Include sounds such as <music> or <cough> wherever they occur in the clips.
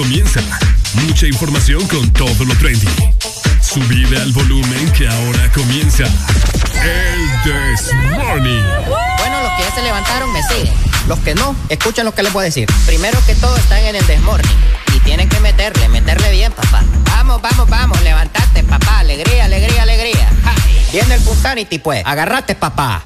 comienza. Mucha información con todo lo trendy. Subide al volumen que ahora comienza. El This Morning. Bueno, los que ya se levantaron me siguen. Los que no, escuchen lo que les voy a decir. Primero que todo están en el desmorning y tienen que meterle, meterle bien, papá. Vamos, vamos, vamos, levantate, papá. Alegría, alegría, alegría. Viene el Punsanity, pues. Agarrate, papá.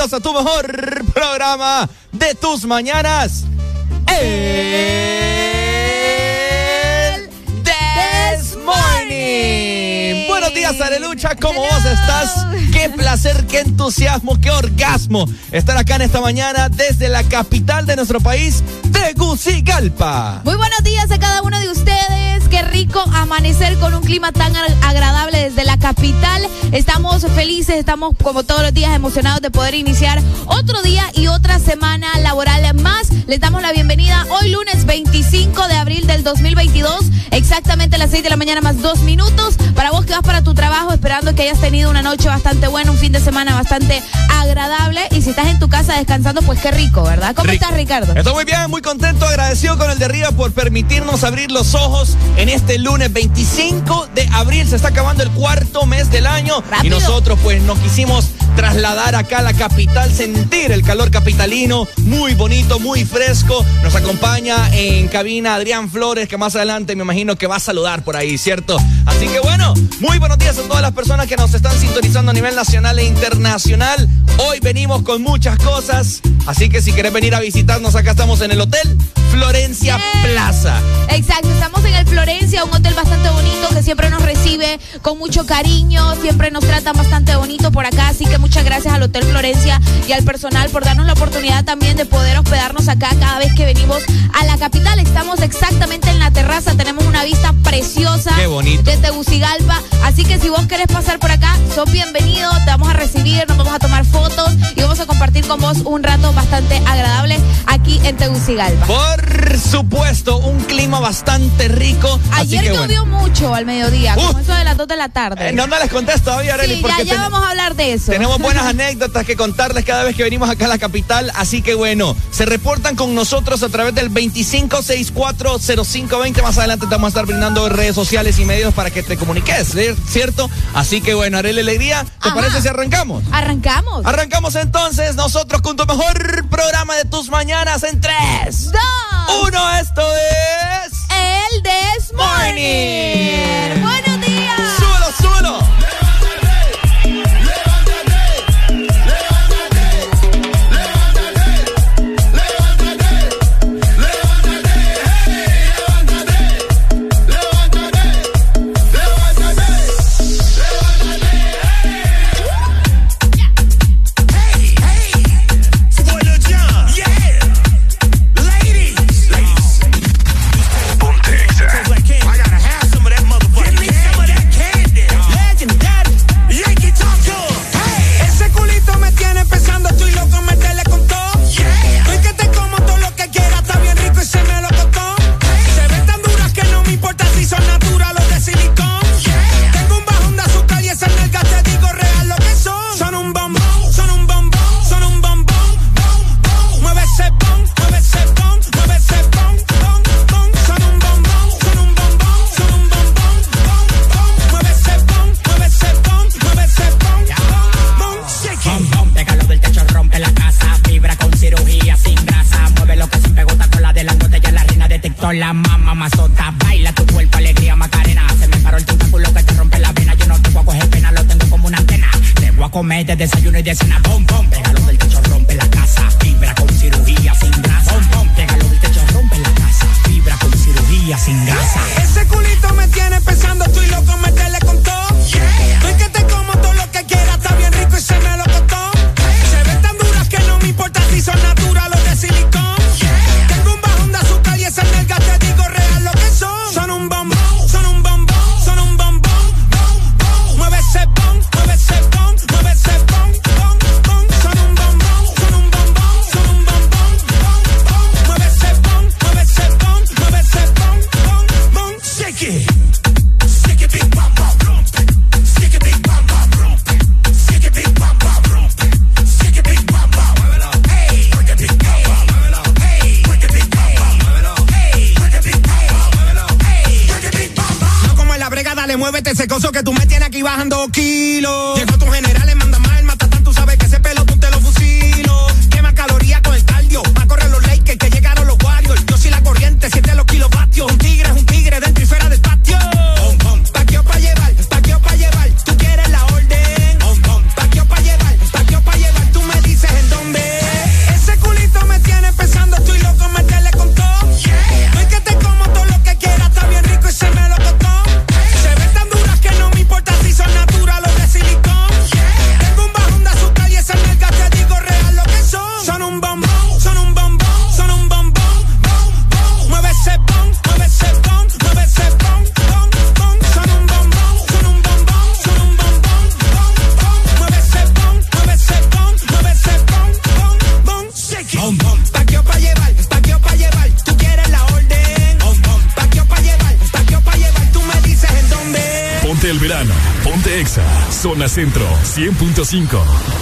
Bienvenidos a tu mejor programa de tus mañanas. El This Morning. Buenos días, Arelucha, ¿cómo vos estás? Qué placer, qué entusiasmo, qué orgasmo estar acá en esta mañana desde la capital de nuestro país, Tegucigalpa. Muy buenos días a cada uno de ustedes. Rico amanecer con un clima tan agradable desde la capital. Estamos felices, estamos como todos los días emocionados de poder iniciar otro día y otra semana laboral más. Les damos la bienvenida hoy lunes 25 de abril del 2022, exactamente a las 6 de la mañana más dos minutos. Para vos que vas para tu trabajo, esperando que hayas tenido una noche bastante buena, un fin de semana bastante agradable. Y si estás en tu casa descansando, pues qué rico, ¿verdad? ¿Cómo estás, Ricardo? Estoy muy bien, muy contento, agradecido con el de arriba por permitirnos abrir los ojos en este lunes 25 de abril. Se está acabando el cuarto mes del año. Y nosotros, pues, nos quisimos trasladar acá a la capital, sentir el calor capitalino, muy bonito, muy fresco. Nos acompaña en cabina Adrián Flores, que más adelante me imagino que va a saludar por ahí, ¿cierto? Así que bueno, muy buenos días a todas las personas que nos están sintonizando a nivel nacional e internacional. Hoy venimos con muchas cosas, así que si querés venir a visitarnos, acá estamos en el Hotel Florencia Plaza. Exacto, estamos en el Florencia, un hotel bastante bonito que siempre nos recibe con mucho cariño, siempre nos trata bastante bonito por acá, así que muchas gracias al Hotel Florencia y al personal por darnos la oportunidad también de poder hospedarnos acá cada vez que venimos a la capital. Estamos exactamente en la terraza, tenemos una vista preciosa Qué bonito. de Tegucigalpa, así que si vos querés pasar por acá, sos bienvenido, te vamos a recibir, nos vamos a tomar fotos y vamos a compartir con vos un rato bastante agradable aquí en Tegucigalpa. Por supuesto, un clima bastante rico. Ayer llovió bueno. mucho al mediodía, uh, como eso de las 2 de la tarde. Eh, no, no les contesto todavía, Arely. Sí, porque ya, vamos a hablar de eso. Tenemos <laughs> buenas anécdotas que contarles cada vez que venimos acá a la capital, así que bueno, se reportan con nosotros a través del 25640520. Más adelante te vamos a estar brindando redes sociales y medios para que te comuniques, ¿cierto? Así que bueno, Arely Alegría, ¿te parece si arrancamos? Arrancamos. Arrancamos entonces nosotros con tu mejor programa de tus mañanas en 3, 2, 1, esto es... morning. Zona Centro 100.5.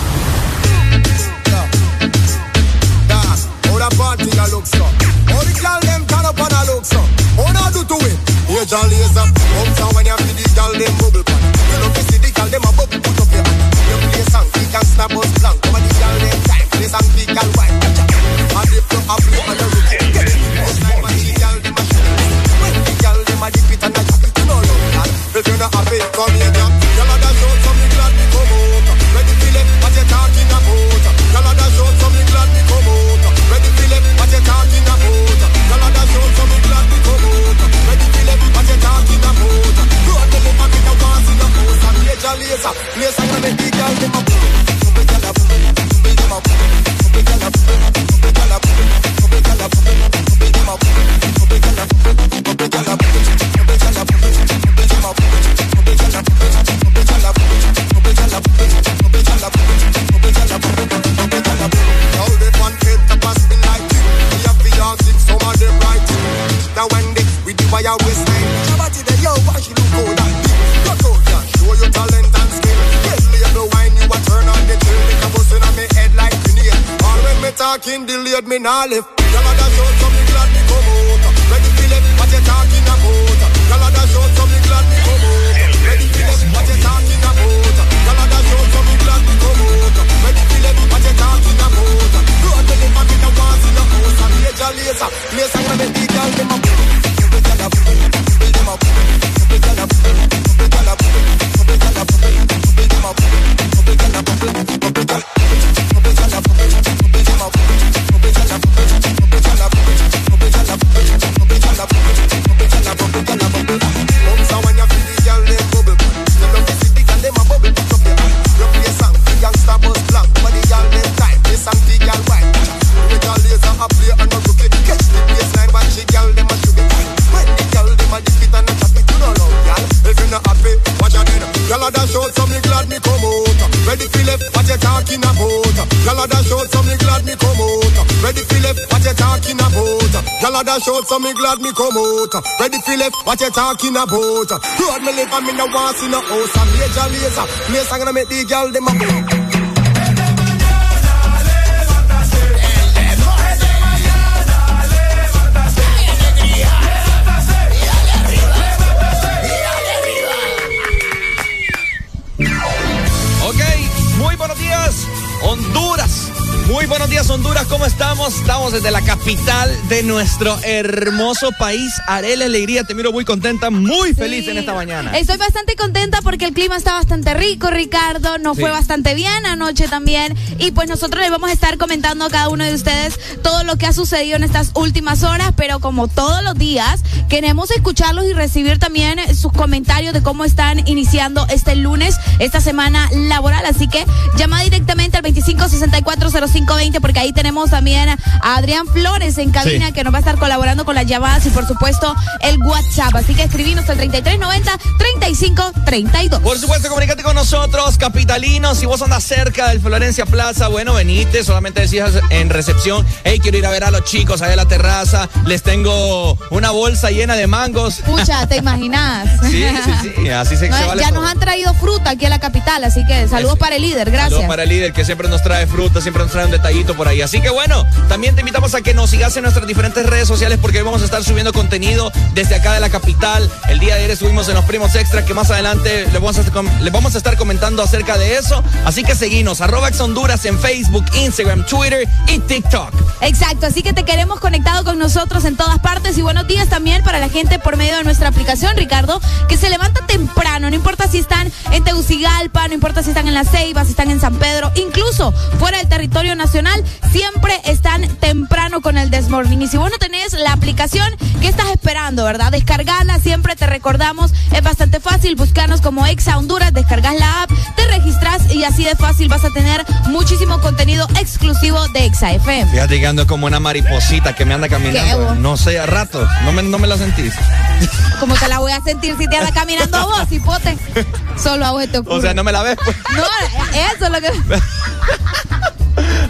what you talking about? Road me live and me no want see no house. A major laser, place I'm gonna make the girl them a desde la capital de nuestro hermoso país. Arela Alegría, te miro muy contenta, muy feliz en esta mañana. Estoy bastante contenta porque el clima está bastante rico, Ricardo. Nos fue bastante bien anoche también. Y pues nosotros les vamos a estar comentando a cada uno de ustedes todo lo que ha sucedido en estas últimas horas. Pero como todos los días, queremos escucharlos y recibir también sus comentarios de cómo están iniciando este lunes, esta semana laboral. Así que llama directamente al 256405 520 porque ahí tenemos también a Adrián Flores en cabina que nos va a estar colaborando con las llamadas y por supuesto el WhatsApp. Así que escribinos al 3390-3532. Por supuesto, comunícate con nosotros, capitalinos. Si vos andas cerca del Florencia Plaza, bueno, venite. Solamente decías en recepción, hey, quiero ir a ver a los chicos allá en la terraza. Les tengo una bolsa llena de mangos. Pucha, ¿te imaginas? <laughs> sí, sí, sí. Así se, Ya nos han traído fruta aquí a la capital, así que saludos para el líder, gracias. Saludos para el líder que siempre nos trae fruta, siempre nos trae detallito por ahí. Así que bueno, también te invitamos a que nos sigas en nuestras diferentes redes sociales porque hoy vamos a estar subiendo contenido desde acá de la capital. El día de ayer estuvimos en los primos extra que más adelante les vamos a, vamos a estar comentando acerca de eso. Así que seguimos, arroba Honduras en Facebook, Instagram, Twitter y TikTok. Exacto, así que te queremos conectado con nosotros en todas partes y buenos días también para la gente por medio de nuestra aplicación, Ricardo, que se levanta temprano, no importa si están en Tegucigalpa, no importa si están en La Ceiba, si están en San Pedro, incluso fuera del territorio nacional, siempre están temprano con el Desmorning. Y si vos no tenés la aplicación, ¿qué estás esperando, verdad? Descargala, siempre te recordamos, es bastante fácil, buscarnos como Exa Honduras, descargas la app, y así de fácil vas a tener muchísimo contenido exclusivo de Exa FM. Fíjate que ando como una mariposita que me anda caminando. No sé, a rato, no me, no me la sentís. ¿Cómo te la voy a sentir si te anda caminando vos, hipote? Solo a vos te O sea, no me la ves, pues. No, eso es lo que.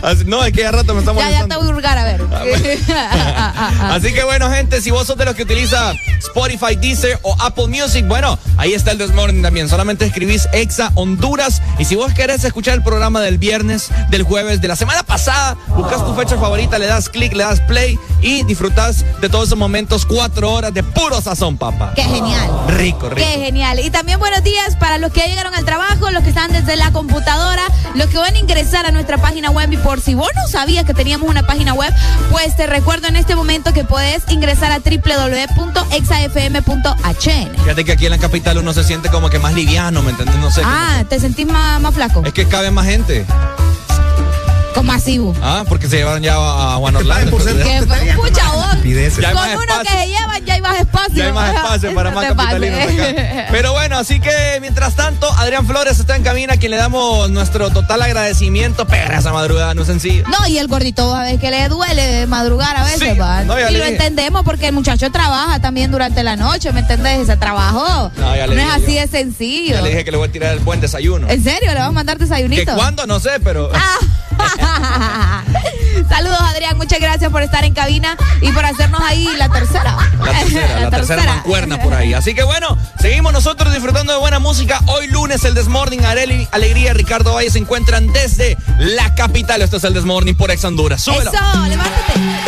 <laughs> no, es que ya rato me estamos. Ya, ya te voy a hurgar, a ver. Ah, <laughs> Así que bueno, gente, si vos sos de los que utiliza Spotify, Deezer o Apple Music, bueno, ahí está el Desmorning también. Solamente escribís Exa Honduras. Y si vos querés escuchar el programa del viernes, del jueves, de la semana pasada, buscas tu fecha favorita, le das clic, le das play y disfrutas de todos esos momentos, cuatro horas de puro sazón, papá. Qué genial. Rico, rico. Qué genial. Y también buenos días para los que llegaron al trabajo, los que están desde la computadora, los que van a ingresar a nuestra página web y por si vos no sabías que teníamos una página web, pues te recuerdo en este momento que puedes ingresar a www.exafm.hn. Fíjate que aquí en la capital uno se siente como que más liviano, ¿me entiendes? No sé. Ah, ¿te sentís más, más flaco? Es que cabe más gente. Masivo. Ah, porque se llevan ya a Juan Orlando. Por ser vos. Con uno que se llevan ya hay más espacio. Ya hay más espacio para <laughs> más capitalinos acá. <laughs> Pero bueno, así que mientras tanto, Adrián Flores está en cabina, a quien le damos nuestro total agradecimiento. Pero esa madrugada no es sencillo. No, y el gordito a ver que le duele madrugar a veces, y lo entendemos porque el muchacho trabaja también durante la noche, ¿me entendés? Ese trabajo. No, ya le no es así de sencillo. Ya le dije que le voy a tirar el buen desayuno. ¿En serio? ¿Le vas a mandar desayunito? ¿Que cuándo? No sé, pero. Ah. <laughs> Saludos, Adrián. Muchas gracias por estar en cabina y por hacernos ahí la tercera. La tercera, <laughs> la, tercera. mancuerna por ahí. Así que bueno, seguimos nosotros disfrutando de buena música. Hoy lunes, el Desmorning, Areli, Alegría, Ricardo Valle se encuentran desde la capital. Esto es el Desmorning por Ex Honduras. Súbelo. Eso, levántate.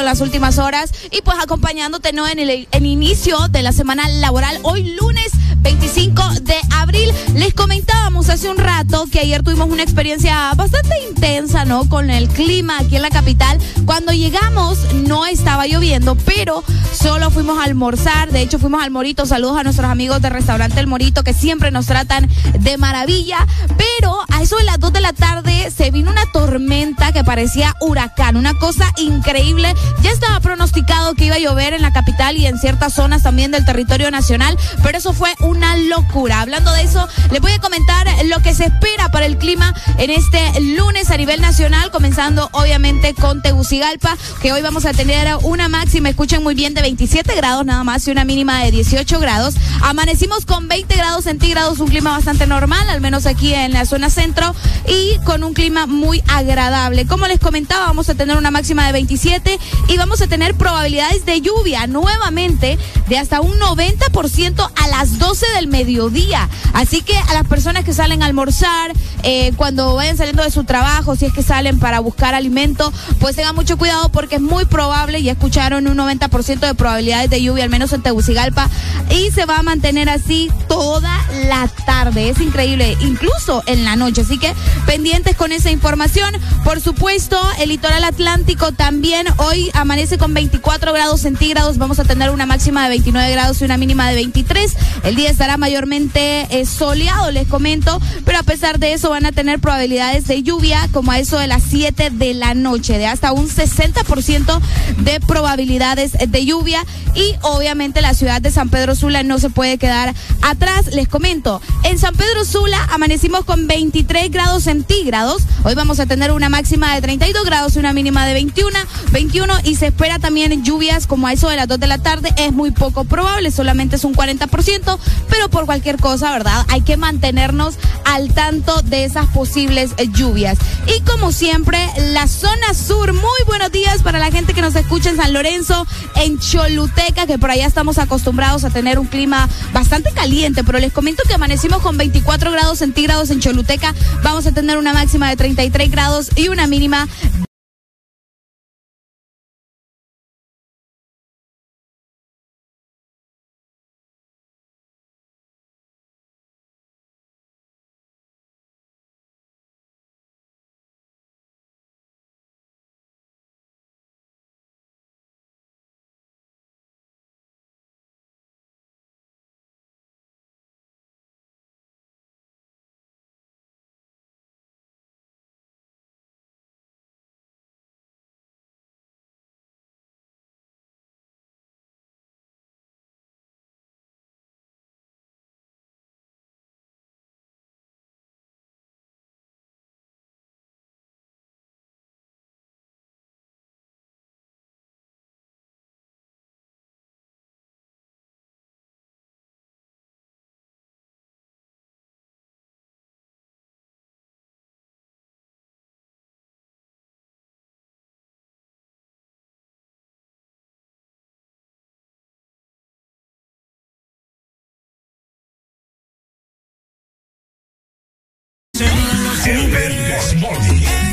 En las últimas horas y pues acompañándote ¿no? en el, el inicio de la semana laboral hoy lunes 25 de abril. Les comentábamos hace un rato que ayer tuvimos una experiencia bastante intensa, ¿no? Con el clima aquí en la capital. Cuando llegamos no estaba lloviendo, pero solo fuimos a almorzar. De hecho, fuimos al Morito. Saludos a nuestros amigos del restaurante El Morito que siempre nos tratan de maravilla. Pero eso de las 2 de la tarde se vino una tormenta que parecía huracán. Una cosa increíble. Ya estaba pronosticado que iba a llover en la capital y en ciertas zonas también del territorio nacional, pero eso fue un una locura. Hablando de eso, les voy a comentar lo que se espera para el clima en este lunes a nivel nacional, comenzando obviamente con Tegucigalpa, que hoy vamos a tener una máxima, escuchen muy bien, de 27 grados nada más y una mínima de 18 grados. Amanecimos con 20 grados centígrados, un clima bastante normal, al menos aquí en la zona y con un clima muy agradable. Como les comentaba, vamos a tener una máxima de 27 y vamos a tener probabilidades de lluvia nuevamente de hasta un 90% a las 12 del mediodía. Así que a las personas que salen a almorzar, eh, cuando vayan saliendo de su trabajo, si es que salen para buscar alimento, pues tengan mucho cuidado porque es muy probable, ya escucharon un 90% de probabilidades de lluvia, al menos en Tegucigalpa, y se va a mantener así toda la tarde. Es increíble, incluso en la noche. Así que pendientes con esa información. Por supuesto, el litoral atlántico también hoy amanece con 24 grados centígrados. Vamos a tener una máxima de 29 grados y una mínima de 23. El día estará mayormente eh, soleado, les comento, pero a pesar de eso van a tener probabilidades de lluvia como a eso de las 7 de la noche, de hasta un 60% de probabilidades de lluvia y obviamente la ciudad de San Pedro Sula no se puede quedar atrás. Les comento, en San Pedro Sula amanecimos con 23 grados centígrados. Hoy vamos a tener una máxima de 32 grados y una mínima de 21, 21 y se espera también lluvias como a eso de las 2 de la tarde. Es muy poco probable, solamente es un 40%, pero por cualquier cosa, ¿verdad? Hay que mantenernos al tanto de esas posibles lluvias. Y como siempre, la zona sur, muy buenos días para la gente que nos escucha en San Lorenzo, en Choluteca, que por allá estamos acostumbrados a tener un clima bastante caliente, pero les comento que amanecimos con 24 grados centígrados en Choluteca, vamos a tener una máxima de 33 grados y una mínima El Morning.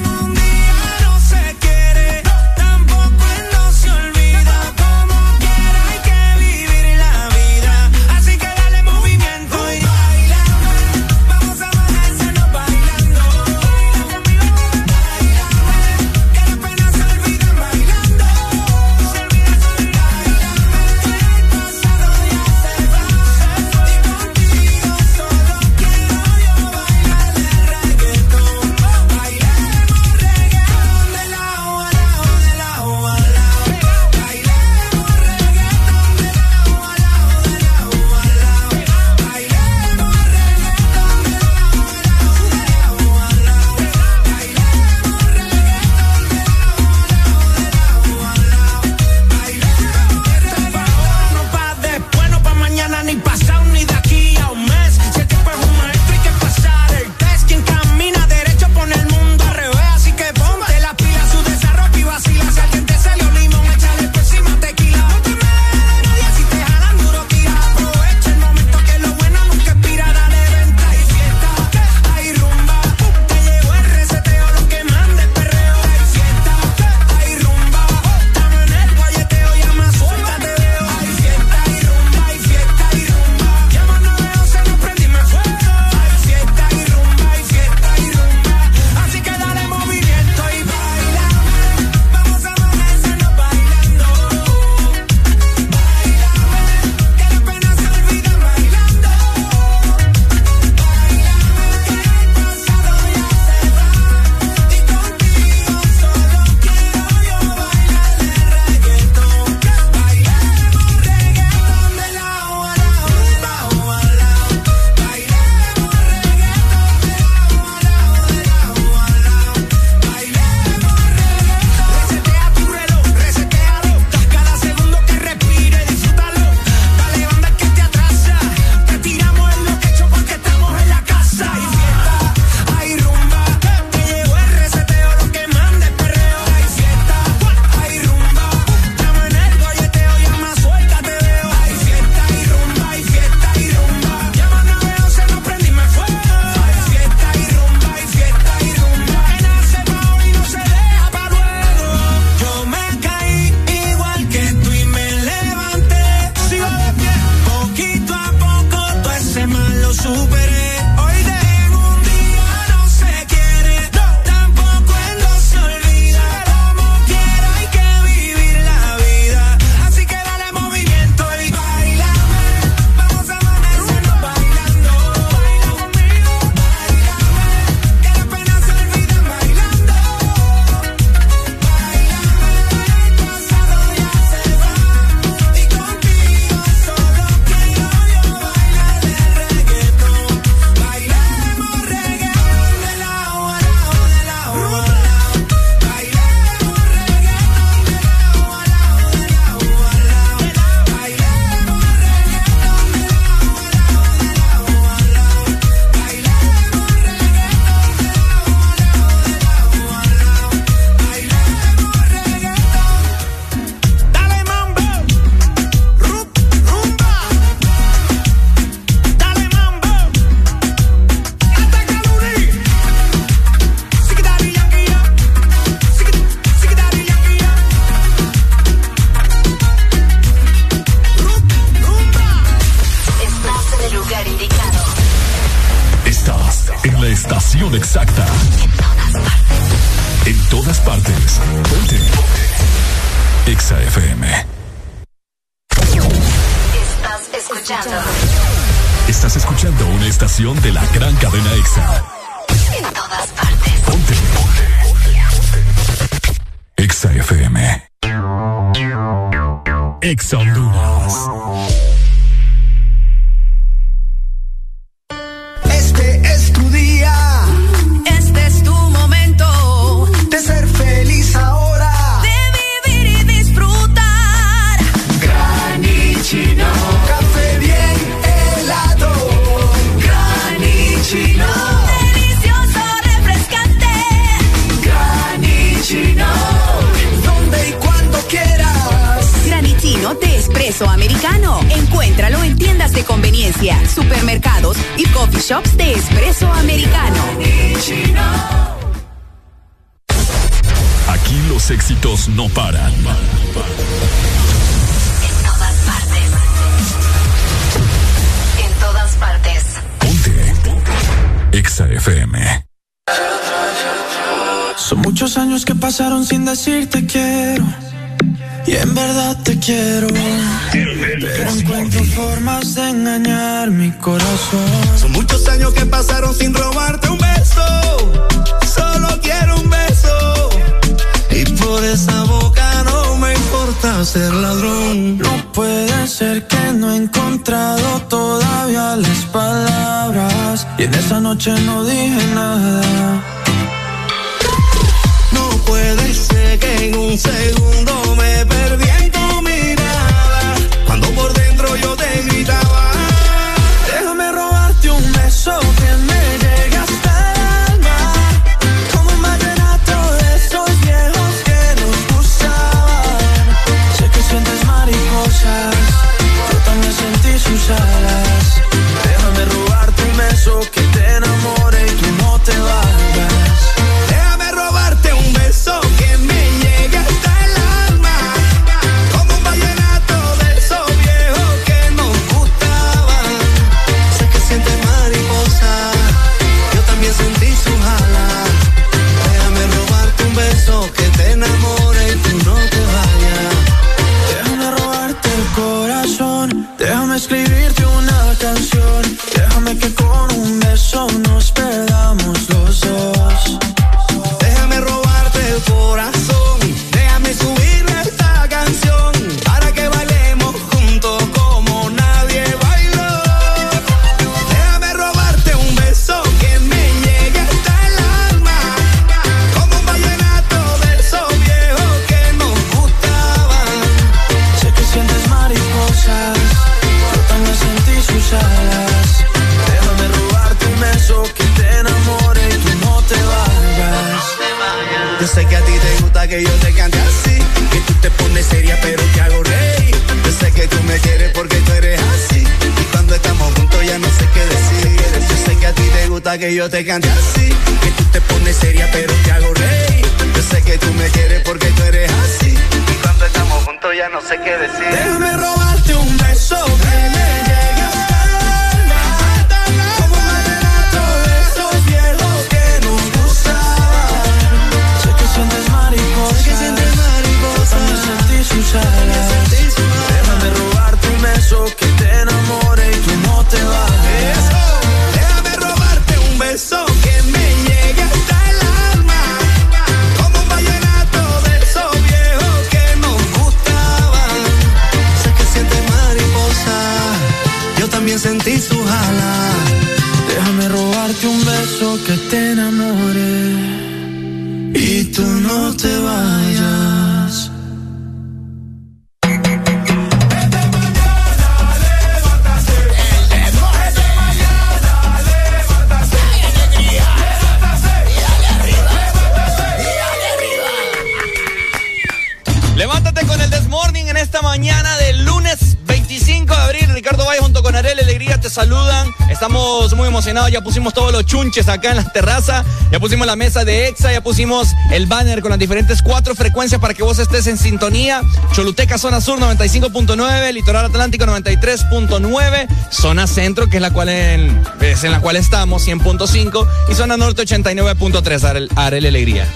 Estamos muy emocionados. Ya pusimos todos los chunches acá en la terraza. Ya pusimos la mesa de Exa. Ya pusimos el banner con las diferentes cuatro frecuencias para que vos estés en sintonía. Choluteca, zona sur 95.9. Litoral Atlántico 93.9. Zona centro, que es la cual en, es en la cual estamos, 100.5. Y zona norte 89.3. Arel, Arel Alegría.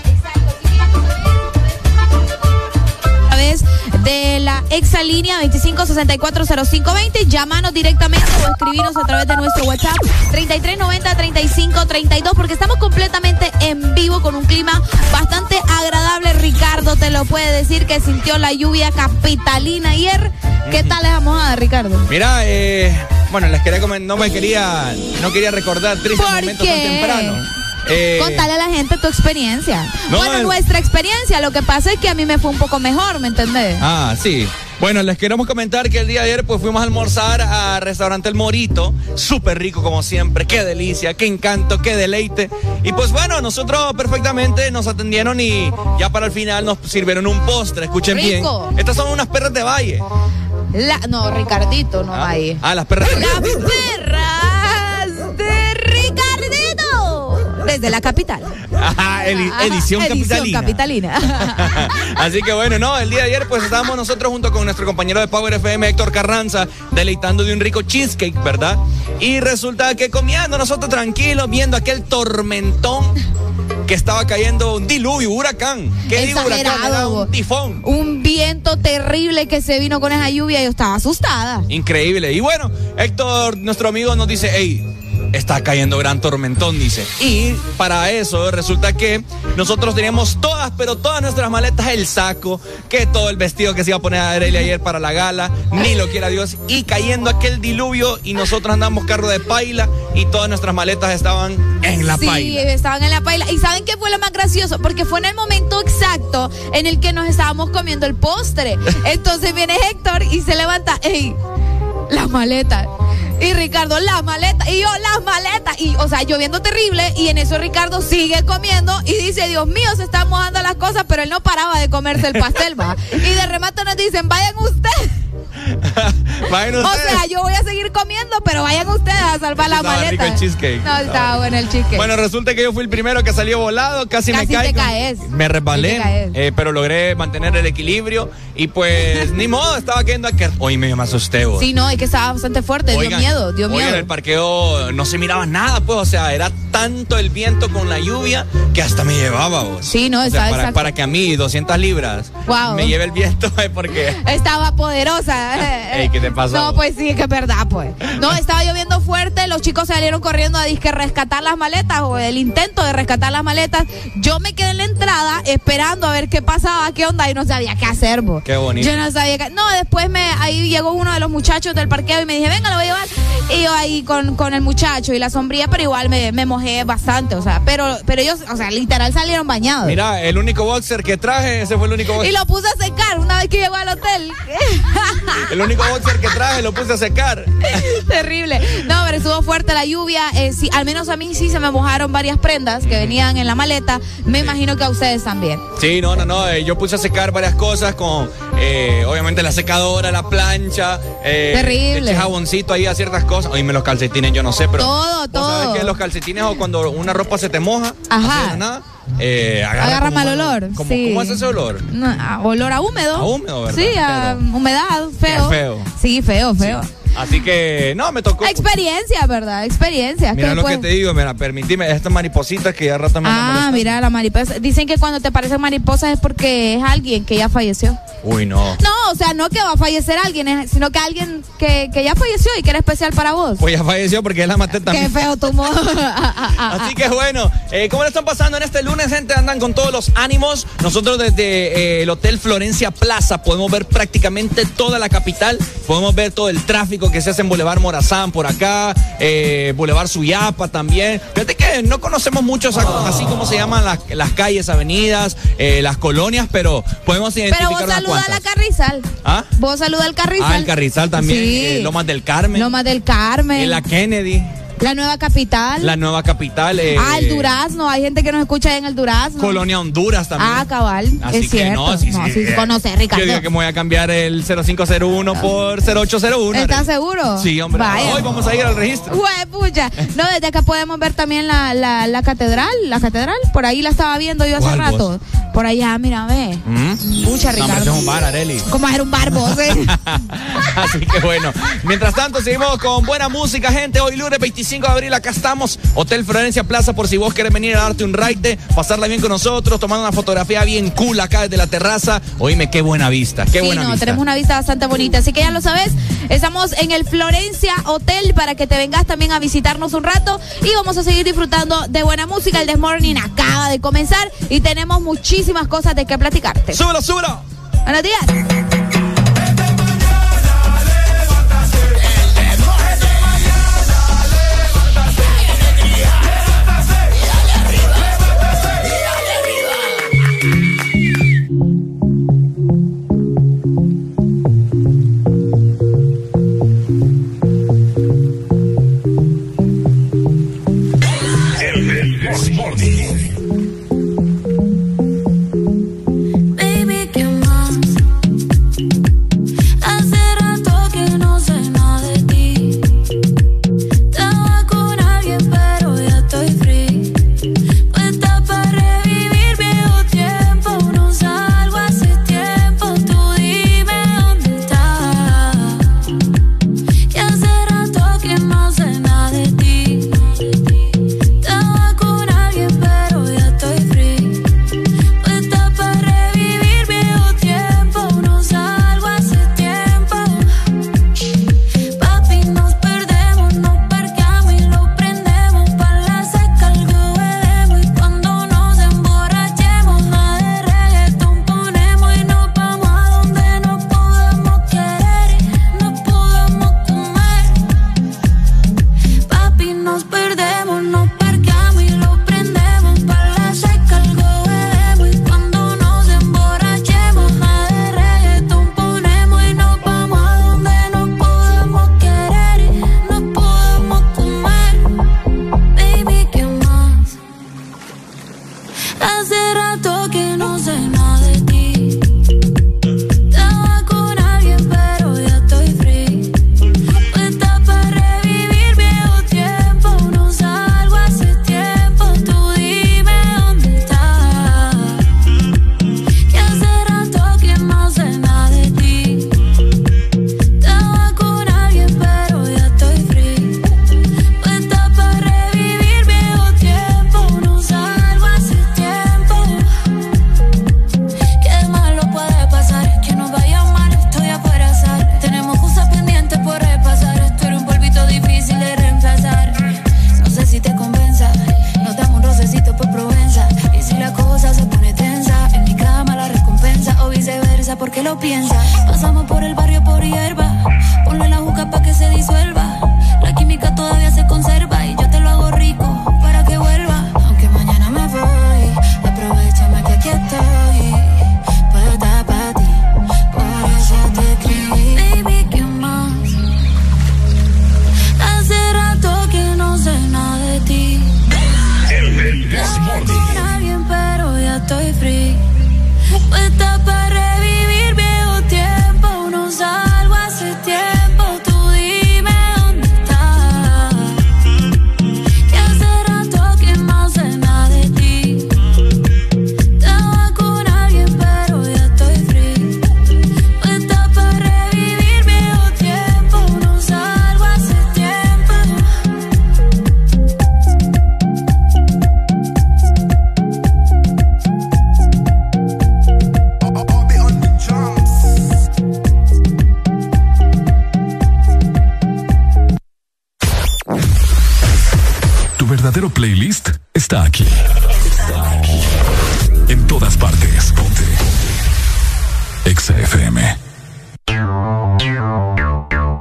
De la exalínea 25640520. Llámanos directamente o escribirnos a través de nuestro WhatsApp 3390-3532 porque estamos completamente en vivo con un clima bastante agradable. Ricardo te lo puede decir que sintió la lluvia capitalina ayer. ¿Qué tal esa mojada, Ricardo? Mira, eh, bueno, les quería comen- no me quería, no quería recordar tristes ¿Por momentos tan temprano. Eh, Contale a la gente tu experiencia. No, bueno, nuestra experiencia. Lo que pasa es que a mí me fue un poco mejor, ¿me entendés? Ah, sí. Bueno, les queremos comentar que el día de ayer pues fuimos a almorzar al restaurante El Morito, súper rico como siempre, qué delicia, qué encanto, qué deleite. Y pues bueno, nosotros perfectamente nos atendieron y ya para el final nos sirvieron un postre, escuchen Rico. bien. Estas son unas perras de valle. La- no, Ricardito, no ahí. Ah, las perras de Las perras Desde la capital. Ajá, <laughs> edi- Ajá, edición, capitalina. capitalina. <laughs> Así que bueno, no, el día de ayer pues estábamos nosotros junto con nuestro compañero de Power FM, Héctor Carranza, deleitando de un rico cheesecake, ¿verdad? Y resulta que comiendo nosotros tranquilos, viendo aquel tormentón que estaba cayendo un diluvio, huracán. ¿Qué digo huracán? Era un tifón. Un viento terrible que se vino con esa lluvia y yo estaba asustada. Increíble. Y bueno, Héctor, nuestro amigo, nos dice, hey, está cayendo gran tormentón, dice. Y para eso resulta que nosotros teníamos todas, pero todas nuestras maletas, el saco, que todo el vestido que se iba a poner a Arely ayer para la gala, ni lo quiera Dios, y cayendo aquel diluvio y nosotros andamos carro de paila y todas nuestras maletas estaban en la sí, paila. estaban en la paila. ¿Y saben qué fue lo más gracioso? Porque fue en el momento exacto en el que nos estábamos comiendo el postre. <laughs> Entonces viene Héctor y se levanta, ¡ey! Las maletas. Y Ricardo, las maletas. Y yo, las maletas. Y, o sea, lloviendo terrible. Y en eso Ricardo sigue comiendo y dice, Dios mío, se están mojando las cosas, pero él no paraba de comerse el pastel, va. <laughs> Y de remate nos dicen, vayan ustedes. <laughs> Vayan O sea, yo voy a seguir comiendo, pero vayan ustedes a salvar la rico maleta. el cheesecake. No, estaba bueno el cheesecake. Bueno, resulta que yo fui el primero que salió volado, casi, me Casi te caigo. caes. Me resbalé, te caes. eh, pero logré mantener el equilibrio y pues ni modo, estaba cayendo aquí. Hoy me asusté. vos. Sí, no, es que estaba bastante fuerte, Oigan, dio miedo, dio oigan, miedo. en el parqueo no se miraba nada, pues, o sea, era tanto el viento con la lluvia que hasta me llevaba, vos. Sí, no, O sea, para, exacto. para que a mí 200 libras Wow. me lleve el viento, <laughs> porque... Estaba <laughs> Ey, ¿qué te pasó? No, pues sí, que es verdad, pues. No, estaba lloviendo fuerte, los chicos salieron corriendo a disque rescatar las maletas o el intento de rescatar las maletas. Yo me quedé en la entrada esperando a ver qué pasaba, qué onda y no sabía qué hacer, pues. Qué bonito. Yo no sabía qué. No, después me ahí llegó uno de los muchachos del parqueo y me dije, venga, lo voy a llevar. Y yo ahí con, con el muchacho y la sombría, pero igual me, me mojé bastante, o sea, pero, pero ellos, o sea, literal salieron bañados. Mira, el único boxer que traje, ese fue el único boxer. Y lo puse a secar una vez que llegó al hotel. <laughs> <laughs> El único boxer que traje lo puse a secar. Terrible. No, pero estuvo fuerte la lluvia. eh, sí, al menos a mí sí se me mojaron varias prendas que venían en la maleta. Me imagino que a ustedes también. Sí, no, no, no. eh, yo puse a secar varias cosas con, eh, obviamente, la secadora, la plancha. Eh, Terrible. le eché jaboncito ahí a ciertas cosas. Oíme, los calcetines, yo no sé, pero. Todo, ¿vos todo. ¿Sabes que los calcetines o cuando una ropa se te moja? Ajá. nada, eh, agarra, mal olor. como- sí. ¿Cómo es ese olor? No, a- olor a húmedo. A húmedo, ¿verdad? Sí, a humedad, feo. Feo. Sí, feo, feo. Así que, no, me tocó. Experiencia, ¿verdad? Experiencia. Mira ¿Qué lo que te digo, mira, permitime, estas maripositas que ya rato me Ah, mira, la mariposa. Dicen que cuando te parecen mariposas es porque es alguien que ya falleció. Uy, no. No, o sea, no que va a fallecer alguien, sino que alguien que, que ya falleció y que era especial para vos. Pues ya falleció porque ya la maté también. Qué feo tu modo. <laughs> Así que bueno, eh, ¿cómo le están pasando en este lunes, gente? Andan con todos los ánimos. Nosotros desde eh, el Hotel Florencia Plaza podemos ver prácticamente toda la capital. Podemos ver todo el tráfico que se hace en Boulevard Morazán por acá, eh, Boulevard Suyapa también. Fíjate que no conocemos mucho así como se llaman las, calles, avenidas, eh, las colonias, pero podemos identificar Pero vos saluda a la Carrizal. ¿Ah? Vos saluda al Carrizal. Ah, el Carrizal también. Sí. Eh, Lomas del Carmen. Lomas del Carmen. En la Kennedy. La nueva capital. La nueva capital. Eh, ah, el Durazno. Hay gente que nos escucha en el Durazno. Colonia Honduras también. Ah, cabal. Así es cierto. No, sí, sí, eh, conoce, Ricardo. Yo digo que me voy a cambiar el 0501 por 0801. ¿Estás seguro? Sí, hombre. Hoy vamos a ir al registro. Güey, pucha. No, desde acá podemos ver también la, la, la, catedral. La catedral. Por ahí la estaba viendo yo hace rato. Por allá, mira, ve. ¿Mm? Pucha, Ricardo. No, es un bar, Areli. ¿Cómo hacer un bar vos, eh? <laughs> Así que bueno. Mientras tanto, seguimos con buena música, gente. Hoy lunes 25 de abril, acá estamos. Hotel Florencia Plaza, por si vos querés venir a darte un raite, pasarla bien con nosotros, tomando una fotografía bien cool acá desde la terraza. Oíme, qué buena vista, qué buena no, tenemos una vista bastante bonita. Así que ya lo sabes, estamos en el Florencia Hotel para que te vengas también a visitarnos un rato y vamos a seguir disfrutando de buena música. El Morning acaba de comenzar y tenemos muchísimas cosas de qué platicarte. ¡Súbelo, súbelo! Buenos días.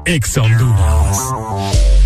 Ex Honduras.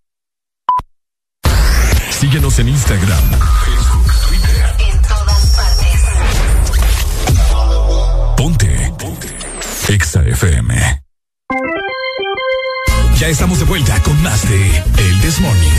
Síguenos en Instagram, Facebook, Twitter. En todas partes. Ponte. Ponte. Exa FM. Ya estamos de vuelta con más de El This Morning.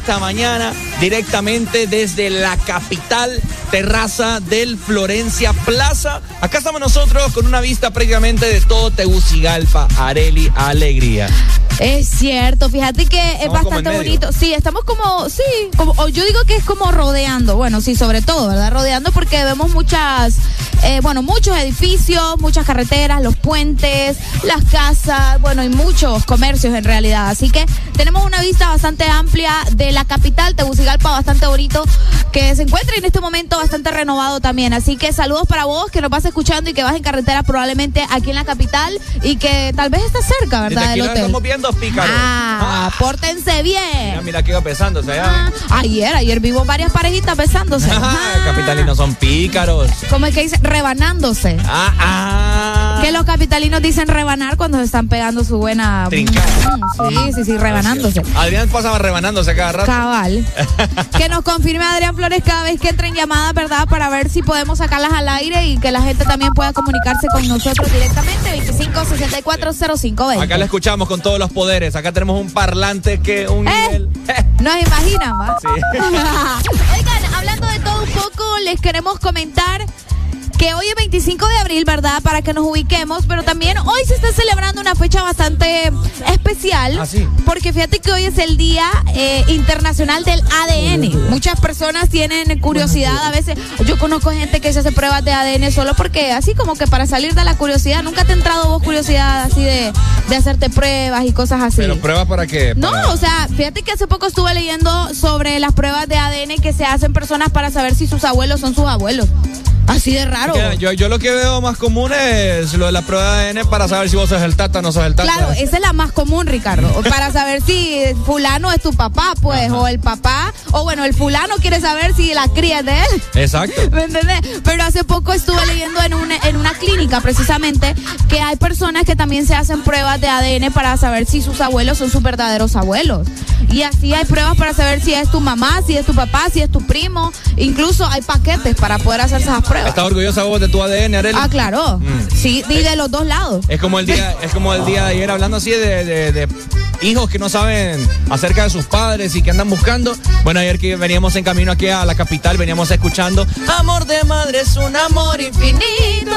Esta mañana directamente desde la capital terraza del Florencia Plaza. Acá estamos nosotros con una vista prácticamente de todo Tegucigalpa, Areli Alegría. Es cierto, fíjate que es bastante bonito. Sí, estamos como, sí, como, o yo digo que es como rodeando, bueno, sí, sobre todo, ¿verdad? Rodeando porque vemos muchas, eh, bueno, muchos edificios, muchas carreteras, los puentes, las casas, bueno, y muchos comercios en realidad. Así que tenemos una vista bastante amplia de la capital, Tegucigalpa, bastante bonito, que se encuentra en este momento bastante renovado también. Así que saludos para vos que nos vas escuchando y que vas en carretera probablemente aquí en la capital y que tal vez estás cerca, ¿verdad? Del hotel. estamos viendo pícaros. Ah, ah, pórtense bien. Mira, mira que iba pesándose ah, ayer, ayer vivo varias parejitas besándose. Ah, capitalinos son pícaros. ¿Cómo es que dice? Rebanándose. Ah, ah. Que los capitalinos dicen rebanar cuando se están pegando su buena. Trincada. sí, sí, sí, rebanándose. Adrián pasaba rebanándose cada rato. Cabal. <laughs> que nos confirme Adrián Flores cada vez que entren llamadas, ¿verdad? Para ver si podemos sacarlas al aire y que la gente también pueda comunicarse con nosotros directamente. 25 64 Acá la escuchamos con todos los poderes. Acá tenemos un parlante que un ¿Eh? nivel. <laughs> Nos imaginan, ¿va? Sí. <laughs> Oigan, hablando de todo un poco, les queremos comentar que hoy es 25 de abril, ¿verdad? Para que nos ubiquemos, pero también hoy se está celebrando una fecha bastante especial. ¿Ah, porque fíjate que hoy es el Día eh, Internacional del ADN. Muchas personas tienen curiosidad a veces. Yo conozco gente que se hace pruebas de ADN solo porque, así como que para salir de la curiosidad, ¿nunca te ha entrado vos curiosidad así de, de hacerte pruebas y cosas así? ¿Pero pruebas para qué? No, o sea, fíjate que hace poco estuve leyendo sobre las pruebas de ADN que se hacen personas para saber si sus abuelos son sus abuelos. Así de raro. Yo, yo lo que veo más común es lo de la prueba de ADN para saber si vos sos el tata o no sos el tata. Claro, esa es la más común, Ricardo. <laughs> Para saber si fulano es tu papá, pues, o el papá, o bueno, el fulano quiere saber si la cría es de él. Exacto. <laughs> ¿Me entendés? Pero hace poco estuve leyendo en una, en una clínica, precisamente, que hay personas que también se hacen pruebas de ADN para saber si sus abuelos son sus verdaderos abuelos. Y así hay pruebas para saber si es tu mamá, si es tu papá, si es tu primo. Incluso hay paquetes para poder hacer esas pruebas. ¿Estás orgullosa vos de tu ADN, Arely? Ah, claro. Mm. Sí, y de los dos lados. Es como el día, es como el día de ayer hablando así de, de- de hijos que no saben acerca de sus padres y que andan buscando. Bueno, ayer que veníamos en camino aquí a la capital, veníamos escuchando Amor de madre es un amor infinito.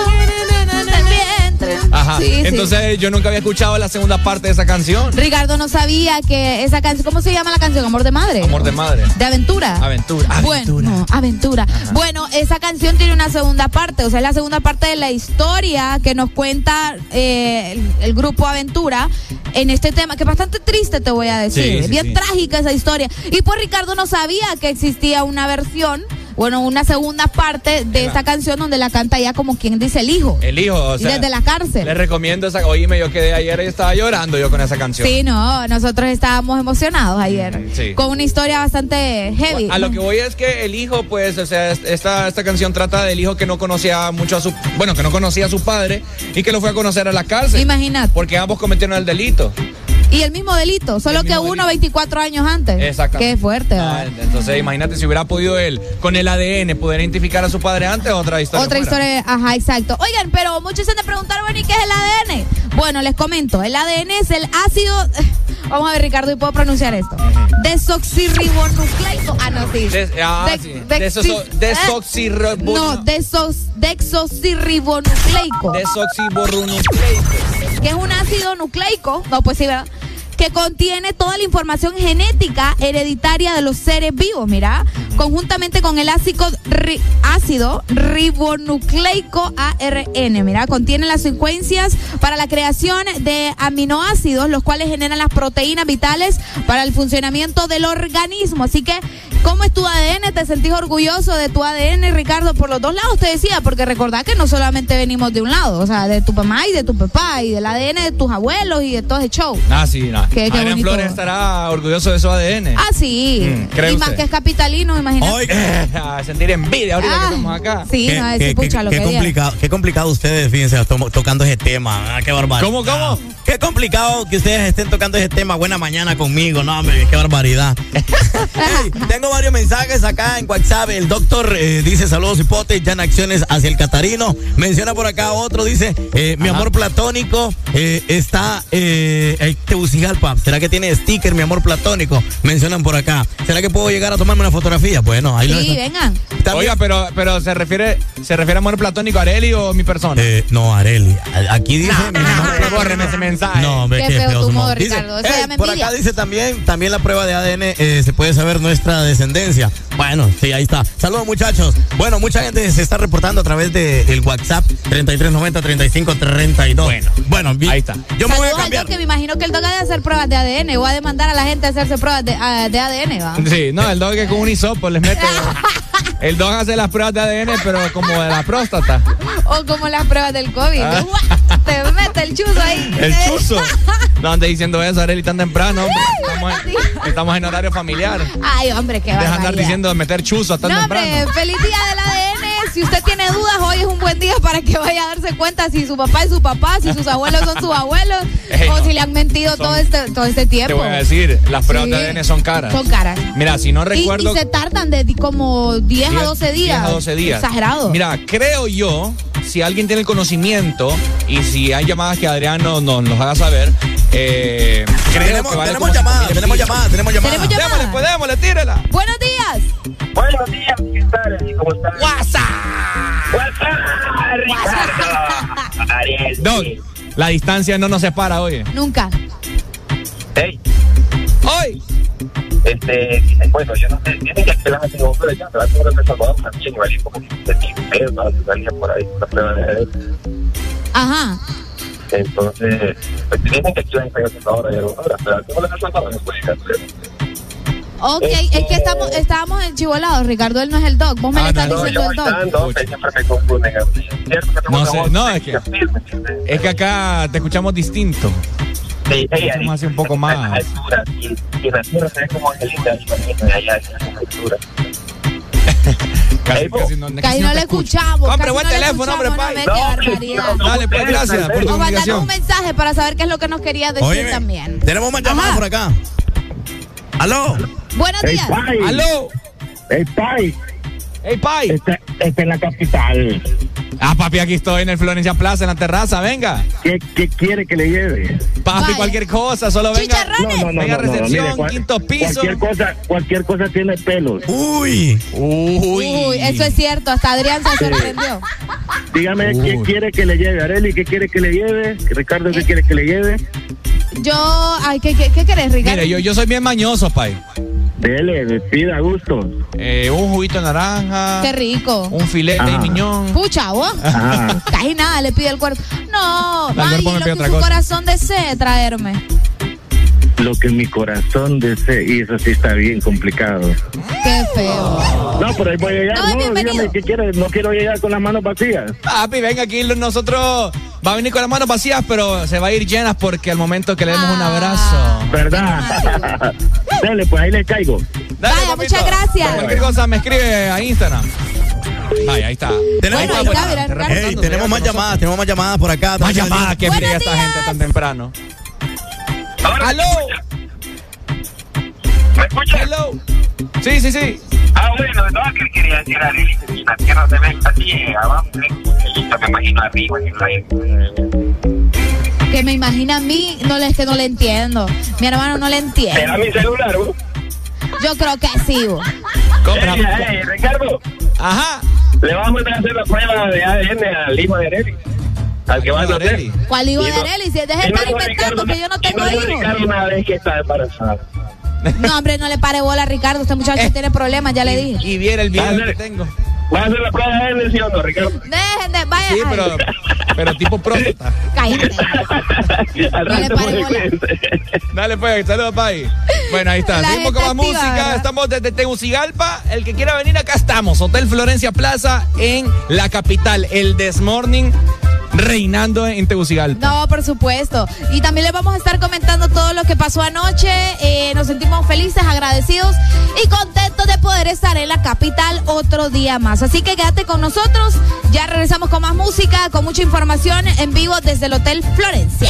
Ajá. Sí, sí. Entonces yo nunca había escuchado la segunda parte de esa canción. Ricardo no sabía que esa canción, ¿cómo se llama la canción? Amor de madre. Amor de madre. De aventura. Aventura. Bueno, no, aventura. Bueno, esa canción tiene una segunda parte, o sea, es la segunda parte de la historia que nos cuenta eh, el, el grupo Aventura en este tema, que es bastante triste, te voy a decir. Sí, bien trágica esa historia. Y pues Ricardo no sabía que existía una versión, bueno, una segunda parte de esta canción donde la canta ya como quien dice el hijo. El hijo, o sea. desde la cárcel. Les recomiendo esa. Oíme, yo quedé ayer y estaba llorando yo con esa canción. Sí, no, nosotros estábamos emocionados ayer. Sí. Con una historia bastante heavy. A lo que voy es que el hijo, pues, o sea, esta, esta canción trata del hijo que no conocía mucho a su, bueno, que no conocía a su padre y que lo fue a conocer a la cárcel. Imagínate. Porque ambos cometieron el delito. Y el mismo delito, solo El que uno 24 años antes. Exactamente. Qué fuerte. Ah, entonces, imagínate si hubiera podido él, con el ADN, poder identificar a su padre antes, otra historia. Otra fuera. historia, ajá, exacto. Oigan, pero muchos se han de preguntar, bueno, ¿y qué es el ADN? Bueno, les comento, el ADN es el ácido, vamos a ver Ricardo, y puedo pronunciar esto. Desoxirribonucleico. Ah, no, sí. Des- ah, sí. Desoso- ¿eh? desoxirribono- No, desos, desoxirribonucleico. Desoxiborronucleico. que es un ácido nucleico, no, pues sí, ¿verdad? Que contiene toda la información genética hereditaria de los seres vivos, mira, conjuntamente con el ácido, ri- ácido ribonucleico ARN, mira, contiene las secuencias para la creación de aminoácidos, los cuales generan las proteínas vitales para el funcionamiento del organismo. Así que, ¿cómo es tu ADN? ¿Te sentís orgulloso de tu ADN, Ricardo? Por los dos lados te decía, porque recordad que no solamente venimos de un lado, o sea, de tu mamá y de tu papá, y del ADN de tus abuelos y de todo ese show. Ah, sí, no. Qué- qué Adrián bonito. Flores estará orgulloso de su ADN. Ah, sí. Mm, ¿cree y más usted? que es capitalino, imagínate. <laughs> A sentir envidia ahorita Ah, que estamos acá. Sí, no, qué, ese pucha, lo qué que complicado, qué complicado ustedes, fíjense, tomo- tocando ese tema. Ah, qué barbaridad. ¿Cómo, cómo? Qué complicado que ustedes estén tocando ese tema. Buena mañana conmigo, no, hombre, qué barbaridad. <laughs> Hey, tengo varios mensajes acá en WhatsApp. El doctor eh, dice saludos hipotes, ya en acciones hacia el Catarino. Menciona por acá otro, dice, eh, mi amor platónico eh, está eh, en Tegucigalpa. ¿Será que tiene sticker, mi amor platónico? Mencionan por acá. ¿Será que puedo llegar a tomarme una fotografía? Bueno, ahí lo Sí, vengan. Oiga, pero, pero ¿se refiere se refiere a amor platónico a Areli o mi persona? Eh, no, Areli. Aquí dice. mi amor. Bórreme ese mensaje. No, hombre, Qué qué, feo feo tu su modo, modo. Dice, Ricardo, eso eh, ya me por envidia. acá dice también, también la prueba de ADN eh, se puede saber nuestra descendencia. Bueno, sí, ahí está. Saludos muchachos. Bueno, mucha gente se está reportando a través del WhatsApp 3390-3532. Bueno, bueno, ahí está. Yo me voy a Saludos al cambiar. Que me imagino que el Doc ha de hacer pruebas de ADN o ha de mandar a la gente a hacerse pruebas de, de ADN, ¿va? Sí, no, el dog que con un hisopo les mete. El <laughs> dog hace las pruebas de ADN, pero como de la próstata. O como las pruebas del COVID. Ah. <laughs> Te mete el chuzo ahí. El chuzo. No andes diciendo eso, Areli, tan temprano. hombre. <laughs> Estamos en, estamos en horario familiar. Ay, hombre, qué Deja de andar diciendo de meter chuzo tan No, temprano. hombre, feliz día del ADN. Si usted tiene dudas, hoy es un buen día para que vaya a darse cuenta si su papá es su papá, si sus abuelos son sus abuelos, <laughs> Ey, o no. si le han mentido Son- todo este, todo este Te tiempo. voy a decir, las pruebas Sí. de ADN son caras. Son caras. Mira, si no recuerdo. Y, se tardan de como 10 a 12 días. 10 a 12 días. Exagerado. Mira, creo yo, si alguien tiene el conocimiento y si hay llamadas que Adrián nos, nos, nos haga saber, eh, creo Tenemos- que vale tenemos como llamadas, 5,000 tenemos llamadas, tenemos llamadas. Tenemos llamadas. Démosle, pues démosle, tírela. Buenos días. Buenos días, ¿qué tal? ¿Cómo están? WhatsApp. Ricardo. <laughs> Ariel. Doc, la distancia no nos separa, oye. Nunca. Hey, Hoy. Este, dicen, bueno, yo no sé, dicen que aquí las hacen un pero ya, El Salvador también, igual, y como que se tiene para que salía por ahí la prueba de ADN. Ajá. Entonces, pues dicen que El Salvador pero El no puede hacer. Ok, es que estamos, estábamos en Chivolado, Ricardo, él no es el doc. Vos me Ah, le estás no, No, diciendo yo el doc. bailando, que siempre me confunden. ¿Es cierto que No sé, no. Es que acá te escuchamos distinto. Sí, Somos así un poco más. A las alturas, y, y la altura se ve como Angelita, imagínate, allá en la altura. <laughs> Casi, casi no, Casi le escuchamos. Hombre, buen no teléfono, hombre, pai. no, Dale, pues gracias por tu O un mensaje para saber qué es lo que nos querías decir Oye, también. tenemos más llamadas Ajá. por acá. ¿Aló? Buenos días. ¡Aló! Hey, Pai. ¡Ey, Pai! Está, está en la capital. Ah, papi, aquí estoy en el Florencia Plaza, en la terraza, venga. ¿Qué, qué quiere que le lleve? Papi, cualquier cosa, solo venga. Chicharrones. Venga, recepción, cual- quinto piso. Cualquier cosa, cualquier cosa tiene pelos. Uy. Uy. Uy, eso es cierto, hasta Adrián se sorprendió. Dígame qué Uy. quiere que le lleve. Areli, ¿qué quiere que le lleve? Ricardo, ¿qué quiere que le lleve? Yo, ay, ¿qué, qué, qué querés, Ricardo? Mire, yo, yo soy bien mañoso, Pai. Dele, pida gusto. Eh, un juguito de naranja. Qué rico. Un filete de miñón. Pucha, vos. Ajá. <laughs> Casi nada le pide el cuerpo. No, ay, lo que su cosa. corazón desee traerme. Lo que mi corazón desee, y eso sí está bien complicado. Qué feo. No, pero ahí voy a llegar. No, dígame qué quiere. No quiero llegar con las manos vacías. Papi, venga aquí, nosotros va a venir con las manos vacías, pero se va a ir llenas porque al momento que le demos un Ah. abrazo. ¿Verdad? <laughs> Dele, pues ahí le caigo. Dale, Vaya, papito. muchas gracias. Cualquier cosa me escribe a Instagram. Vaya, ahí está. Tenemos, Bueno, ahí está, mira, Te Ricardo. Ey, reportando, tenemos más llama llamadas, tenemos más llamadas por acá. Más llamadas que fría esta gente tan temprano. ¡Aló! ¿Me escucha? ¡Hello! Sí, sí, sí. Ah, bueno, no, que quería decir a la tierra se ve así, eh, abajo, lindo, me imagino arriba. en la- Que me imagina a mí, no le, es que no le entiendo. Mi hermano no le ¿Será entiende. mi celular, vos? Yo creo que sí. vos. Compra. Ey, ey, Ricardo, Ajá. le vamos a hacer la prueba de ADN al hijo de Areli. Al que va hotel. Areli. ¿Cuál hijo Y de Arely? Si deje de estar inventando que yo no tengo hijos. Ricardo una vez que está embarazada. No, hombre, no le pare bola a Ricardo. Este muchacho tiene problemas, ya le dije. Y viera el video Dale. que tengo. ¿Vas a hacer la prueba de sí o no, Ricardo? Dejen de, vaya. Sí, pero, pero tipo próstata. cállate. <laughs> Al No le rato pare bola. Dale pues, saludos, Pai. Bueno, ahí está. La Seguimos con más música. ¿verdad? Estamos desde Tegucigalpa. El que quiera venir, acá estamos. Hotel Florencia Plaza en la capital. El Desmorning reinando en Tegucigalpa. No, por supuesto. Y también les vamos a estar comentando todo lo que pasó anoche. Eh, nos sentimos felices, agradecidos y contentos de poder estar en la capital otro día más. Así que quédate con nosotros. Ya regresamos con más música, con mucha información en vivo desde el Hotel Florencia.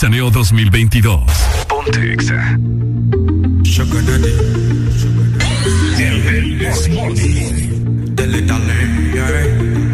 Mixaneo 2022. Ponte Exa. Dale, dale.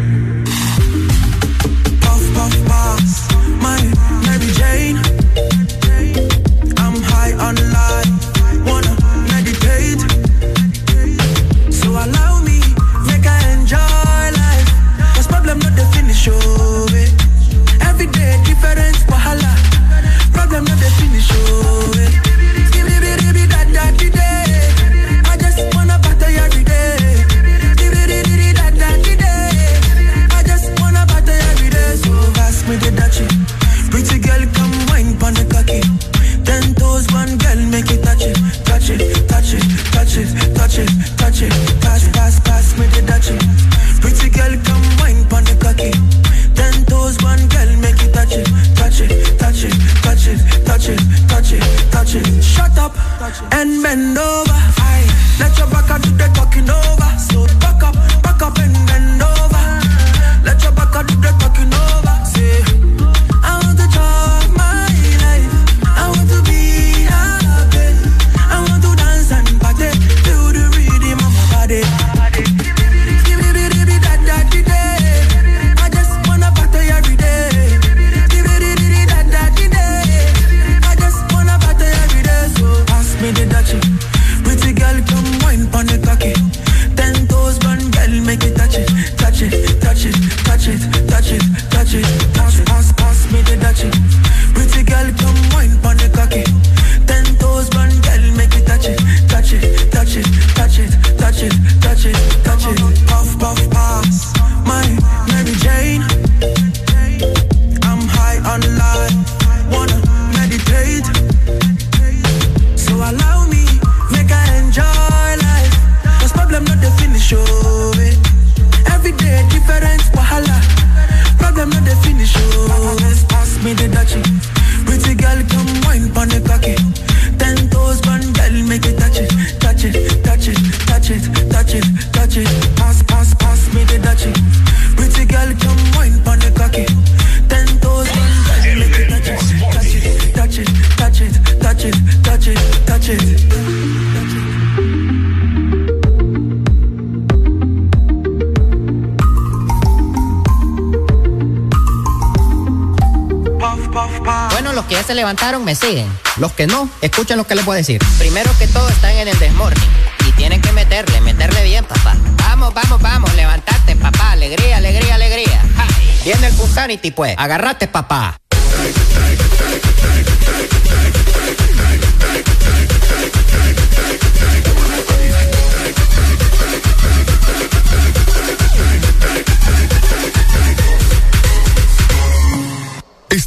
Decir. Primero que todo están en el desmorning. Y tienen que meterle, meterle bien, papá. Vamos, vamos, vamos, levantate, papá. Alegría, alegría, alegría. Viene el Punsanity, pues. Agarrate, papá.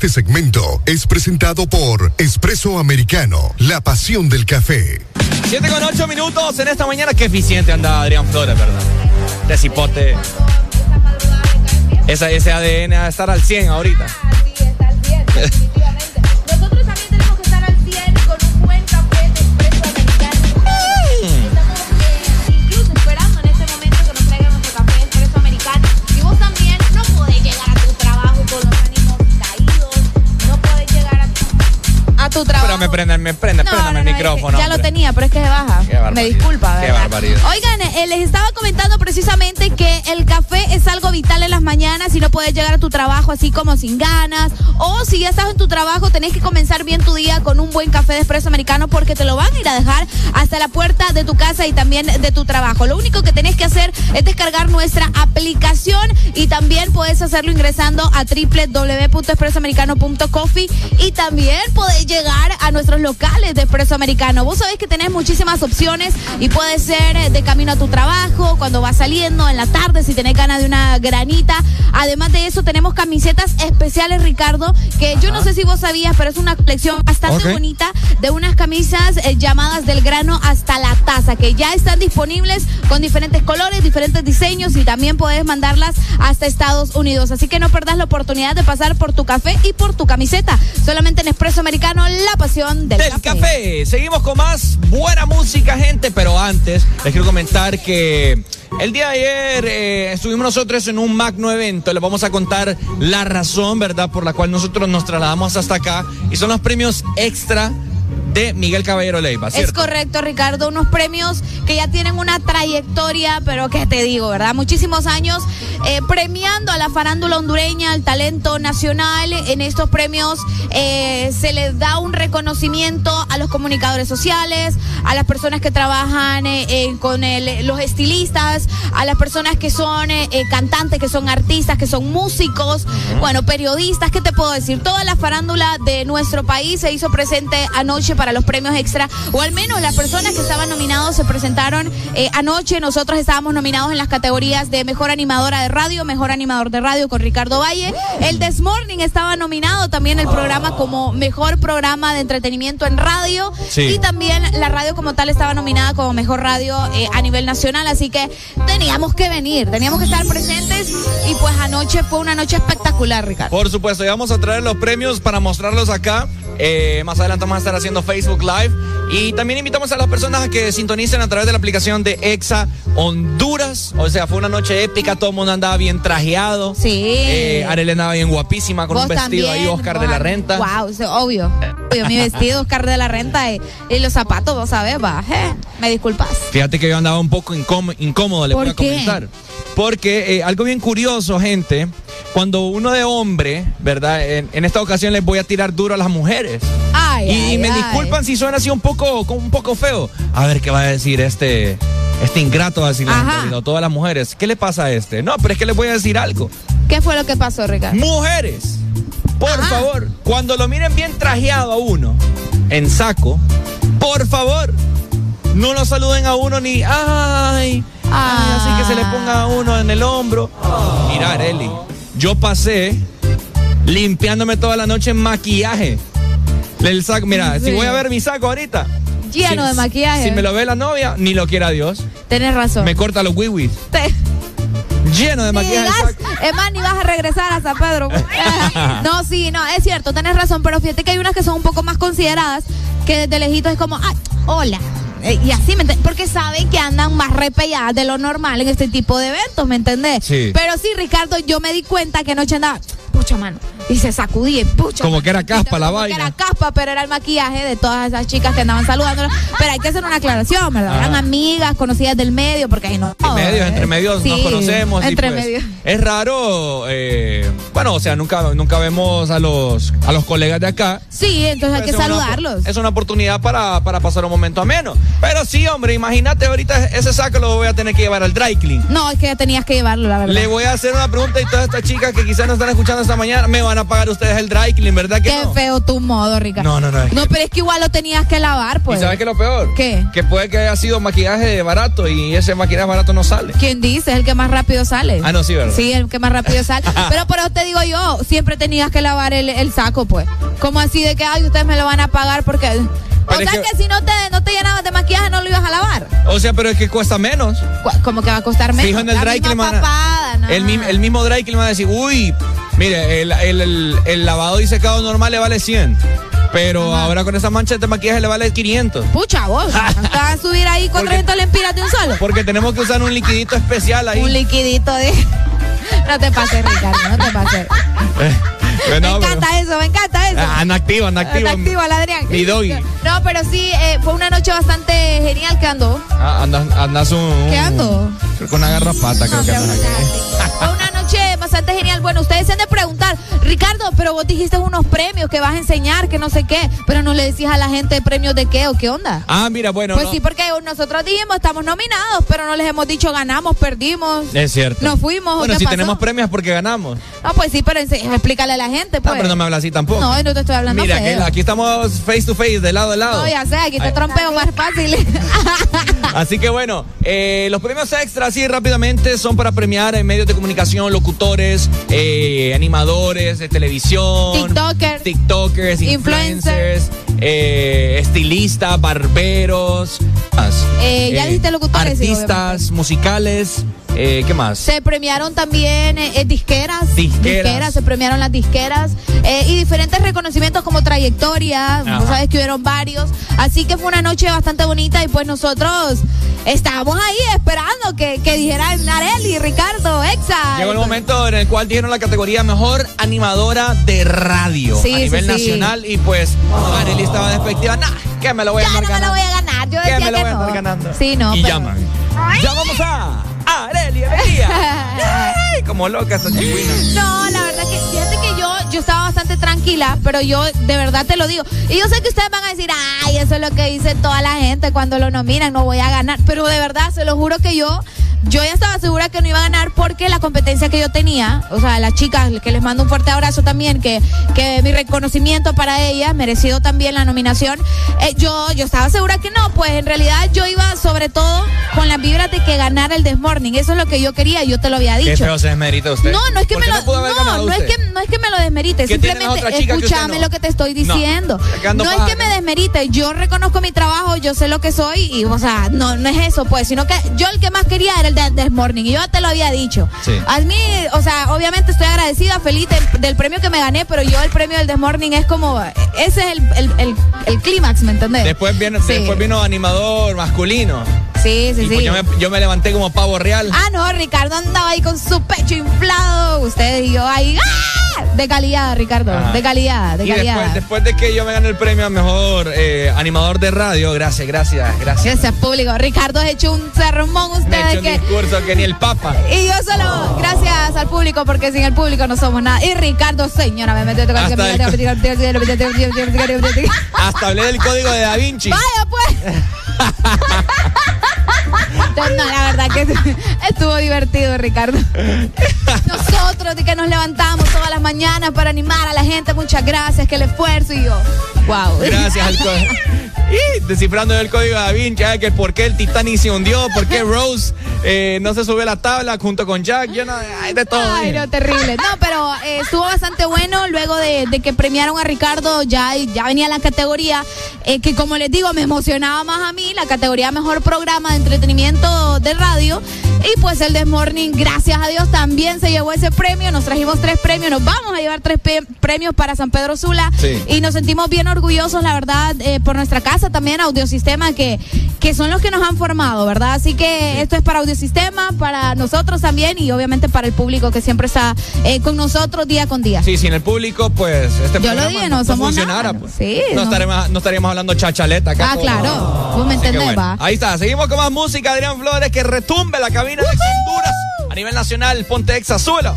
Este segmento es presentado por Espresso Americano, la pasión del café. 7 con 8 minutos en esta mañana. Qué eficiente anda Adrián Flores, ¿verdad? Este cipote. Esa, ese ADN a estar al 100 ahorita. Trabajo. Pero me prende, No, préndame no, el no, micrófono. Ya lo tenía, pero es que se baja. Qué barbaridad. Me disculpa, Qué ¿verdad? barbaridad. Oigan, eh, les estaba comentando precisamente que el café es algo vital en las mañanas y no puedes llegar a tu trabajo así como sin ganas. O si ya estás en tu trabajo, tenés que comenzar bien tu día con un buen café de espresso americano porque te lo van a ir a dejar hasta la puerta de tu casa y también de tu trabajo. Lo único que tenés que hacer es descargar nuestra aplicación y también puedes hacerlo ingresando a www.expresoamericano.coffee y también podés llegar a nuestros locales de Espresso Americano. Vos sabés que tenés muchísimas opciones y puede ser de camino a tu trabajo, cuando vas saliendo, en la tarde, si tenés ganas de una granita. Además de eso, tenemos camisetas especiales, Ricardo, que yo no sé si vos sabías, pero es una colección bastante bonita de unas camisas eh, llamadas del grano hasta la taza, que ya están disponibles con diferentes colores, diferentes diseños y también puedes mandarlas hasta Estados Unidos. Así que no perdás la oportunidad de pasar por tu café y por tu camiseta. Solamente en Espresso Americano, la pasión del, del café. Seguimos con más buena música, gente, pero antes les quiero comentar que el día de ayer eh, estuvimos nosotros en un magno evento. Les vamos a contar la razón, ¿verdad?, por la cual nosotros nos trasladamos hasta acá. Y son los premios extra de Miguel Caballero Leiva, Es correcto, Ricardo. Unos premios que ya tienen una trayectoria, pero qué te digo, ¿verdad? Muchísimos años eh, premiando a la farándula hondureña, al talento nacional. En estos premios eh, se les da un reconocimiento a los comunicadores sociales, a las personas que trabajan eh, con el- los estilistas, a las personas que son cantantes, que son artistas, que son músicos, bueno, periodistas, ¿qué te puedo decir? Toda la farándula de nuestro país se hizo presente anoche para los premios extra, o al menos las personas que estaban nominados se presentaron anoche. Nosotros estábamos nominados en las categorías de mejor animadora de radio, mejor animador de radio con Ricardo Valle. El This Morning estaba nominado también el programa como mejor programa de entretenimiento en radio. Sí. Y también la radio como tal estaba nominada como mejor radio eh, a nivel nacional. Así que teníamos que venir, teníamos que estar presentes. Y pues anoche fue una noche espectacular, Ricardo. Por supuesto, y vamos a traer los premios para mostrarlos acá. Eh, más adelante vamos a estar haciendo Facebook Live. Y también invitamos a las personas a que sintonicen a través de la aplicación de Exa Honduras. O sea, fue una noche épica, todo el mundo andaba bien trajeado. Sí. Eh, andaba bien guapísima con un vestido ahí, Oscar de la. Renta. Wow, o sea, obvio. Mi vestido Oscar de la Renta y, y los zapatos, vos sabés, va. eh, me disculpas. Fíjate que yo andaba un poco incómodo, incómodo le ¿Por voy a qué? comentar. Porque eh, algo bien curioso, gente, cuando uno de hombre, ¿verdad? En, en esta ocasión les voy a tirar duro a las mujeres. Ay, y ay, me ay. disculpan si suena así un poco, un poco feo. A ver qué va a decir este, este ingrato, va a decir la Ajá. gente, ¿no? todas las mujeres. ¿Qué le pasa a este? No, pero es que les voy a decir algo. ¿Qué fue lo que pasó, Ricardo? Mujeres, por favor, cuando lo miren bien trajeado a uno, en saco, por favor, no lo saluden a uno ni, ay, ay, así que se le ponga a uno en el hombro. Mira, Areli, yo pasé limpiándome toda la noche en maquillaje. El saco, mira, si voy a ver mi saco ahorita. Lleno si- de maquillaje. Si me lo ve la novia, ni lo quiera Dios. Tenés razón. Me corta los wiwis. Te- Lleno de maquillaje. es más, ni vas a regresar a San Pedro. <laughs> no, sí, no, es cierto, tenés razón, pero fíjate que hay unas que son un poco más consideradas, que desde lejitos es como, ay, hola. Eh, y así, ¿me? Porque saben que andan más repelladas de lo normal en este tipo de eventos, ¿me entendés? Sí. Pero sí, Ricardo, yo me di cuenta que anoche andaba, pucha mano, y se sacudía, y pucha. Como mano. que era caspa la Como que vaina. era caspa, pero era el maquillaje de todas esas chicas que andaban saludándola. Pero hay que hacer una aclaración, ¿verdad? Eran Ajá. amigas, conocidas del medio, porque ahí no. Entre medios, entre medios nos conocemos. y Entre pues, medios. Es raro, eh, bueno, o sea, nunca, nunca vemos a los, a los colegas de acá. Sí, entonces hay que Es una- saludarlos. Es una oportunidad para, para pasar un momento ameno. Pero sí, hombre, imagínate ahorita ese saco lo voy a tener que llevar al dry clean. No, es que ya tenías que llevarlo, la verdad. Le voy a hacer una pregunta y todas estas chicas que quizás no están escuchando esta mañana me van a pagar ustedes el dry clean, ¿verdad que Qué no? feo tu modo, Ricardo. No, no, no, No, pero es que igual lo tenías que lavar, pues. ¿Y sabes qué es lo peor? ¿Qué? Que puede que haya sido maquillaje barato y ese maquillaje barato no sale. ¿Quién dice? Es el que más rápido sale. Ah, no, sí, ¿verdad? Sí, el que más rápido sale. <laughs> pero por eso te digo yo, siempre tenías que lavar el, el saco, pues. Como así de que, ay, ustedes me lo van a pagar porque... O Pero sea que- que, si no te, no te llenabas de maquillaje no lo ibas a lavar. O sea, pero es que cuesta menos. Como que va a costar menos. Fijo en el La dry misma papada, no. El, el mismo dry clean va a decir, uy, mire, el, el- el- el lavado y secado normal le vale 100. Pero ahora con esa mancha de maquillaje le vale 500. Pucha, vos. <laughs> ¿Te vas a subir ahí 400 lempiras de un solo? Porque tenemos que usar un liquidito especial ahí. Un liquidito de... No te pases, Ricardo, no te pases. <laughs> Eh, Me pero- encanta eso, me encanta eso. Ah, anda activa, anda activa. Adrián. Mi doggy. No, pero sí, eh, fue una noche bastante genial que andó. Ah, andas, andas un. ¿Qué ando? Creo que una garrapata, creo que andas aquí. Fue una noche bastante genial. Bueno, ustedes se han de preguntar, Ricardo, pero vos dijiste unos premios que vas a enseñar, que no sé qué, pero no le decís a la gente premios de qué o qué onda. Ah, mira, bueno. pues no. sí, porque nosotros dijimos, estamos nominados, pero no les hemos dicho ganamos, perdimos. Es cierto. Nos fuimos, ¿o Bueno, si pasó? tenemos premios es porque ganamos. No, pues sí, pero explícale a la gente, Ah, pues. pero no me habla así tampoco. No, no te estoy hablando Mira, feo. que aquí estamos face to face, de lado a lado. No, ya sé, aquí te trompeo más fácil. <laughs> Así que bueno, eh, los premios extra, así rápidamente, son para premiar en medios de comunicación, locutores, eh, animadores de televisión, TikTokers. TikTokers, Influencers. influencers, eh, estilistas, barberos, más. Eh, ya dijiste locutores, sí, artistas musicales, eh, ¿qué más? Se premiaron también eh, eh, disqueras, Disqueras. se premiaron las disqueras eh, y diferentes reconocimientos como trayectoria, Ajá. vos sabes que hubieron varios, así que fue una noche bastante bonita y pues nosotros estábamos ahí esperando que, que dijeran Nareli, Ricardo, Exa. Llegó el momento en el cual dieron la categoría mejor animadora de radio Sí, a sí, nivel sí. nacional y pues Arely estaba despectiva. Nah, que me lo voy a Ya andar no me ganando. voy a ganar, yo Que decía me lo que voy a no. andar ganando. Sí, no, y pero- llaman. Ya vamos a Arely <laughs> Alegría. Como loca esta chingüina. No, la verdad que fíjate que estaba bastante tranquila, pero yo de verdad te lo digo. Y yo sé que ustedes van a decir, ay, eso es lo que dice toda la gente cuando lo nominan, no voy a ganar. Pero de verdad, se lo juro que yo, yo ya estaba segura que no iba a ganar porque la competencia que yo tenía, o sea, las chicas, que les mando un fuerte abrazo también, que, que mi reconocimiento para ellas, merecido también la nominación, eh, yo, yo estaba segura que no, pues en realidad yo iba sobre todo con las vibras de que ganara el Desmorning. Eso es lo que yo quería, yo te lo había dicho. Qué feo se desmerita usted. No, no es que ¿Por me lo no, no, no es que no es que me lo desmerite, ¿Qué tiene la simplemente escúchame no? lo que te estoy No, diciendo. ando No es que me ¿no? desmerite, yo reconozco mi trabajo, yo sé lo que soy y o sea, no no es eso pues, sino que yo el que más quería era el de Desmorning y yo te lo había dicho. Sí. A mí, o sea, obviamente estoy agradecida, feliz del, del premio que me gané, pero yo el premio del Desmorning es como ese es el el, el, el clímax, ¿me entendés? Después, viene, Sí. después vino animador masculino. Sí, sí, Y sí. pues yo, me, yo me levanté como pavo real. Ah, no, Ricardo andaba ahí con su pecho inflado. Ustedes y yo ahí. ¡ah! De calidad, Ricardo. Ajá. De calidad, de y calidad. después, después de que yo me gané el premio a mejor eh, animador de radio, gracias, gracias, gracias. Gracias, público. Ricardo ha hecho un sermón hecho un que. Discurso que ni el Papa. Y yo solo, gracias al público, porque sin el público no somos nada. Y Ricardo, señora, me metió Hasta Hasta hablé del código de Da Vinci. Vaya, pues. Entonces, no, la verdad que estuvo divertido, Ricardo. Nosotros de que nos levantamos todas las mañanas para animar a la gente, muchas gracias, que el esfuerzo y yo. Wow. Gracias al. Y descifrando el código de Da Vinci, que por qué el Titanic se hundió, por qué Rose eh, no se subió a la tabla junto con Jack. Yo no, hay de todo. Ay, no, terrible. No, pero eh, estuvo bastante bueno. Luego de, de que premiaron a Ricardo, ya, ya venía la categoría eh, que, como les digo, me emocionaba más a mí, la categoría Mejor Programa de Entretenimiento de Radio. Y pues el Desmorning, gracias a Dios, también se llevó ese premio. Nos trajimos tres premios, nos vamos a llevar tres premios para San Pedro Sula. Sí. Y nos sentimos bien orgullosos, la verdad, por nuestra casa también, Audiosistema, que, que son los que nos han formado, ¿verdad? Así que esto es para Audiosistema, para nosotros también y obviamente para el público que siempre está eh, con nosotros día con día. Sí, sin el público, pues este Yo lo dije, no somos funcionara. nada. pues. Sí, no, no. Estaríamos, no estaríamos hablando chachaleta acá. Ah, todo. claro. Vos me entendés, bueno, va. Ahí está, seguimos con más música, Adrián Flores, que retumbe la cabina de Honduras a nivel nacional. Ponte exa, súbelo.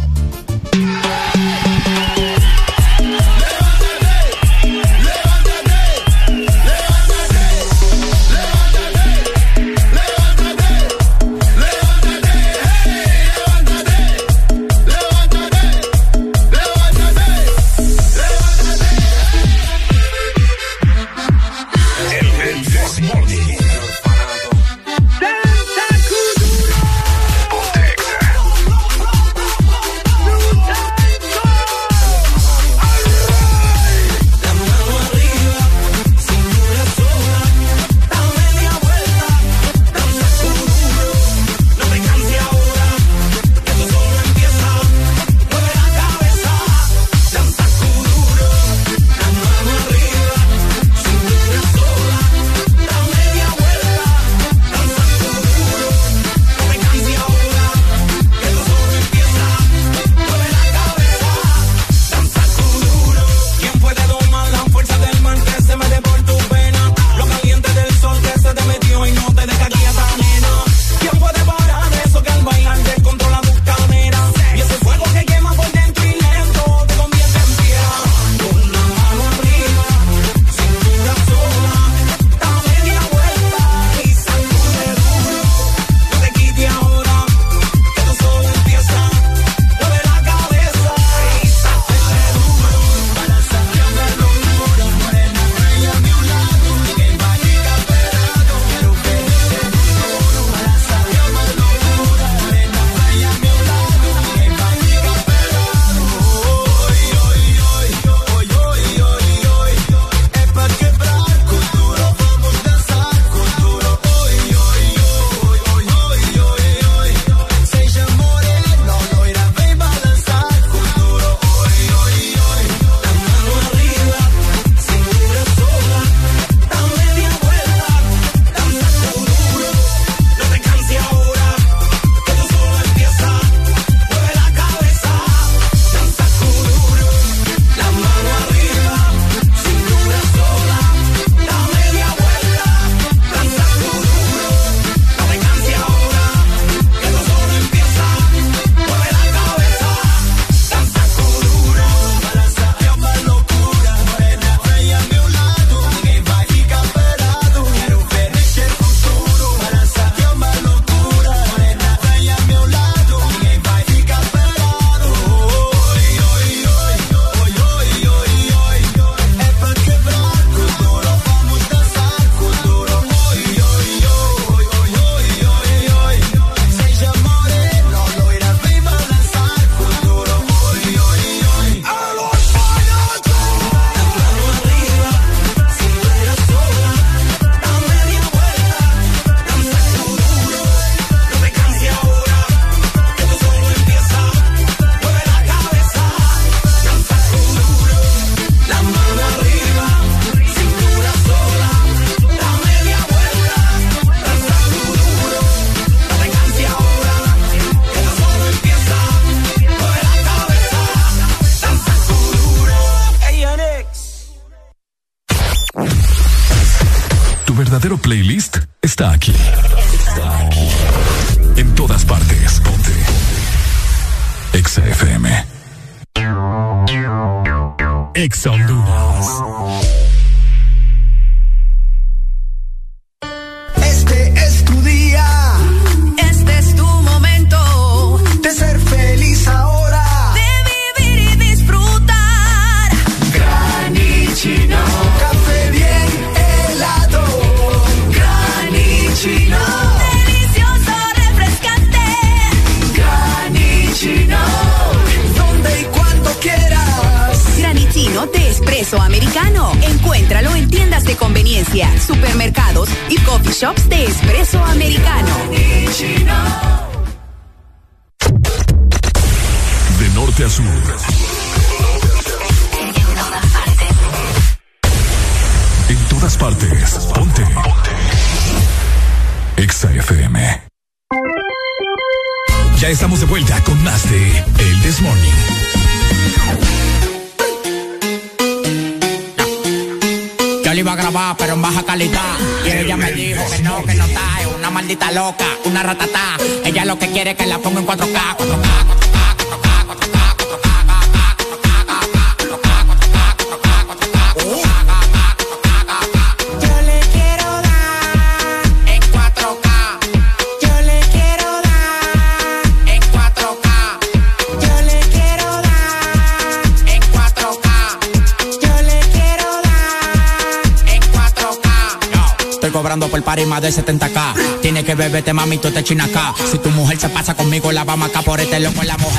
vete mami, tú te china acá. Si tu mujer se pasa conmigo, la vamos acá por este loco en la mujer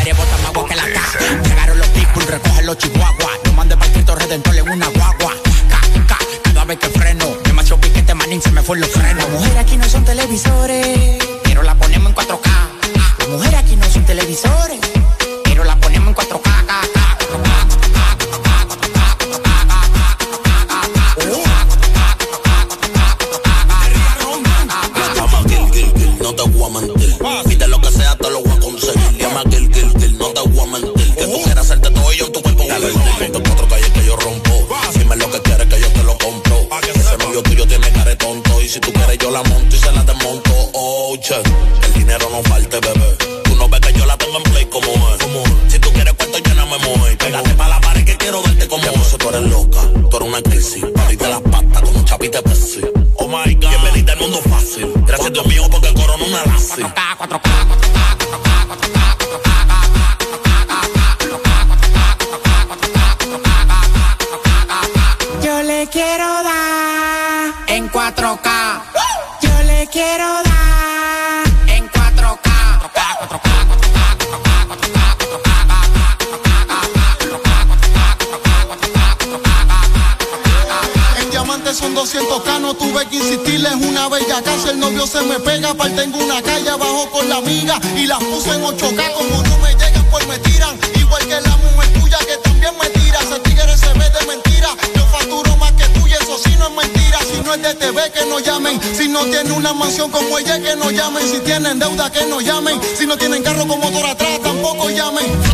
So. las puse en 8K. Como no me llegan, pues me tiran. Igual que la mujer tuya que también me tira. Ese tigre se ve de mentira. Yo facturo más que tú y eso sí no es mentira. Si no es de TV, que no llamen. Si no tiene una mansión como ella, que no llamen. Si tienen deuda, que no llamen. Si no tienen carro como motor atrás, tampoco llamen.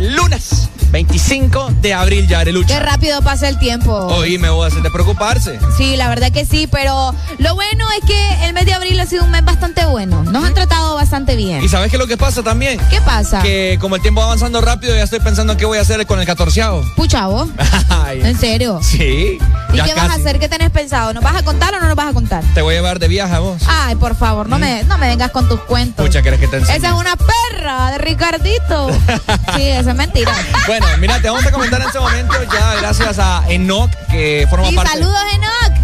del lunes 25 de abril, Yarelucha. Qué rápido pasa el tiempo. Hoy me voy a hacer de preocuparse. Sí, la verdad que sí, pero lo bueno es que el mes de abril ha sido un mes bastante bueno. Nos han tratado bastante bien. ¿Y sabes qué es lo que pasa también? ¿Qué pasa? Que como el tiempo va avanzando rápido, ya estoy pensando en qué voy a hacer con el catorceavo. Puchavo. <laughs> ¿En serio? Sí. ¿Y qué vas a hacer? ¿Qué tenés pensado? ¿Nos vas a contar o no nos vas a contar? Te voy a llevar de viaje a vos. Ay, por favor, no, me, no me vengas con tus cuentos. Pucha, ¿querés que te enseñe? Esa es una perra de Ricardito. <laughs> sí, eso es mentira. Bueno, mira, te vamos a comentar en este momento ya gracias a Enoch, que forma Y parte... saludos.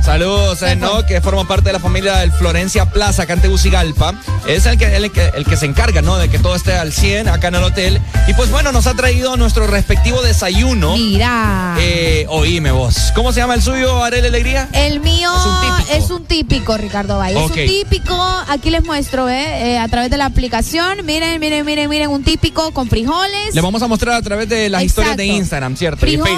Saludos a Enoch, que forma parte de la familia del Florencia Plaza, acá en Tegucigalpa. Es el que, el, que, el que se encarga, ¿no? De que todo esté al 100 acá en el hotel. Y pues bueno, nos ha traído nuestro respectivo desayuno. Mira. Eh, oíme vos. ¿Cómo se llama el suyo, Arel Alegría? El mío Es un típico. es un típico, Ricardo Valle. Es un típico. Aquí les muestro, ¿eh? Eh, A través de la aplicación. Miren, miren, miren, miren. Un típico con frijoles. Le vamos a mostrar a través de las historias de. Instagram, ¿cierto? Y Facebook.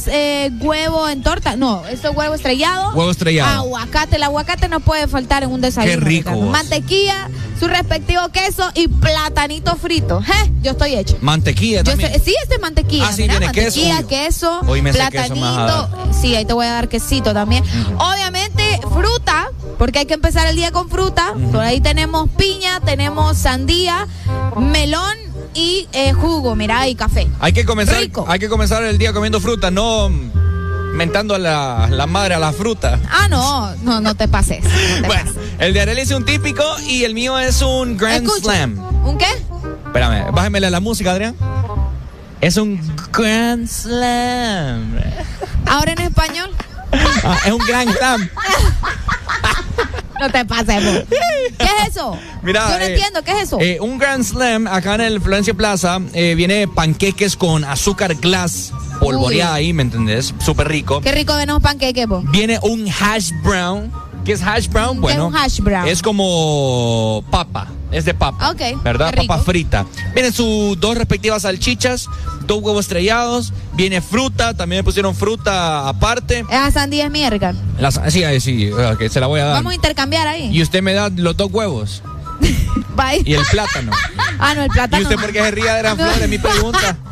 Frijoles, eh, huevo en torta. No, esto es huevo estrellado. Huevo estrellado. Aguacate. El aguacate no puede faltar en un desayuno. Qué rico. Mantequilla, su respectivo queso y platanito frito. ¿Eh? Yo estoy hecha. Mantequilla Yo también. sé- sí, este es mantequilla. Ah, sí, mira, tiene queso, mantequilla, queso, Hoy me sé queso, platanito. Sí, ahí te voy a dar quesito también. Obviamente, fruta, porque hay que empezar el día con fruta. Por ahí tenemos piña, tenemos sandía, melón y eh, jugo, mira, y café. Hay que comenzar, Rico. hay que comenzar el día comiendo fruta, no mentando a la, la madre a la fruta. Ah, no, no, no te pases. no te Bueno, el de Arel es un típico y el mío es un Grand. Slam. ¿Un qué? Espérame, bájemele la música, Adrián. Es un Grand Slam. Ahora en español. Ah, es un Grand Slam. No te pases. ¿Qué es eso? Mira, Yo no eh, entiendo, ¿qué es eso? Eh, un Grand Slam acá en el Florencia Plaza eh, viene panqueques con azúcar glass polvoreada ahí, ¿me entendés? Súper rico. Qué rico ven los panqueques, vos. Viene un hash brown. ¿Qué es hash brown? ¿Qué es Bueno, un hash brown? es como papa. Es de papa. Ok, ¿Verdad? Papa frita. Vienen sus dos respectivas salchichas, dos huevos estrellados. Viene fruta, también me pusieron fruta aparte. Esa sandía es mierda. Las, sí, ahí sí, eh, que se la voy a dar. Vamos a intercambiar ahí. Y usted me da los dos huevos <laughs> Bye. y el plátano. Ah, no, el plátano. ¿Y usted por qué se ría de Gran No. Flores? Mi pregunta. <laughs>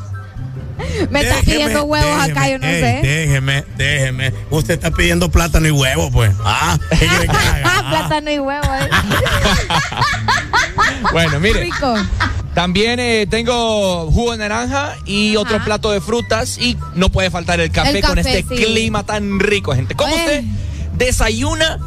<laughs> Me está pidiendo huevos acá, yo no ey, sé. Déjeme, déjeme. Usted está pidiendo plátano y huevo, pues. Ah, ¿qué quiere que haga? <laughs> Ah, plátano y huevo. eh. <laughs> Bueno, mire. Rico. También eh, tengo jugo de naranja y otro plato de frutas y no puede faltar el café, El con este sí. clima tan rico, gente. ¿Cómo Oye. usted desayuna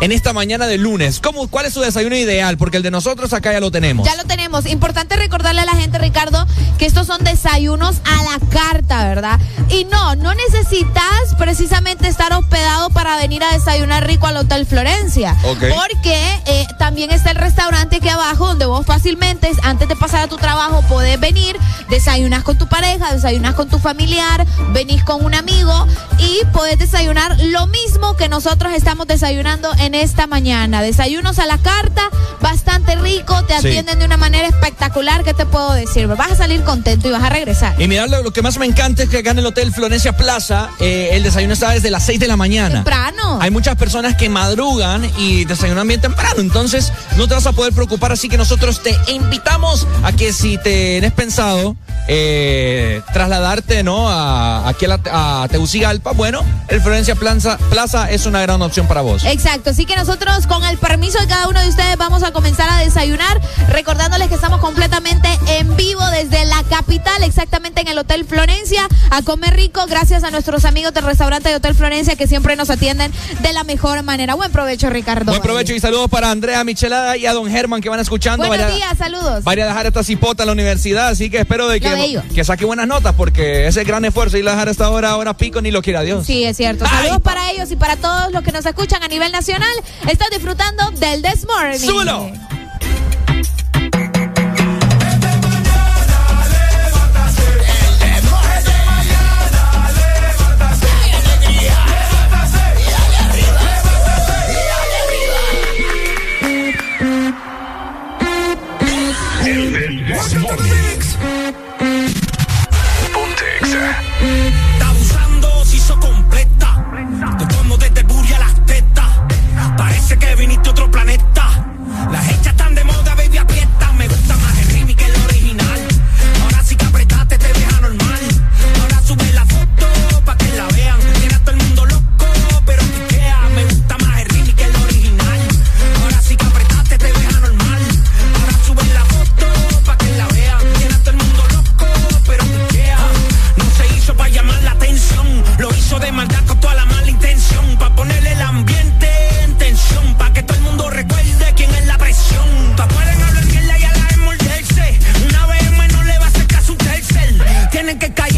en esta mañana de lunes? ¿Cómo, ¿Cuál es su desayuno ideal? Porque el de nosotros acá ya lo tenemos. Ya lo tenemos. Importante recordarle a la gente, Ricardo, que estos son desayunos a la carta, ¿verdad? Y no, no necesitas precisamente estar hospedado para venir a desayunar rico al Hotel Florencia. Ok. Porque eh, también está el restaurante aquí abajo donde vos fácilmente, antes de pasar a tu trabajo, podés venir, desayunas con tu pareja, desayunas con tu familiar, venís con un amigo y podés desayunar lo mismo que nosotros estamos desayunando en esta mañana. Desayunos a la carta, bastante rico, te Sí. atienden de una manera espectacular. ¿Qué te puedo decir? Vas a salir contento y vas a regresar. Y mira, lo, lo que más me encanta es que acá en el Hotel Florencia Plaza eh, el desayuno está desde las 6 de la mañana. Temprano. Hay muchas personas que madrugan y desayunan bien temprano, entonces no te vas a poder preocupar, así que nosotros te invitamos a que si tenés pensado eh, trasladarte ¿no? a, aquí a, la- a Tegucigalpa, bueno, el Florencia Plaza, Plaza es una gran opción para vos. Exacto, así que nosotros con el permiso de cada uno de ustedes vamos a comenzar a desayunar, recordándoles que estamos completamente en vivo desde la capital, exactamente en el Hotel Florencia, a comer rico, gracias a nuestros amigos del restaurante de Hotel Florencia que siempre nos atienden de la mejor manera. Buen provecho, Ricardo. Buen provecho y saludos para Andrea Michelada y a don Germán que van escuchando. Buenos días, saludos. Vaya a dejar esta cipota en la universidad, así que espero de que, que saque buenas notas, porque ese gran esfuerzo y la dejar esta hora, ahora pico, ni lo quiera Dios. Sí, es cierto. Saludos para ellos y para todos los que nos escuchan a nivel nacional. Estás disfrutando del This Morning. ¡Súbelo! Está Te como desde el booty a las tetas. Parece que viniste a otro planeta. Las hechas están que callar.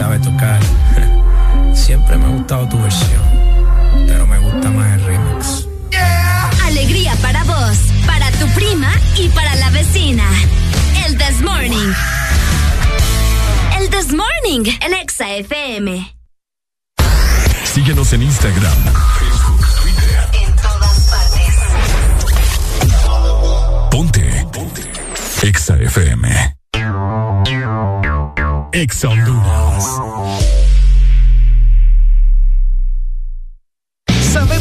sabe tocar. <laughs> Siempre me ha gustado tu versión, pero me gusta más el remix. Yeah. Alegría para vos, para tu prima y para la vecina. El This Morning. El This Morning, el Exa FM. Síguenos en Instagram, Facebook, Twitter. En todas partes. Ponte. Ponte. Exa FM. Exa Honduras. Podcast.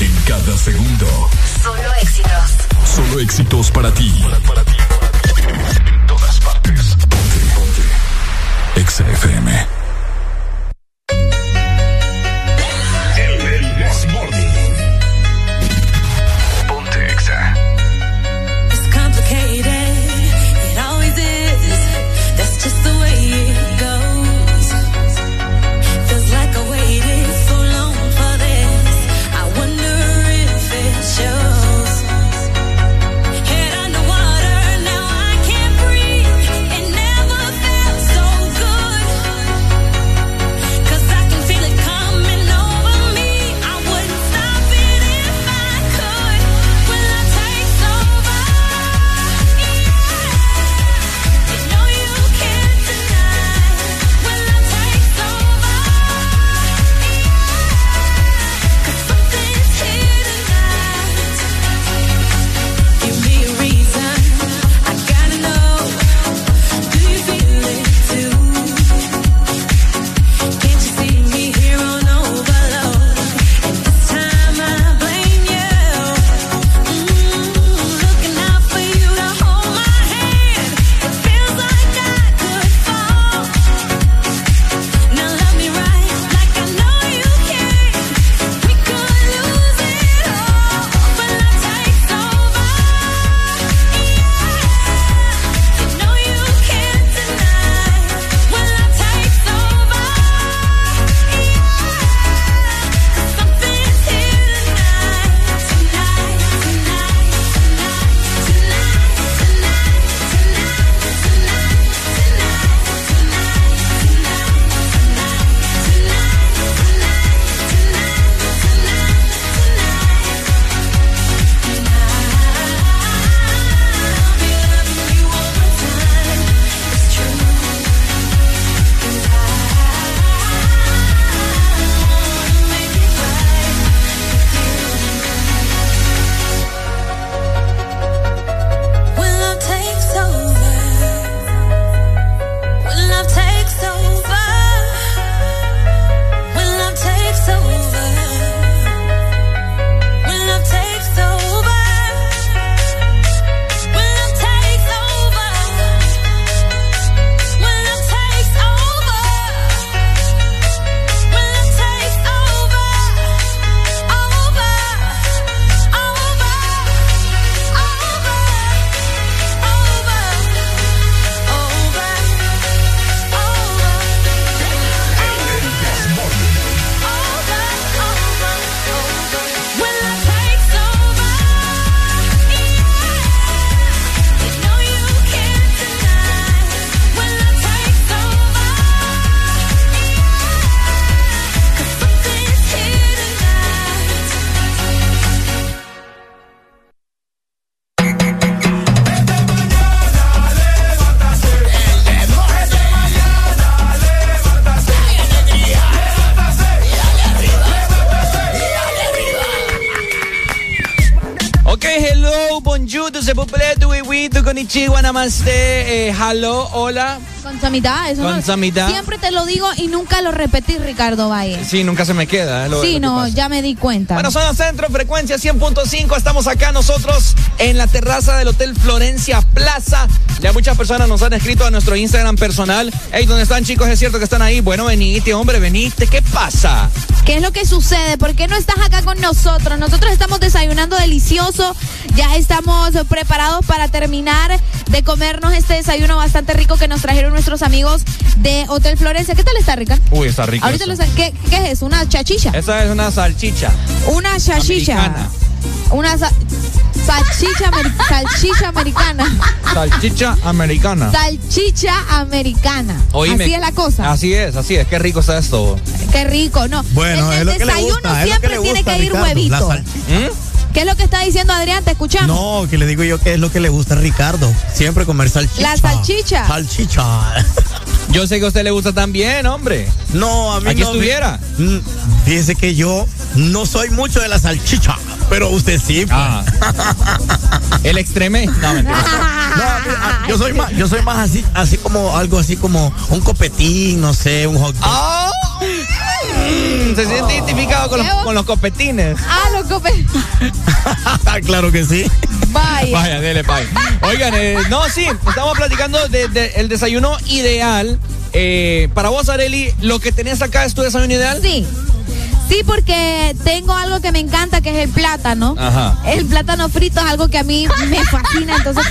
en cada segundo. Solo éxitos. Solo éxitos para ti. Para, ti. En todas partes. Ponte, ponte. Exa FM. Namaste, eh, hello, hola. Con samidad, eso Con no-. Siempre te lo digo y nunca lo repetí, Ricardo Valle. Sí, nunca se me queda. lo- Sí, lo no, ya me di cuenta. Bueno, zona centro, frecuencia 100.5. Estamos acá nosotros en la terraza del Hotel Florencia Plaza. Ya muchas personas nos han escrito a nuestro Instagram personal. Hey, ¿dónde están chicos? Es cierto que están ahí. Bueno, venite, hombre, venite. ¿Qué pasa? ¿Qué es lo que sucede? ¿Por qué no estás acá con nosotros? Nosotros estamos desayunando delicioso. Ya estamos preparados para terminar de comernos este desayuno bastante rico que nos trajeron nuestros amigos de Hotel Florencia. ¿Qué tal está, Ricardo? Uy, está rico. Ahorita lo ¿qué, ¿Qué es eso? ¿Una chachicha? Esa es una salchicha. Una chachicha. Americana. Una sa- salchicha, ameri- salchicha americana. Salchicha americana. Salchicha americana. Oíme. Así es la cosa. Así es, así es. Qué rico está esto. Qué rico, ¿no? Bueno, en el es lo que le desayuno gusta, es lo que siempre le tiene gusta, que ir Ricardo, huevito. la salchicha. ¿Qué es lo que está diciendo Adrián? Te escuchamos. No, que le digo yo que es lo que le gusta a Ricardo. Siempre comer salchicha. La salchicha. Salchicha. <laughs> Yo sé que a usted le gusta también, hombre. No, a mí Aquí no. estuviera. Mm, Fíjese que yo no soy mucho de la salchicha, pero usted sí. pues. Ah. <laughs> El extreme. No, mentira. <laughs> Yo soy más, yo soy más así, así como algo así como un copetín, no sé, un hot dog. Ah. Mm, Se siente identificado con los, con los copetines. Ah, los copes. <laughs> claro que sí. Vaya. Vaya, dele, pay. Oigan, eh, no, sí, estamos platicando del de, el desayuno ideal. Eh, para vos, Areli, ¿lo que tenías acá es tu desayuno ideal? Sí. Sí, porque tengo algo que me encanta, que es el plátano. Ajá. El plátano frito es algo que a mí me fascina, entonces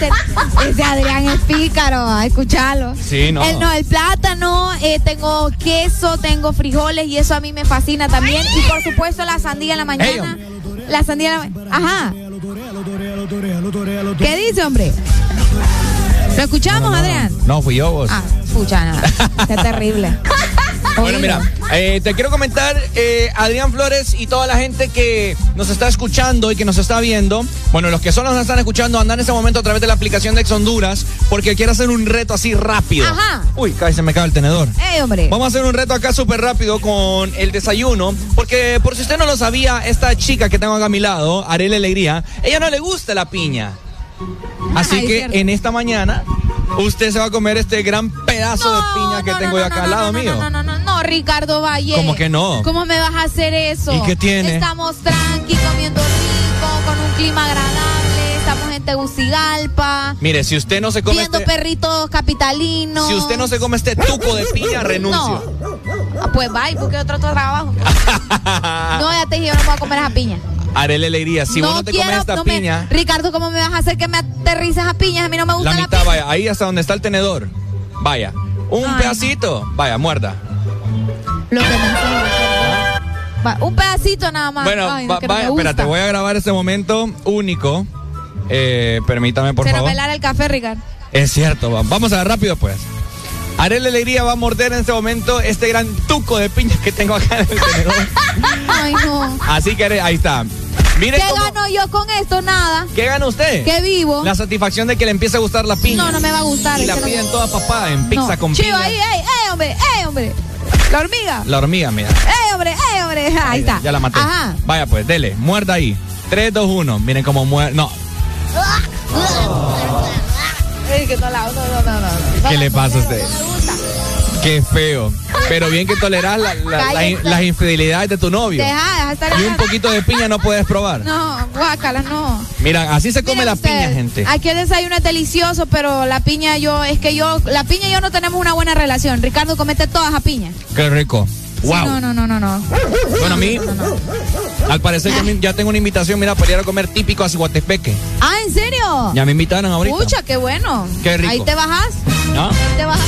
ese Adrián es pícaro, a escucharlo. Sí, no. El, no, el plátano, eh, tengo queso, tengo frijoles y eso a mí me fascina también. Y por supuesto la sandía en la mañana. la sandía en la Ajá. ¿Qué dice, hombre? ¿Lo escuchamos, Adrián? No, fui yo, vos. Ah, escucha nada. <laughs> Qué terrible. Bueno, mira, eh, te quiero comentar, eh, Adrián Flores y toda la gente que nos está escuchando y que nos está viendo. Bueno, los que solo nos están escuchando andan en ese momento a través de la aplicación de Ex Honduras porque quiero hacer un reto así rápido. Ajá. Uy, casi se me cae el tenedor. ¡Ey, hombre! Vamos a hacer un reto acá súper rápido con el desayuno, porque por si usted no lo sabía, esta chica que tengo acá a mi lado, Arele Alegría, ella no le gusta la piña. Así que en esta mañana usted se va a comer este gran pedazo de piña que tengo yo acá al lado mío. No, no, no, no, Ricardo Valle. ¿Cómo que no? ¿Cómo me vas a hacer eso? ¿Y qué tiene? Estamos tranqui, comiendo rico, con un clima agradable, estamos en Tegucigalpa, Mire, si usted no se come viendo este, perritos capitalinos. si usted no se come este tuco de piña, renuncio. No. Ah, Pues bye, porque otro trabajo. <laughs> no, ya te dije, yo no a comer esa piña. Arele Alegría, si vos no te comes esta no me- piña, Ricardo, ¿cómo me vas a hacer que me aterrices a piñas? A mí no me gusta la la, mitad, piña. vaya, ahí hasta donde está el tenedor. Vaya, un Ay, pedacito, vaya, muerda. Lo que me enseñas. Va, Un pedacito nada más. Bueno, Ay, va- espérate, voy a grabar este momento único. Eh, permítame, por Se favor. velara el café, Ricardo. Es cierto, va- vamos a ver rápido pues. Arele Alegría va a morder en este momento este gran tuco de piña que tengo acá en el tenedor. Ay, no. Así que ahí está. Miren ¿Qué cómo- gano yo con esto? Nada. ¿Qué gana usted? ¿Qué vivo? La satisfacción de que le empiece a gustar la piña. No, no me va a gustar. Y la ese no- piden toda papada en pizza No. con Chivo, piña. ahí, ey, ey, hombre, ey, hombre. La hormiga. La hormiga, mira. Ey, hombre, ey, hombre. Ahí está. Ya la maté. Ajá. Vaya pues, dele, muerda ahí. 3, 2, 1. Miren cómo muerde. No, Ey, que no la, no, no, no, no, no. ¿qué le pasa a usted? No me gusta. Qué feo. Pero bien que toleras la- la- la- Cállate. las infidelidades de tu novio. Deja, deja de estar Y un poquito de piña no puedes probar. No, guácala, no. Mira, así se come Miren la ustedes, piña, gente. Aquí el desayuno es delicioso, pero la piña yo, es que yo, la piña y yo no tenemos una buena relación. Ricardo, comete todas a piña. Qué rico. Sí, Wow. no, no, no, no, no. Bueno, a mí, al parecer ya, me- ya tengo una invitación, mira, para ir a comer típico a Ciguatespeque. Ah, ¿en serio? Ya me invitaron ahorita. Pucha, qué bueno. Qué rico. Ahí te bajas, ¿No? ahí te bajas.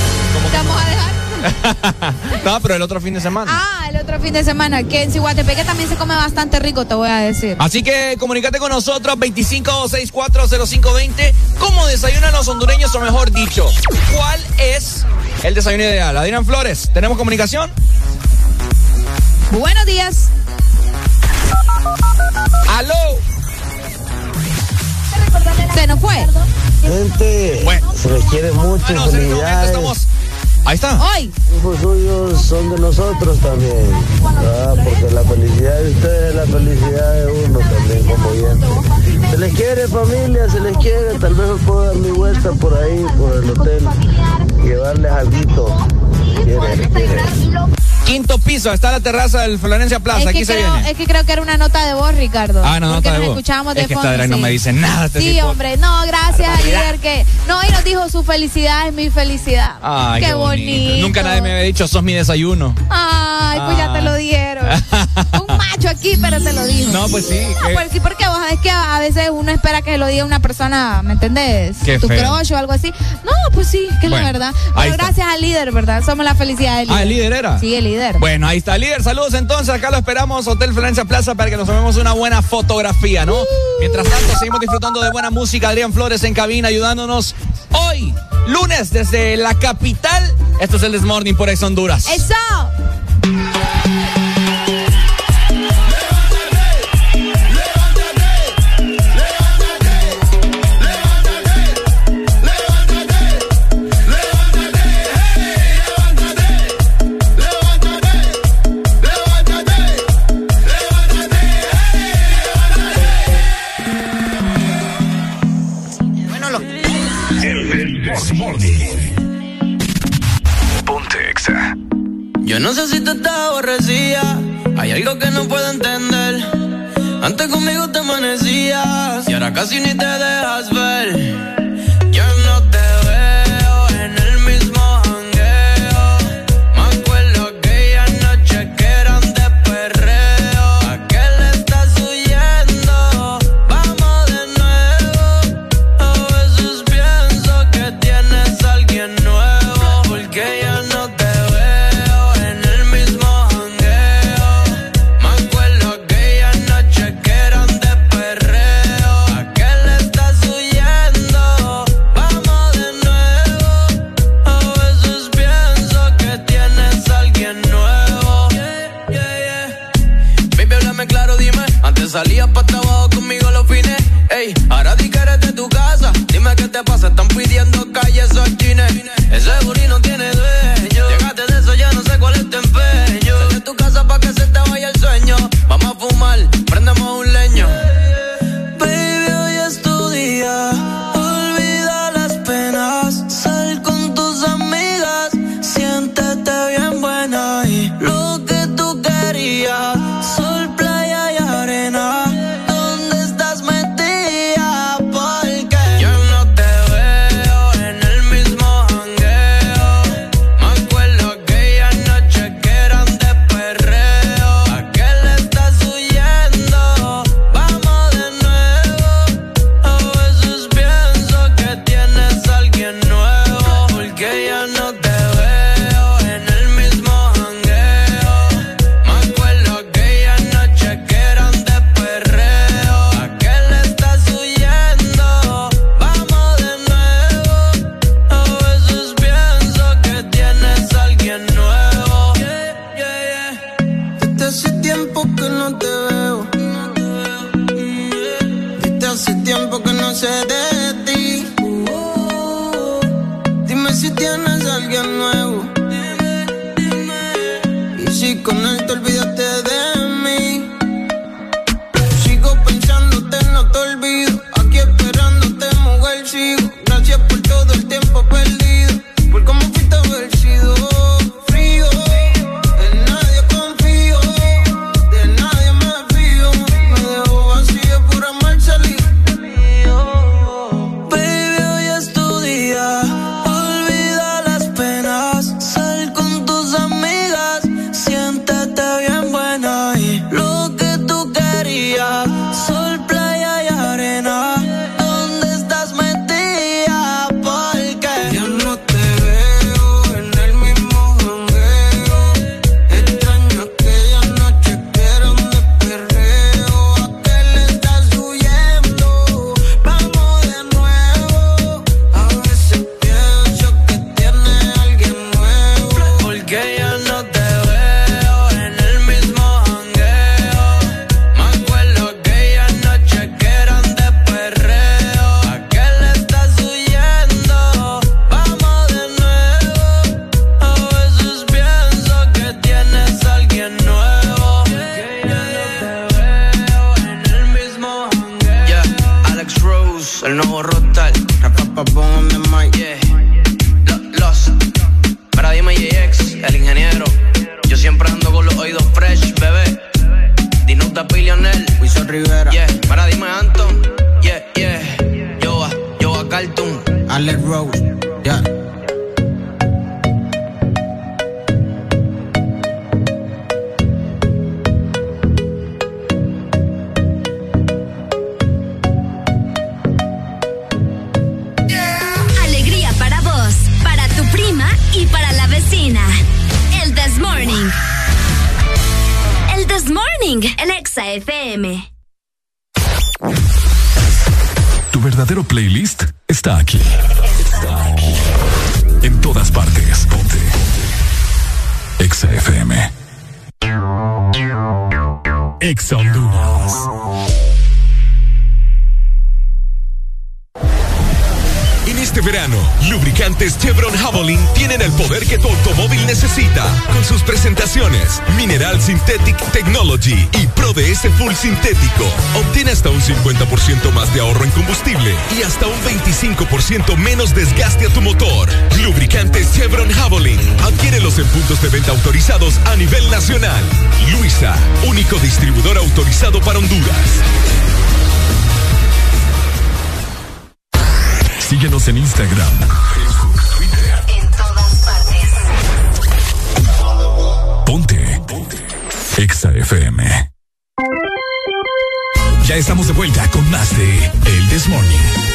Te vamos a dejar. <laughs> no, pero el otro fin de semana. Ah, el otro fin de semana, que en Cihuatepeque también se come bastante rico, te voy a decir. Así que comunícate con nosotros 25640520. ¿Cómo desayunan los hondureños o mejor dicho? ¿Cuál es el desayuno ideal? Adrián Flores, ¿tenemos comunicación? Buenos días. ¡Aló! Se nos fue. Gente, se les quiere mucho, Bueno, felicidades. estamos. Ahí está. Hoy. Hijos suyos son de nosotros también. Ah, porque la felicidad de ustedes es la felicidad de uno también como oyente. Se les quiere familia, se les quiere. Tal vez me puedo dar mi vuelta por ahí, por el hotel. Llevarles algo. Quiere, quiere. Quinto piso, está la terraza del Florencia Plaza, Es aquí se creo, viene. es que creo que era una nota de voz, Ricardo. Ah, no, Porque nota de nos voz. escuchábamos de Es que fondo. esta Drag no sí. me dice nada. Este Sí, tipo. hombre, no, gracias a líder que. No, y nos dijo su felicidad es mi felicidad. Ay, qué, bonito. Nunca nadie me había dicho, sos mi desayuno. Ay, pues ya Ah. te lo dieron. <laughs> Un macho aquí, pero te lo dijo. No, pues sí. No, que- pues sí, porque vos sabés que a veces uno espera que lo diga una persona, ¿me entendés? Qué tu feo. crush o algo así. No, pues sí, que es la verdad. Pero está. gracias al líder, ¿verdad? Somos la felicidad del líder. Ah, ¿el líder era? Sí, el líder. Bueno, ahí está, líder. Saludos entonces. Acá lo esperamos, Hotel Florencia Plaza, para que nos tomemos una buena fotografía, ¿no? Mientras tanto, seguimos disfrutando de buena música. Adrián Flores en cabina ayudándonos hoy, lunes, desde la capital. Esto es el Desmorning por Ex Honduras. ¡Eso! No sé si tú estás. Hay algo que no puedo entender. Antes conmigo te amanecías y ahora casi ni te dejas ver. sintético. Obtén hasta un 50% más de ahorro en combustible y hasta un 25% menos desgaste a tu motor. Lubricante Chevron Javelin. Adquiérelos en puntos de venta autorizados a nivel nacional. Luisa, único distribuidor autorizado para Honduras. Síguenos en Instagram, Facebook, Twitter. En todas partes. Ponte. Ponte. Exa FM. Ya estamos de vuelta con más de El This Morning.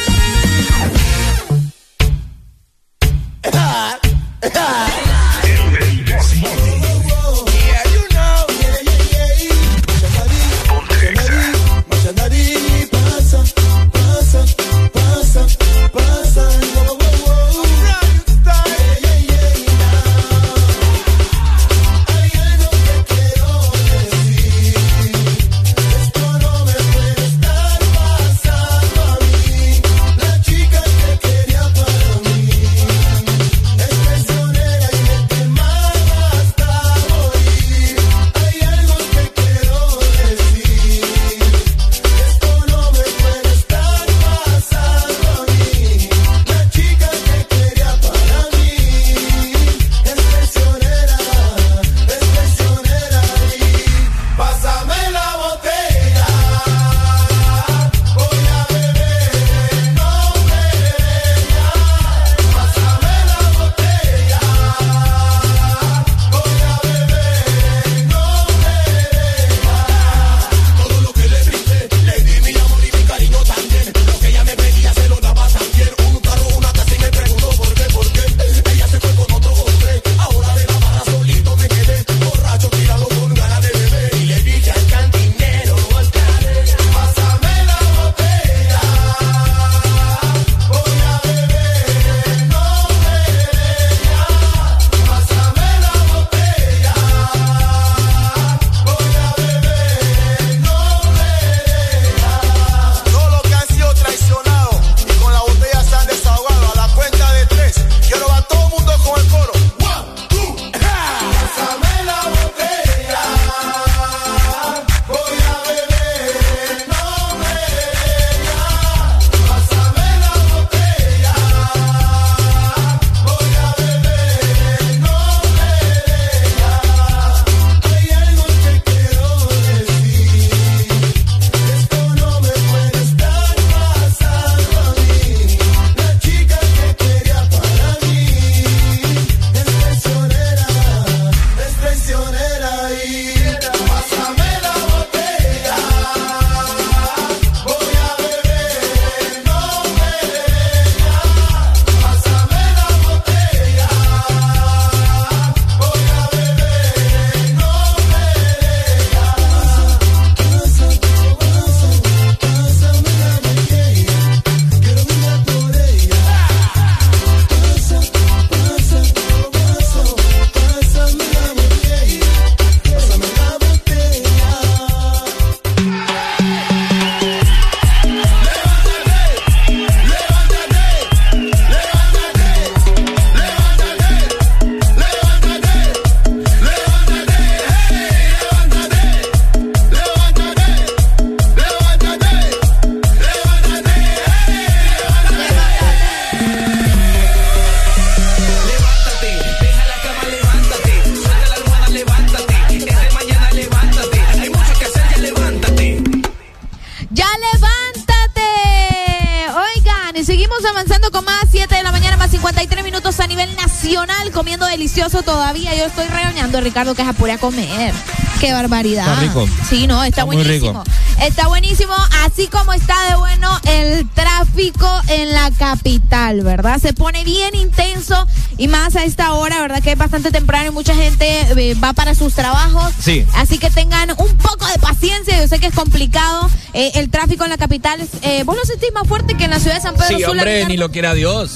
Ricardo que se apure a comer. Qué barbaridad. Está rico. Sí, no, está, buenísimo. Está buenísimo, así como está de bueno el tráfico en la capital, ¿verdad? Se pone bien intenso y más a esta hora, ¿verdad? Que es bastante temprano y mucha gente eh, va para sus trabajos. Sí. Así que tengan un poco de paciencia, yo sé que es complicado. eh, el tráfico en la capital, eh, ¿vos lo sentís más fuerte que en la ciudad de San Pedro Sí, Sula? hombre, Ricardo? ni lo quiera Dios.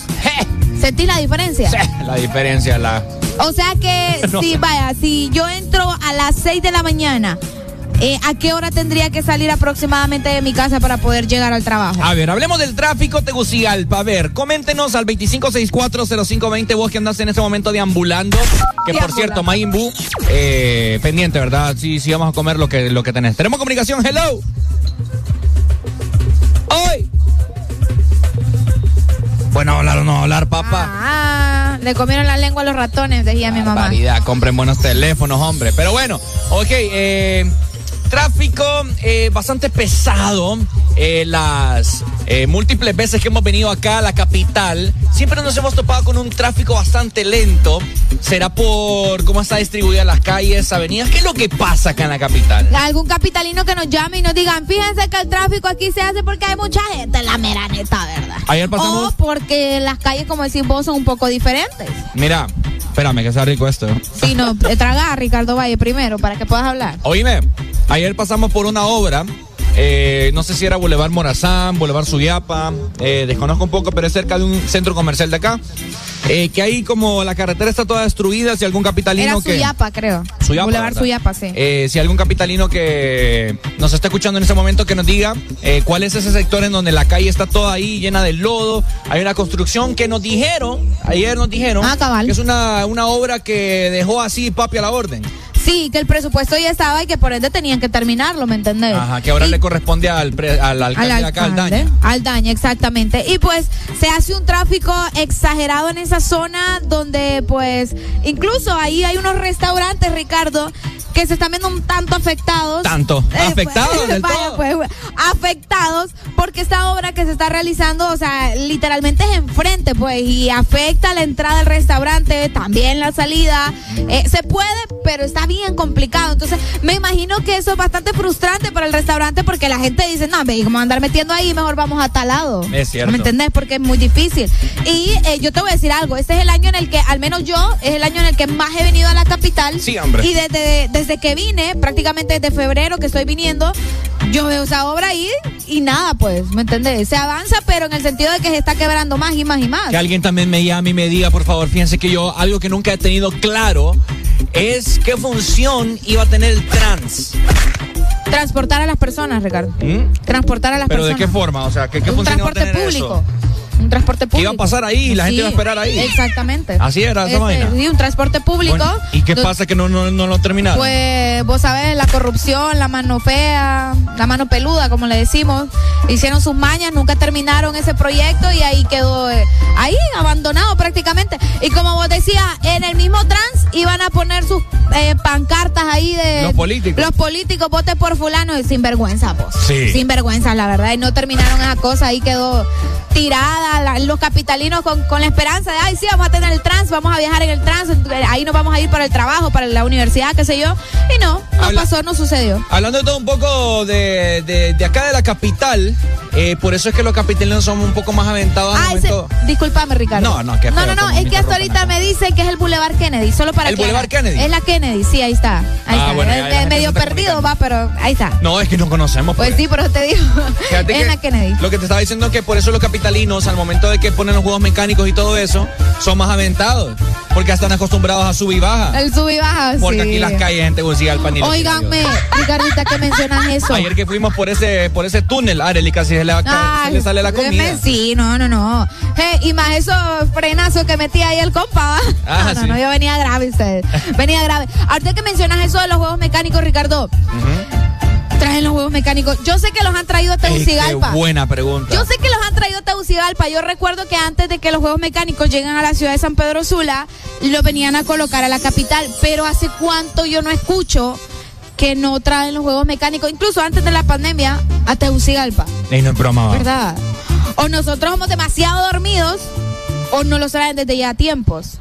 ¿Sentís la diferencia? La diferencia, la. O sea que, <laughs> No si vaya, si yo entro a las 6 de la mañana, eh, ¿a qué hora tendría que salir aproximadamente de mi casa para poder llegar al trabajo? A ver, hablemos del tráfico Tegucigalpa. A ver, coméntenos al 25640520 vos que andás en este momento deambulando. Que por cierto, Mayimbu, eh, pendiente, ¿verdad? Sí, sí, vamos a comer lo que, lo que tenés. Tenemos comunicación, hello. Le comieron la lengua a los ratones, decía mi mamá. Compren buenos teléfonos, hombre. Pero bueno, ok, eh, tráfico eh, bastante pesado. eh, las eh, múltiples veces que hemos venido acá a la capital, siempre nos hemos topado con un tráfico bastante lento. ¿Será por cómo está distribuida las calles, avenidas? ¿Qué es lo que pasa acá en la capital? Algún capitalino que nos llame y nos digan, fíjense que el tráfico aquí se hace porque hay mucha gente, la mera neta, ¿verdad? Ayer pasamos... O porque las calles, como decís vos, son un poco diferentes. Mira, espérame que está rico esto. Si no, eh, traga a Ricardo Valle primero para que puedas hablar. Oíme, ayer pasamos por una obra. Eh, no sé si era Boulevard Morazán, Boulevard Suyapa, eh, desconozco un poco, pero es cerca de un centro comercial de acá. eh, que ahí como la carretera está toda destruida, si algún capitalino Era que... Suyapa, creo. Suyapa, Boulevard ¿verdad? Suyapa, sí. Si algún capitalino que nos está escuchando en este momento que nos diga cuál es ese sector en donde la calle está toda ahí llena de lodo, hay una construcción que nos dijeron, ayer nos dijeron Ah, que es una, una obra que dejó así papi a la orden. Sí, que el presupuesto ya estaba y que por ende tenían que terminarlo, ¿me entendés? Ajá, que ahora le corresponde al, pre- al alcalde, al acá, al alcalde, Daña. al daño, exactamente. Y pues se hace un tráfico exagerado en esa zona donde pues incluso ahí hay unos restaurantes, Ricardo, que se están viendo un tanto afectados. Tanto. Eh, pues, Afectados del <laughs> vaya, todo. pues, afectados porque esta obra que se está realizando, o sea, literalmente es enfrente, pues, y afecta la entrada al restaurante, también la salida. Eh, se puede, pero está bien complicado. Entonces, me imagino que eso es bastante frustrante para el restaurante porque la gente dice, no, ve, como andar metiendo ahí, mejor vamos a tal lado. Es cierto. ¿Me entendés? Porque es muy difícil. Y eh, yo te voy a decir algo, este es el año en el que, al menos yo, es el año en el que más he venido a la capital. Sí, hombre. Y desde, desde que vine, prácticamente desde febrero que estoy viniendo, yo veo esa obra ahí y nada, pues, ¿me entendés? Se avanza, pero en el sentido de que se está quebrando más y más y más. Que alguien también me llame y me diga, por favor, fíjense que yo algo que nunca he tenido claro es qué función iba a tener el trans. Transportar a las personas, Ricardo. ¿Mm? Transportar a las Pero de personas. qué forma, o sea, ¿qué, qué Un función iba a transporte tener público. eso? Un transporte público. iba a pasar ahí y la gente iba a esperar ahí. Exactamente. Así era esa Este, vaina. Sí, un transporte público. Bueno, ¿Y qué pasa que no, no, no lo terminaron? Pues vos sabés, la corrupción, la mano fea, la mano peluda, como le decimos, hicieron sus mañas, nunca terminaron ese proyecto y ahí quedó eh, ahí abandonado prácticamente. Y como vos decías, en el mismo trans iban a poner sus eh, pancartas ahí de Los políticos. Los políticos, vote por fulano y sin vergüenza, vos. Sí. Sin vergüenza, la verdad, y no terminaron esa cosa, ahí quedó tirada, la- los capitalinos con, con la esperanza de, ay, sí, vamos a tener el trans, vamos a viajar en el trans, eh, ahí nos vamos a ir para el trabajo, para la universidad, qué sé yo. Y no, no Habla- pasó, no sucedió. Hablando de todo un poco de, de, de acá de la capital, eh, por eso es que los capitalinos somos un poco más aventados Ah, momento. discúlpame, Ricardo. No, no, qué No, no, no, es que hasta ahorita me dicen que es el Boulevard Kennedy, solo para ¿El que Boulevard Kennedy? Es la Kennedy, sí, ahí está. Ahí Ah, está. bueno, Es medio perdido, va, pero ahí está. No, es que no conocemos. Pues pues. sí, pero te digo, <laughs> es que la Kennedy. Lo que te estaba diciendo es que por eso los capitalinos, al momento de que ponen los juegos mecánicos y todo eso, son más aventados. Porque están acostumbrados a subir y baja. El sub y baja, Porque sí. aquí las calles en Tegucigalpa ni lo Óiganme, Ricardita, que mencionas <laughs> eso. Ayer que fuimos por ese, por ese túnel, Areli, casi se le, va a caer- se le sale la comida. deme- Sí, no, no, no. Hey, y más esos frenazos que metía ahí el compa. ¿va? Ah, <laughs> no, no, sí. no, yo venía grave, usted. venía grave. Ahorita que mencionas eso de los juegos mecánicos, Ricardo, traen los juegos mecánicos. Yo sé que los han traído a Ey, qué Tegucigalpa. buena pregunta. Yo sé que los han traído a Tegucigalpa. Yo recuerdo que antes de que los Juegos Mecánicos lleguen a la ciudad de San Pedro Sula, lo venían a colocar a la capital. Pero hace cuánto yo no escucho que no traen los Juegos Mecánicos, incluso antes de la pandemia, a Tegucigalpa. Ey, no es broma, va. ¿Verdad? O nosotros somos demasiado dormidos o no lo saben desde ya tiempos.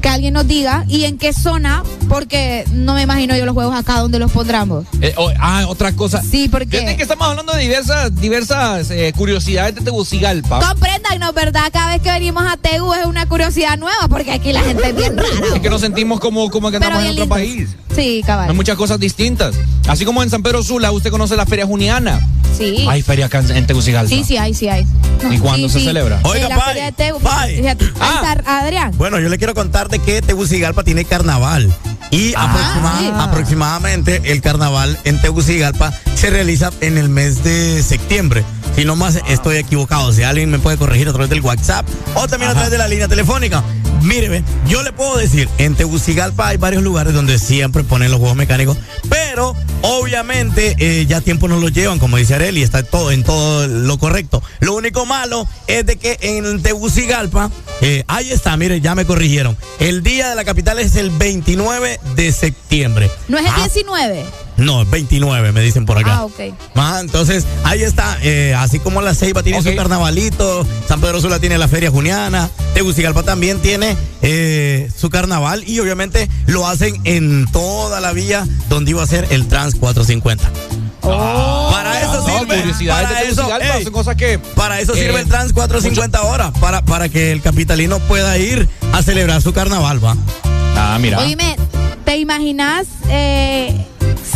Que alguien nos diga y en qué zona, porque no me imagino yo los juegos acá donde los pondremos. Eh, oh, ah, otra cosa. Sí, porque. Fíjate que estamos hablando de diversas, diversas eh, curiosidades de Tegucigalpa. Compréndanos, ¿verdad? Cada vez que venimos a Tegu es una curiosidad nueva, porque aquí la gente es bien rara. <laughs> Es que nos sentimos como, como que estamos en otro país. Sí, cabal. Hay muchas cosas distintas. Así como en San Pedro Sula, usted conoce la Feria Juniana. Sí. Hay feria acá en Tegucigalpa. Sí, sí, hay, sí hay. ¿Y cuándo Sí, se sí. celebra? Oiga, En la Pai, feria de Tegu. Pai. Fíjate, ahí Ah. está Adrián. Bueno, yo le quiero contar de que Tegucigalpa tiene carnaval. Y aproxima- sí. aproximadamente el carnaval en Tegucigalpa se realiza en el mes de septiembre. Si no más estoy equivocado, si alguien me puede corregir a través del WhatsApp o también a través de la línea telefónica. Mire, ve, yo le puedo decir, en Tegucigalpa hay varios lugares donde siempre ponen los juegos mecánicos, pero obviamente eh, ya tiempo nos lo llevan, como dice Areli, está todo en todo lo correcto. Lo único malo es de que en Tegucigalpa, eh, ahí está, mire, ya me corrigieron. El día de la capital es el 29 de septiembre. ¿No es el Ah, 19? No, es 29, me dicen por acá. Ah, ok. Ah, entonces, ahí está, eh, así como la Ceiba tiene su carnavalito, San Pedro Sula tiene la Feria Juniana, Tegucigalpa también tiene eh, su carnaval y obviamente lo hacen en toda la vía donde iba a ser el Trans 450. para eso No, sirve. curiosidades para de eso, ey, son cosas que. para eso sirve eh, el Trans 450 horas, para, para que el capitalino pueda ir a celebrar su carnaval, va. Ah, mira. Oíme, ¿te imaginas eh,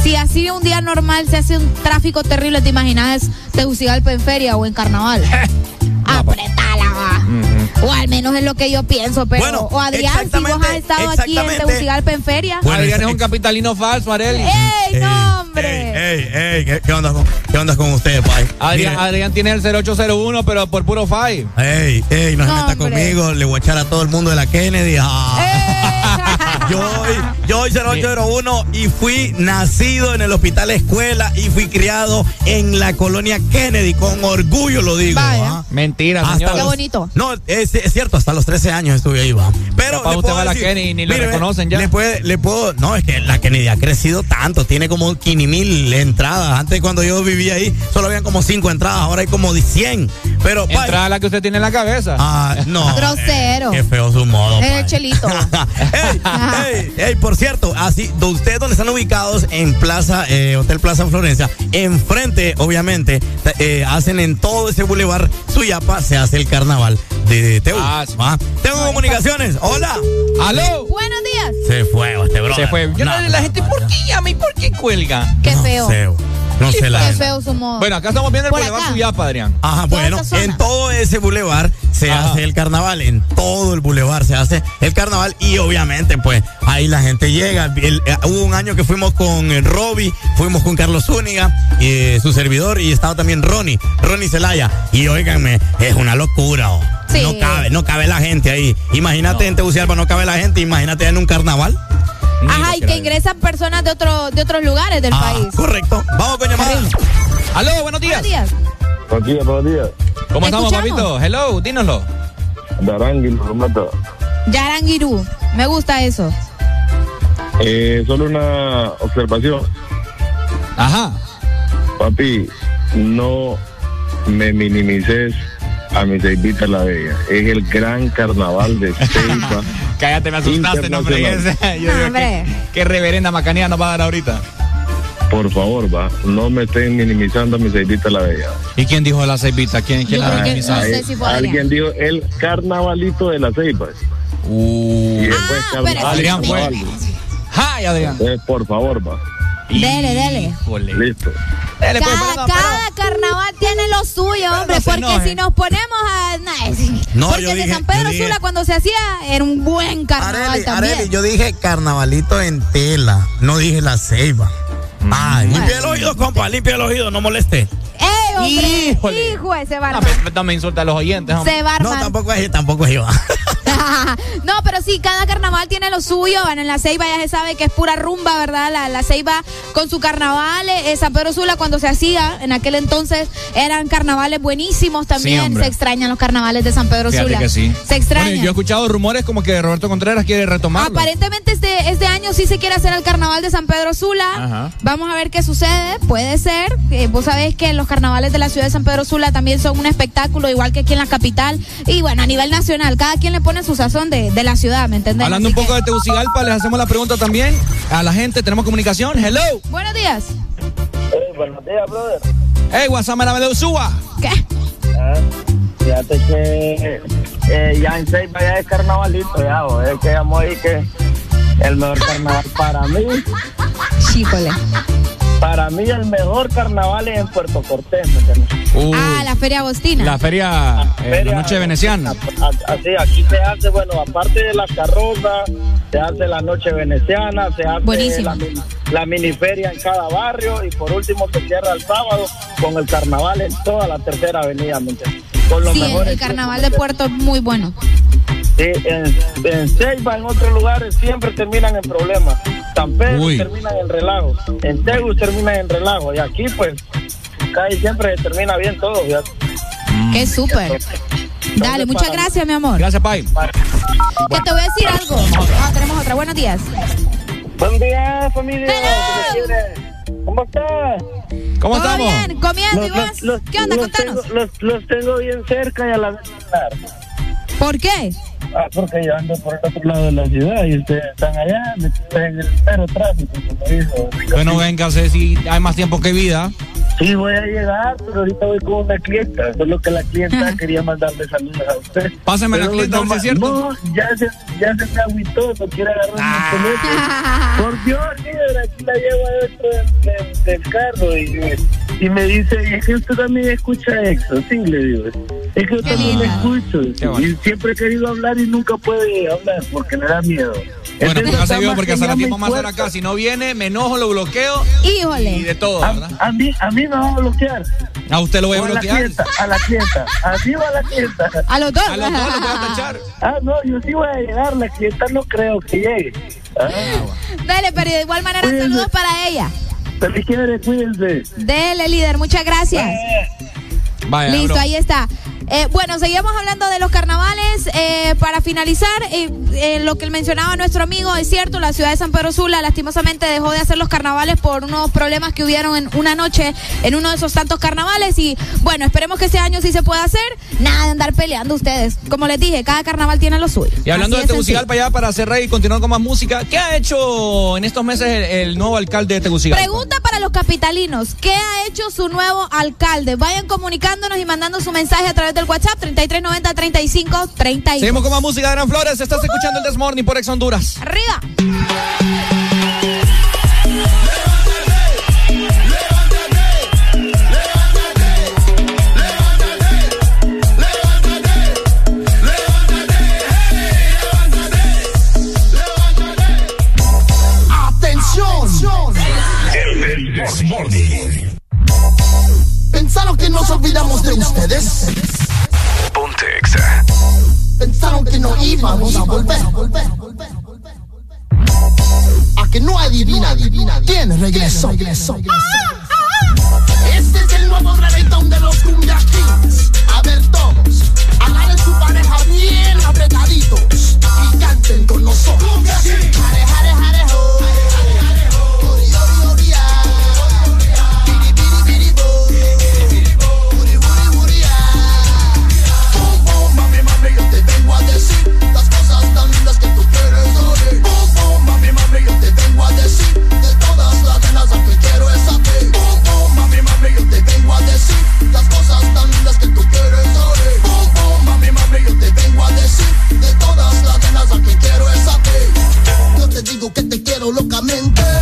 si así un día normal se hace un tráfico terrible? ¿Te imaginas Tegucigalpa en feria o en carnaval? <laughs> Apretala, va. O al menos es lo que yo pienso, pero. Bueno, o Adrián, si vos has estado aquí en. Tegucigalpa en feria. Bueno, Adrián es un capitalino falso, Areli. ¡Ey, no, hombre! Ey, ey, ey, ¿qué, qué onda con, qué onda con ustedes, pai? Adrián, Adrián tiene el 0801, pero por puro five. Ey, ey, no se meta conmigo, le voy a echar a todo el mundo de la Kennedy. Ah. Yo hoy, yo hoy 0801 y fui nacido en el hospital escuela y fui criado en la colonia Kennedy, con orgullo lo digo. ¿ah? Mentira, señor. Qué bonito. No, es, es cierto, hasta los 13 años estuve ahí, va. Pero Capaz le usted puedo va a la decir, Kennedy y ni lo mire, reconocen ya. Le, puede, le puedo, no, es que la Kennedy ha crecido tanto, tiene como 5 mil entradas. Antes cuando yo vivía ahí, solo habían como 5 entradas, ahora hay como 100. Pero, Entrada la que usted tiene en la cabeza. Ah, no. Grosero. eh, qué feo su modo. Es el chelito. <laughs> ey, ey, ey, por cierto, así, de ustedes donde están ubicados en Plaza, eh, Hotel Plaza Florencia, enfrente, obviamente, eh, hacen en todo ese bulevar Suyapa, se hace el carnaval de Teu. Ah. Tengo comunicaciones. Hola. ¡Aló! Buenos días. Se fue este bro. Se fue. Yo no, la gente, ¿por qué llama y por qué cuelga? Qué feo. No sé la Qué feo su modo. Bueno, acá estamos viendo el Boulevard. Suyapa, Adrián. Ajá, bueno, en todo ese bulevar se Ajá. hace el carnaval, en todo el bulevar se hace el carnaval y obviamente pues ahí la gente llega. El- eh, hubo un año que fuimos con eh, Robbie, fuimos con Carlos Zúñiga, eh, su servidor y estaba también Ronnie, Ronnie Zelaya. Y óiganme, es una locura. oh. Sí. No cabe, no cabe la gente ahí. Imagínate en Tegucigalpa no cabe la gente, imagínate en un carnaval. Ajá, y que ingresan personas de, otro, de otros lugares del Ah, país. correcto. ¡Aló! Buenos días. Buenos días. Buenos días, buenos días. ¿Cómo ¿Te estamos, papito? Hello, dínoslo. Darangui, lo mata. Yaranguirú. Me gusta eso. Eh, solo una observación. Ajá. Papi, no me minimices a mi Ceibita la Bella. Es el gran carnaval de <laughs> Ceiba. Cállate, me asustaste, no fregues. <laughs> Yo No, digo, hombre. ¿qué, qué reverenda macanía nos va a dar ahorita. Por favor, va. No me estén minimizando a mi Ceibita la Bella. ¿Y quién dijo la ceibita? ¿Quién, quién la minimizó? no sé si. Alguien dijo el carnavalito de la Ceiba. Uh. Y después Ah, pero. Adrián fue. ¡Hi, Adrián! Por favor, va. Dele, dele. Híjole. Listo. Dele, pues, Cada, pero no, cada carnaval tiene lo suyo, hombre, no porque enoje. si nos ponemos a... No, porque yo de dije- San Pedro yo dije- Sula cuando se hacía era un buen carnaval Areli, también. Areli, yo dije carnavalito en tela, no dije la ceiba. Ay, limpia el oído, compa, limpia el oído, no moleste. ¡Ey, hombre! Híjole. Hijo, ese va a No, no me insulta a los oyentes, hombre. Se va a No, tampoco es, tampoco es yo. <laughs> <laughs> no, pero sí, cada carnaval tiene lo suyo. Bueno, en la Ceiba ya se sabe que es pura rumba, ¿verdad? La, la Ceiba con su carnaval. eh, San Pedro Sula cuando se hacía, en aquel entonces eran carnavales buenísimos también. se extrañan los carnavales de San Pedro Fíjate Sula. que sí. Se extraña. Bueno, yo he escuchado rumores como que Roberto Contreras quiere retomarlo. Aparentemente este, este año sí se quiere hacer el carnaval de San Pedro Sula. Ajá. Vamos a ver qué sucede. Puede ser. Eh, vos sabés que los carnavales de la ciudad de San Pedro Sula también son un espectáculo, igual que aquí en la capital. Y bueno, a nivel nacional, cada quien le pone su sazón de, de la ciudad, ¿me entendés? Hablando un poco de Tegucigalpa, les hacemos la pregunta también a la gente. Tenemos comunicación. Hello. que- Buenos días. buenos días, brother. Hey, WhatsApp, la. ¿Qué? Ah, fíjate que eh, ya en Ceiba ya es carnavalito, ya, o es que llamo ahí que el mejor carnaval para mí. Híjole. Para mí el mejor carnaval es en Puerto Cortés, ¿me entiendes? Ah, la Feria Agostina. La feria, eh, la noche veneciana. Así, aquí se hace, bueno, aparte de las carrozas, se hace la noche veneciana, se hace Buenísimo. la, mini- la miniferia en cada barrio y por último se cierra el sábado con el carnaval en toda la tercera avenida, ¿me entiendes? Con los Sí, mejores el carnaval de Puerto es muy bueno. Sí, en, en Ceiba, en otros lugares, siempre terminan en problemas. San Pedro Uy. terminan en relajo. En Tegus terminan en relajo. Y aquí, pues, casi siempre termina bien todo. ¿ya? Qué súper. Dale, muchas gracias, mi amor. Gracias, Pai. Que te voy a decir algo. Ah, tenemos otra. Buenos días. Buen día, familia. ¿Cómo estás? ¿Cómo ¿Todo estamos? bien? ¿Comiendo y Los- vos? los- ¿Qué onda? los Contanos. tengo, los, los tengo bien cerca y a la vez largo. ¿Por qué? Ah, porque yo ando por el otro lado de la ciudad y ustedes están allá, metidos en el mero tráfico, como dijo. Bueno, venga, sé si hay más tiempo que vida. Sí, voy a llegar, pero ahorita voy con una clienta. Solo que la clienta quería mandarle saludos a usted. Pásame la clienta, no, es cierto. No, ya se, ya se me agüitó, no quiere agarrar Ah. mi teléfono. <laughs> Por Dios, líder, aquí la llevo adentro del, del- del carro y, y me dice, "Y es que usted también escucha Exo. Sí, le digo. Es que yo también lo escucho. Y siempre he querido hablar y nunca puede hablar porque le da miedo. Bueno, vivo más porque que hasta la tiempo más fuerte. acá. Si no viene, me enojo, lo bloqueo Híjole. y de todo, A, ¿verdad? a mí, a mí me va a bloquear. A usted lo voy a a la bloquear. clienta, a la clienta. A mí o a la clienta. A los dos. A los dos lo voy a tachar. <laughs> Ah, no, yo sí voy a llegar, la clienta no creo que llegue. Ah, Dale, pero de igual manera, Cuídense. saludos para ella. feliz quiere, cuídense. Dele, líder. Muchas gracias. Vaya, Listo, bro. ahí está. Eh, bueno, seguimos hablando de los carnavales. Eh, para finalizar, eh, lo que mencionaba nuestro amigo es cierto, la ciudad de San Pedro Sula lastimosamente dejó de hacer los carnavales por unos problemas que hubieron en una noche en uno de esos tantos carnavales y bueno, esperemos que este año sí se pueda hacer. Nada de andar peleando ustedes. Como les dije, cada carnaval tiene lo suyo. Y hablando Así de de. Tegucigalpa ya para cerrar y continuar con más música, ¿qué ha hecho en estos meses el, el nuevo alcalde de Tegucigalpa? Pregunta para los capitalinos. ¿Qué ha hecho su nuevo alcalde? Vayan comunicándonos y mandando su mensaje a través del WhatsApp 3390 35 32. Seguimos con más música de Gran Flores. Estás escuchando el Desmorning por Ex Honduras. Arriba. El. ¿Pensaron que nos olvidamos de ustedes? Ponte Exa. Pensaron que no íbamos a volver. A que no adivina, adivina. ¿Quién regresó? Este es el nuevo reggaetón de los cumbia kings. A ver todos, agarren su pareja bien apretaditos y canten con nosotros. Jare, jare, las cosas tan lindas que tú quieres oír. Boom, boom, mami, mami, yo te vengo a decir, de todas las nenas a que quiero es a ti. Yo te digo que te quiero locamente.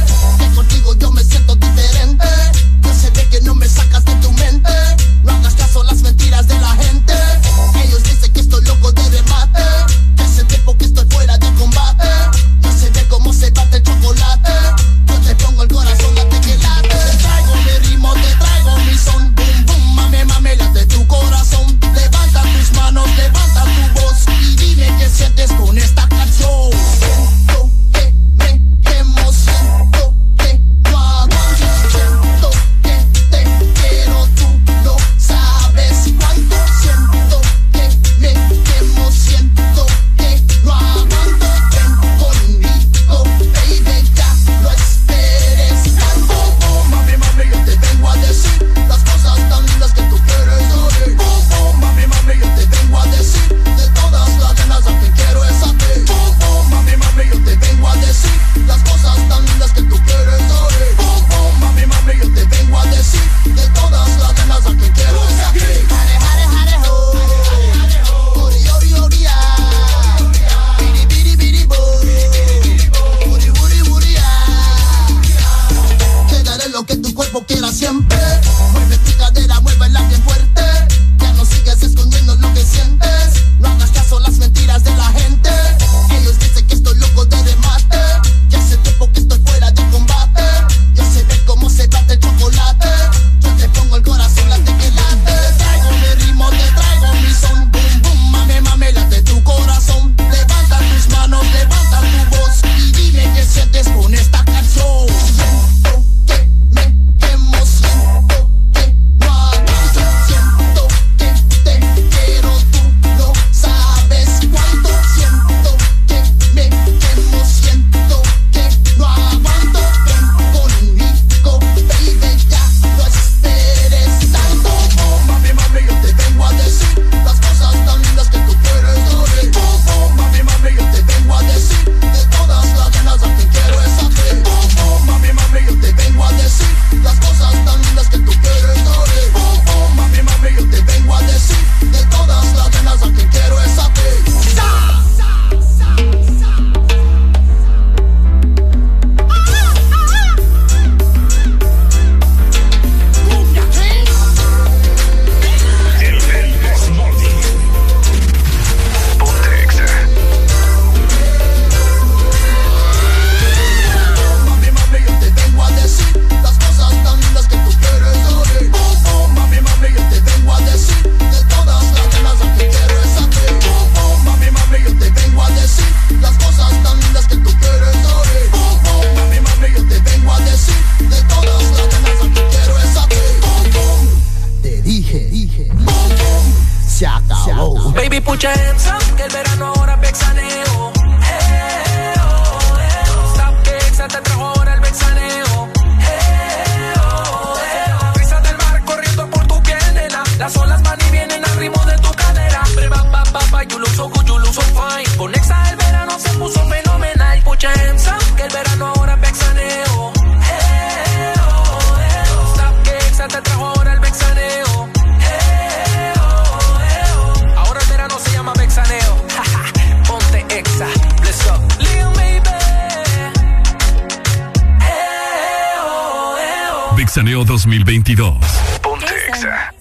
Vixaneo 2022. Ponte Exa.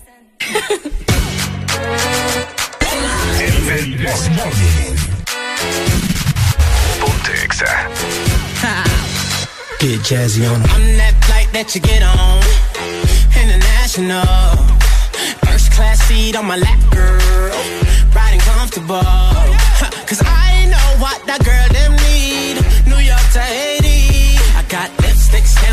El. Ponte Exa. Get jazzy on. I'm that flight that you get on. International. First class seat on my lap, girl. Riding comfortable. <laughs> Cause I know what that girl them need. New York to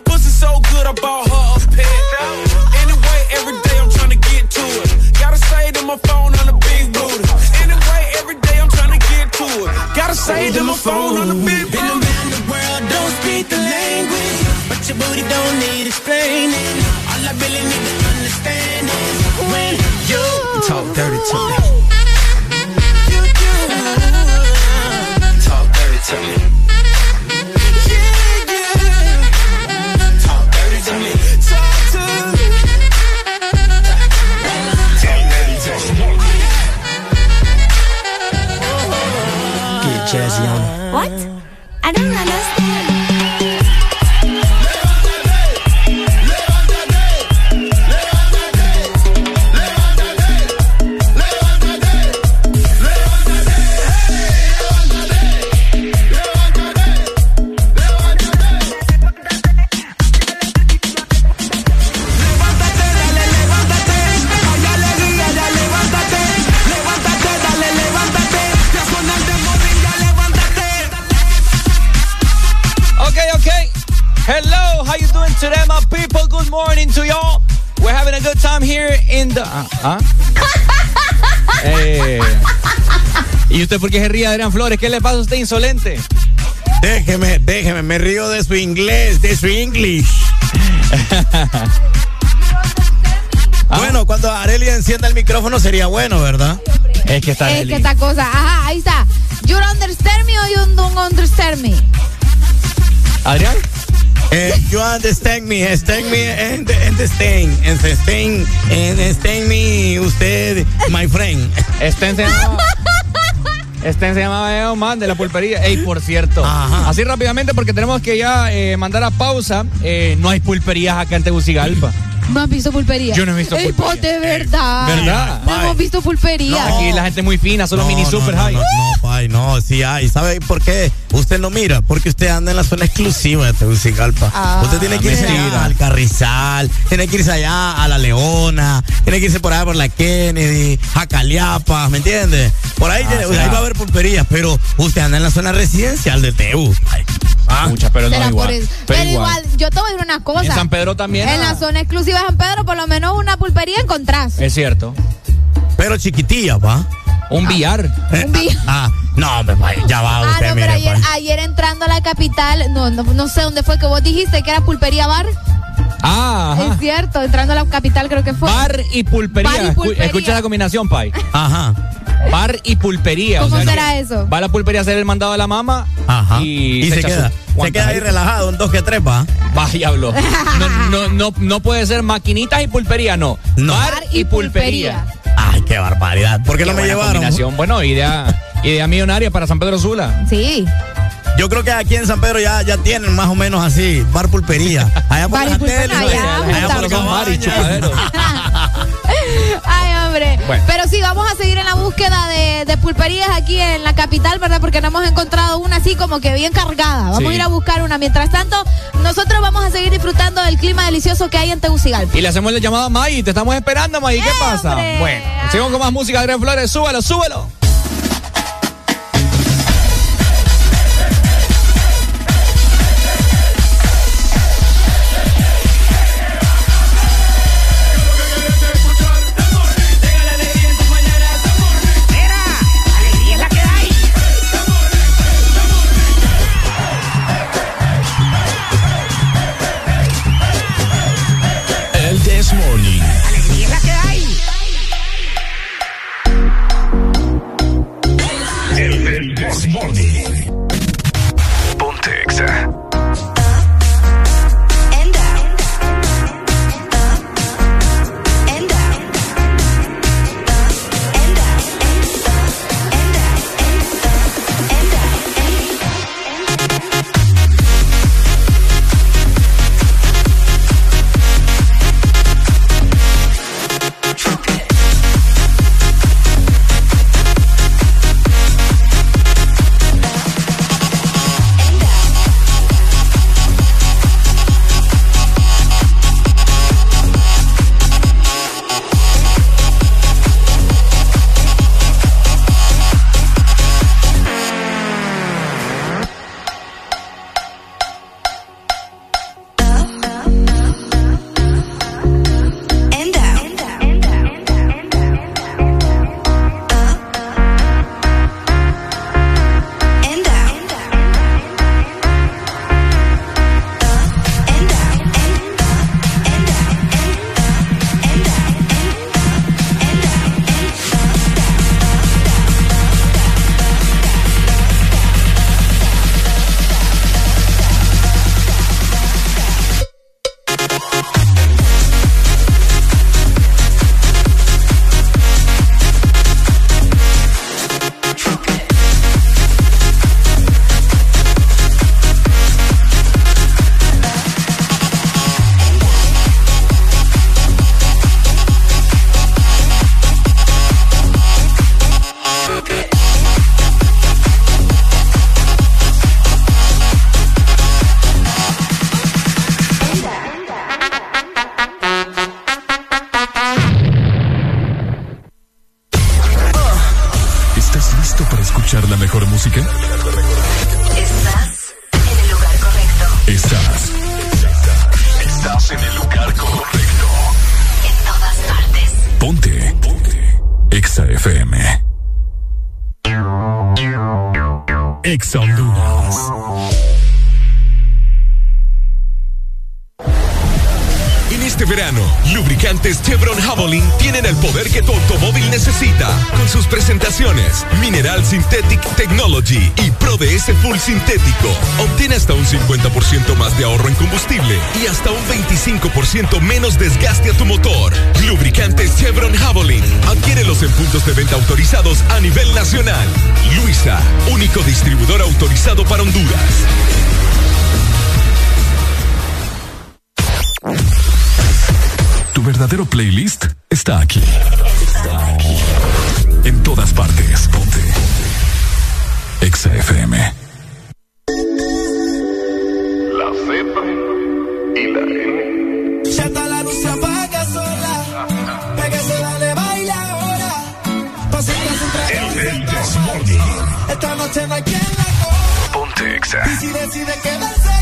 Pussy so ¿Y usted por qué se ríe, Adrián Flores? ¿Qué le pasa a usted insolente? Déjeme, déjeme, me río de su inglés, de su English. <laughs> Bueno, cuando Arelia encienda el micrófono sería bueno, ¿verdad? Es que está Es que esta cosa, ajá, ahí está. You don't understand me or you don't understand me. ¿Adrián? Eh, you understand me, understand me, and, understand, understand, understand me, usted, my friend. Llamaba, <laughs> este se llamaba Man de la pulpería. Ey, por cierto, así rápidamente porque tenemos que ya eh, mandar a pausa. eh, no hay pulperías acá en Tegucigalpa. No has visto pulpería. Yo no he visto Ey, pulpería. pues, de verdad. ¿Verdad? No hemos visto pulpería. Aquí la gente es muy fina, solo No, mini no, super no, high. No, no, pay, no, sí hay. ¿Sabe por qué usted no mira? Porque usted anda en la zona exclusiva de Tegucigalpa. Ah, usted tiene que allá al Carrizal, tiene que irse allá a La Leona, tiene que irse por allá por la Kennedy, a Caliapa, ¿me entiende? Por ahí, tiene- Ah, ahí va a haber pulperías, pero usted anda en la zona residencial de Teu. Ay, ah. Mucha, pero no igual. Pero, Pero, igual. yo te voy a decir una cosa. En San Pedro también. En ah. la zona exclusiva de San Pedro, por lo menos una pulpería encontrás. Es cierto. Pero chiquitilla, va. Un billar. Un billar. Ah, no, hombre, pay, ya va Ah, usted, no, mire, pero ayer, entrando a la capital, no, no, no sé dónde fue que vos dijiste que era pulpería bar. Ah, ajá. Es cierto, entrando a la capital creo que fue. Bar y pulpería. Bar y Escu- pulpería. Escucha la combinación, Pai. Ajá. Bar y pulpería. ¿Cómo o sea será eso? Va a la pulpería a hacer el mandado a la mamá. Ajá. Y, Y, se, queda, su se queda ahí relajado, un dos que tres, va. Vaya, habló. No, no, no, no puede ser maquinitas y pulpería, no. No. Bar, y pulpería. Ay, qué barbaridad. ¿Por qué, Qué no me buena llevaron? combinación. Bueno, idea, idea millonaria para San Pedro Sula. Sí. Yo creo que aquí en San Pedro ya, ya tienen más o menos así, bar pulpería. Allá por Bar y allá, allá por <laughs> <laughs> Hombre. Bueno. Pero sí, vamos a seguir en la búsqueda de, de pulperías aquí en la capital, ¿verdad? Porque no hemos encontrado una así como que bien cargada. Vamos Sí. a ir a buscar una. Mientras tanto, nosotros vamos a seguir disfrutando del clima delicioso que hay en Tegucigalpa. Y le hacemos la llamada a May. Te estamos esperando, May. ¿Qué ¡Eh, pasa? hombre! Bueno, sigamos con más música. Adrián Flores, súbelo, súbelo. Sintético. Obtiene hasta un 50% más de ahorro en combustible y hasta un 25% menos desgaste a tu motor. Lubricante Chevron Javelin. Adquiérelos en puntos de venta autorizados a nivel nacional. Luisa, único distribuidor autorizado para Honduras. Tu verdadero playlist está aquí. Está aquí. En todas partes. Ponte. Ponte. FM. si decide quedarse.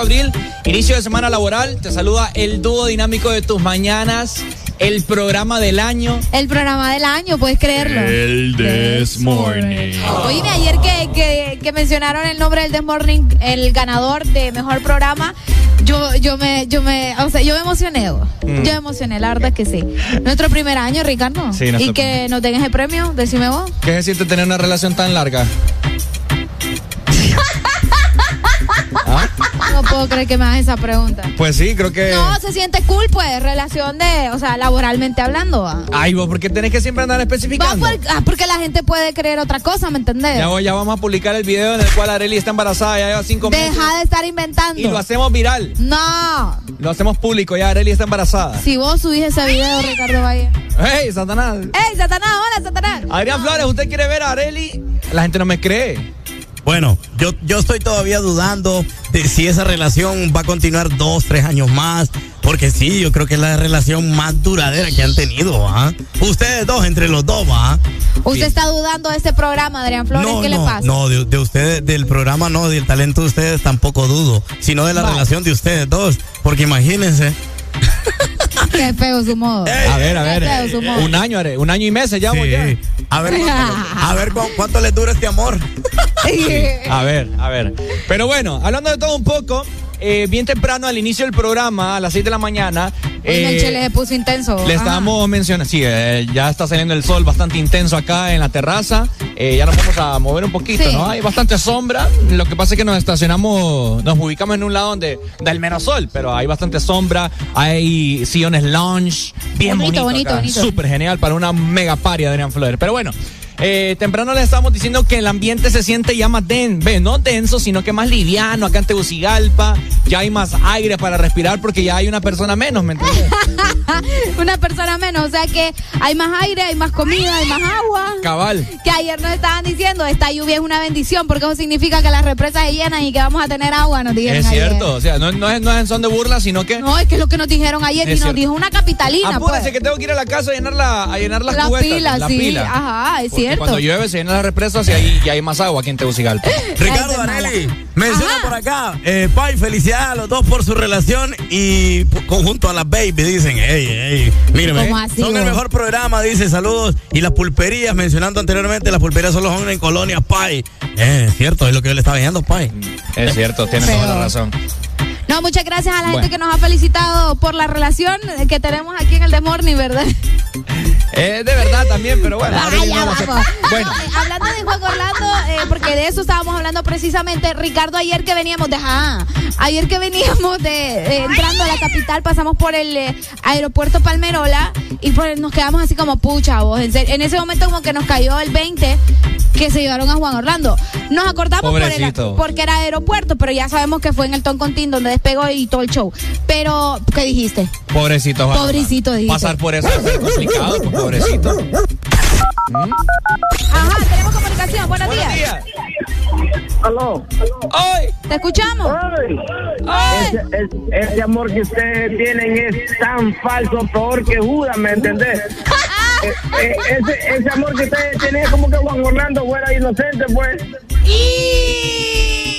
abril, inicio de semana laboral. Te saluda el dúo dinámico de tus mañanas. El programa del año. El programa del año, puedes creerlo. El This Morning. Oíme, ayer que, mencionaron el nombre del This Morning, el ganador de mejor programa, yo, yo me, yo me, o sea, yo me emocioné. Mm. Yo me emocioné, la verdad que sí. Nuestro primer año, Ricardo. Sí, y que primer. nos den ese premio, decime vos. ¿Qué se siente tener una relación tan larga? Puedo creer que me hagas esa pregunta. Pues sí, creo que. No, se siente cool, pues, relación de, o sea, laboralmente hablando. ¿va? Ay, vos, ¿por qué tenés que siempre andar Va especificando? por- ah, porque la gente puede creer otra cosa, ¿me entendés? Ya, voy- ya vamos a publicar el video en el cual Areli está embarazada, ya lleva cinco meses. Deja de estar inventando. Y lo hacemos viral. No. Lo hacemos público, ya Areli está embarazada. Si vos subís ese video, Ricardo Valle. ¡Hey, Satanás! ¡Ey, Satanás! ¡Hola, Satanás! Adrián Flores, ¿usted quiere ver a Areli? La gente no me cree. Bueno, yo, yo estoy todavía dudando de si esa relación va a continuar dos, tres años más. Porque sí, yo creo que es la relación más duradera que han tenido, ¿ah? Ustedes dos, entre los dos, ¿ah? Usted está dudando de este programa, Adrián Flores, No, ¿qué no, le pasa? no, de, de ustedes, del programa no, del talento de ustedes tampoco dudo, sino de la Vale. relación de ustedes dos. Porque imagínense. <laughs> Qué feo su modo. A ver, a Qué feo ver. su modo. Un año, un año y meses ya. Sí. ya. A ver, <laughs> cuánto, a ver cu- cuánto les dura este amor. <laughs> A ver, a ver. Pero bueno, hablando de todo un poco, eh, bien temprano al inicio del programa, a las 6 de la mañana. Eh, Melche le puso intenso. Le estábamos mencionando, sí, eh, ya está saliendo el sol bastante intenso acá en la terraza. Eh, ya nos vamos a mover un poquito, Sí. ¿no? Hay bastante sombra. Lo que pasa es que nos estacionamos, nos ubicamos en un lado donde da el menos sol, pero hay bastante sombra. Hay sillones lounge, bien Bonito, bonito, bonito, bonito. Súper genial para una mega party de Adrián Flores. Pero bueno. Eh, temprano les estábamos diciendo que el ambiente se siente ya más den, ve, no denso, sino que más liviano acá en Tegucigalpa. Ya hay más aire para respirar porque ya hay una persona menos, ¿me entiendes? <laughs> Una persona menos, o sea que hay más aire, hay más comida, hay más agua. Cabal. Que ayer nos estaban diciendo, esta lluvia es una bendición porque eso significa que las represas se llenan y que vamos a tener agua, nos dijeron Es ayer. cierto, o sea, no, no es, no es en son de burla, sino que. No, es que es lo que nos dijeron ayer Es y nos dijo una capitalina. Apúrese pues. que tengo que ir a la casa a llenar, la, a llenar las La cubetas, pila, la sí, pila. ajá, es Porque cierto. Cuando llueve se llenan las represas y ahí ya hay más agua aquí en Tegucigalpa. Ricardo Areli, menciona por acá, eh, Pai, felicidades a los dos por su relación y conjunto a las baby, dicen, hey, hey, míreme, ¿Cómo así, son el mejor programa, dice, saludos, y las pulperías, mencionando anteriormente, las pulperías solo son en colonias, Pai. Eh, es cierto, es lo que yo le estaba diciendo, Pai. Es cierto, tienes Feo. toda la razón. No, muchas gracias a la Bueno. gente que nos ha felicitado por la relación que tenemos aquí en el The Morning, ¿verdad? <laughs> Eh, de verdad también, pero bueno. ya vamos Eh, hablando de Juan Orlando, eh, porque de eso estábamos hablando precisamente, Ricardo, ayer que veníamos de ajá, ayer que veníamos de eh, entrando a la capital, pasamos por el eh, aeropuerto Palmerola y pues nos quedamos así como pucha, vos. En, ese momento como que nos cayó el 20 que se llevaron a Juan Orlando. Nos acordamos por el- porque era aeropuerto, pero ya sabemos que fue en el Toncontín donde despegó y todo el show. Pero, ¿qué dijiste? pobrecito. Juan. Pobrecito, dijiste. Pasar por eso es complicado, pobrecito. Ajá, tenemos comunicación. Buenos, Buenos días. días. Aló. ¡Ay! ¿Te escuchamos? Ay. Ay. Ese, ese- ese amor que ustedes tienen es tan falso, peor que Judas, ¿me entendés? <laughs> Eh, eh, ese, ese amor que ustedes tienen es como que Juan Orlando fuera inocente, pues. Y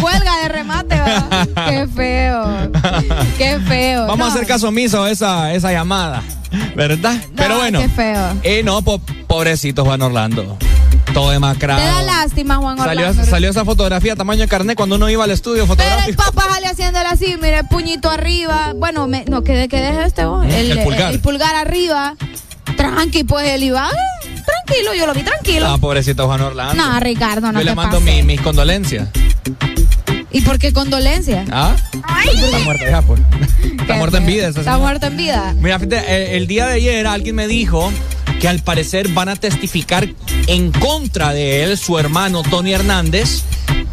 cuelga de remate, ¿verdad? Qué feo. Qué feo. Vamos No, a hacer caso omiso a esa, esa llamada, ¿verdad? Pero bueno. Qué feo. Eh, no, po- pobrecito Juan Orlando. Todo demacrado. Te da lástima, Juan Orlando. salió esa fotografía tamaño de carnet cuando uno iba al estudio Pero el fotográfico. papá sale haciéndole así, mire, puñito arriba. Bueno, me- no, que, que deje este vos. El pulgar. el pulgar arriba. Tranqui, pues él iba. Tranquilo, yo lo vi tranquilo. Ah, pobrecito Juan Orlando. no, Ricardo, no Yo le mando mi- mis condolencias. ¿Y por qué condolencia? ¿Ah? Está muerto ya, pues. <laughs> Está muerto en vida. esa Está muerto en vida. Mira, fíjate, eh, el día de ayer alguien me dijo que al parecer van a testificar en contra de él, su hermano Tony Hernández.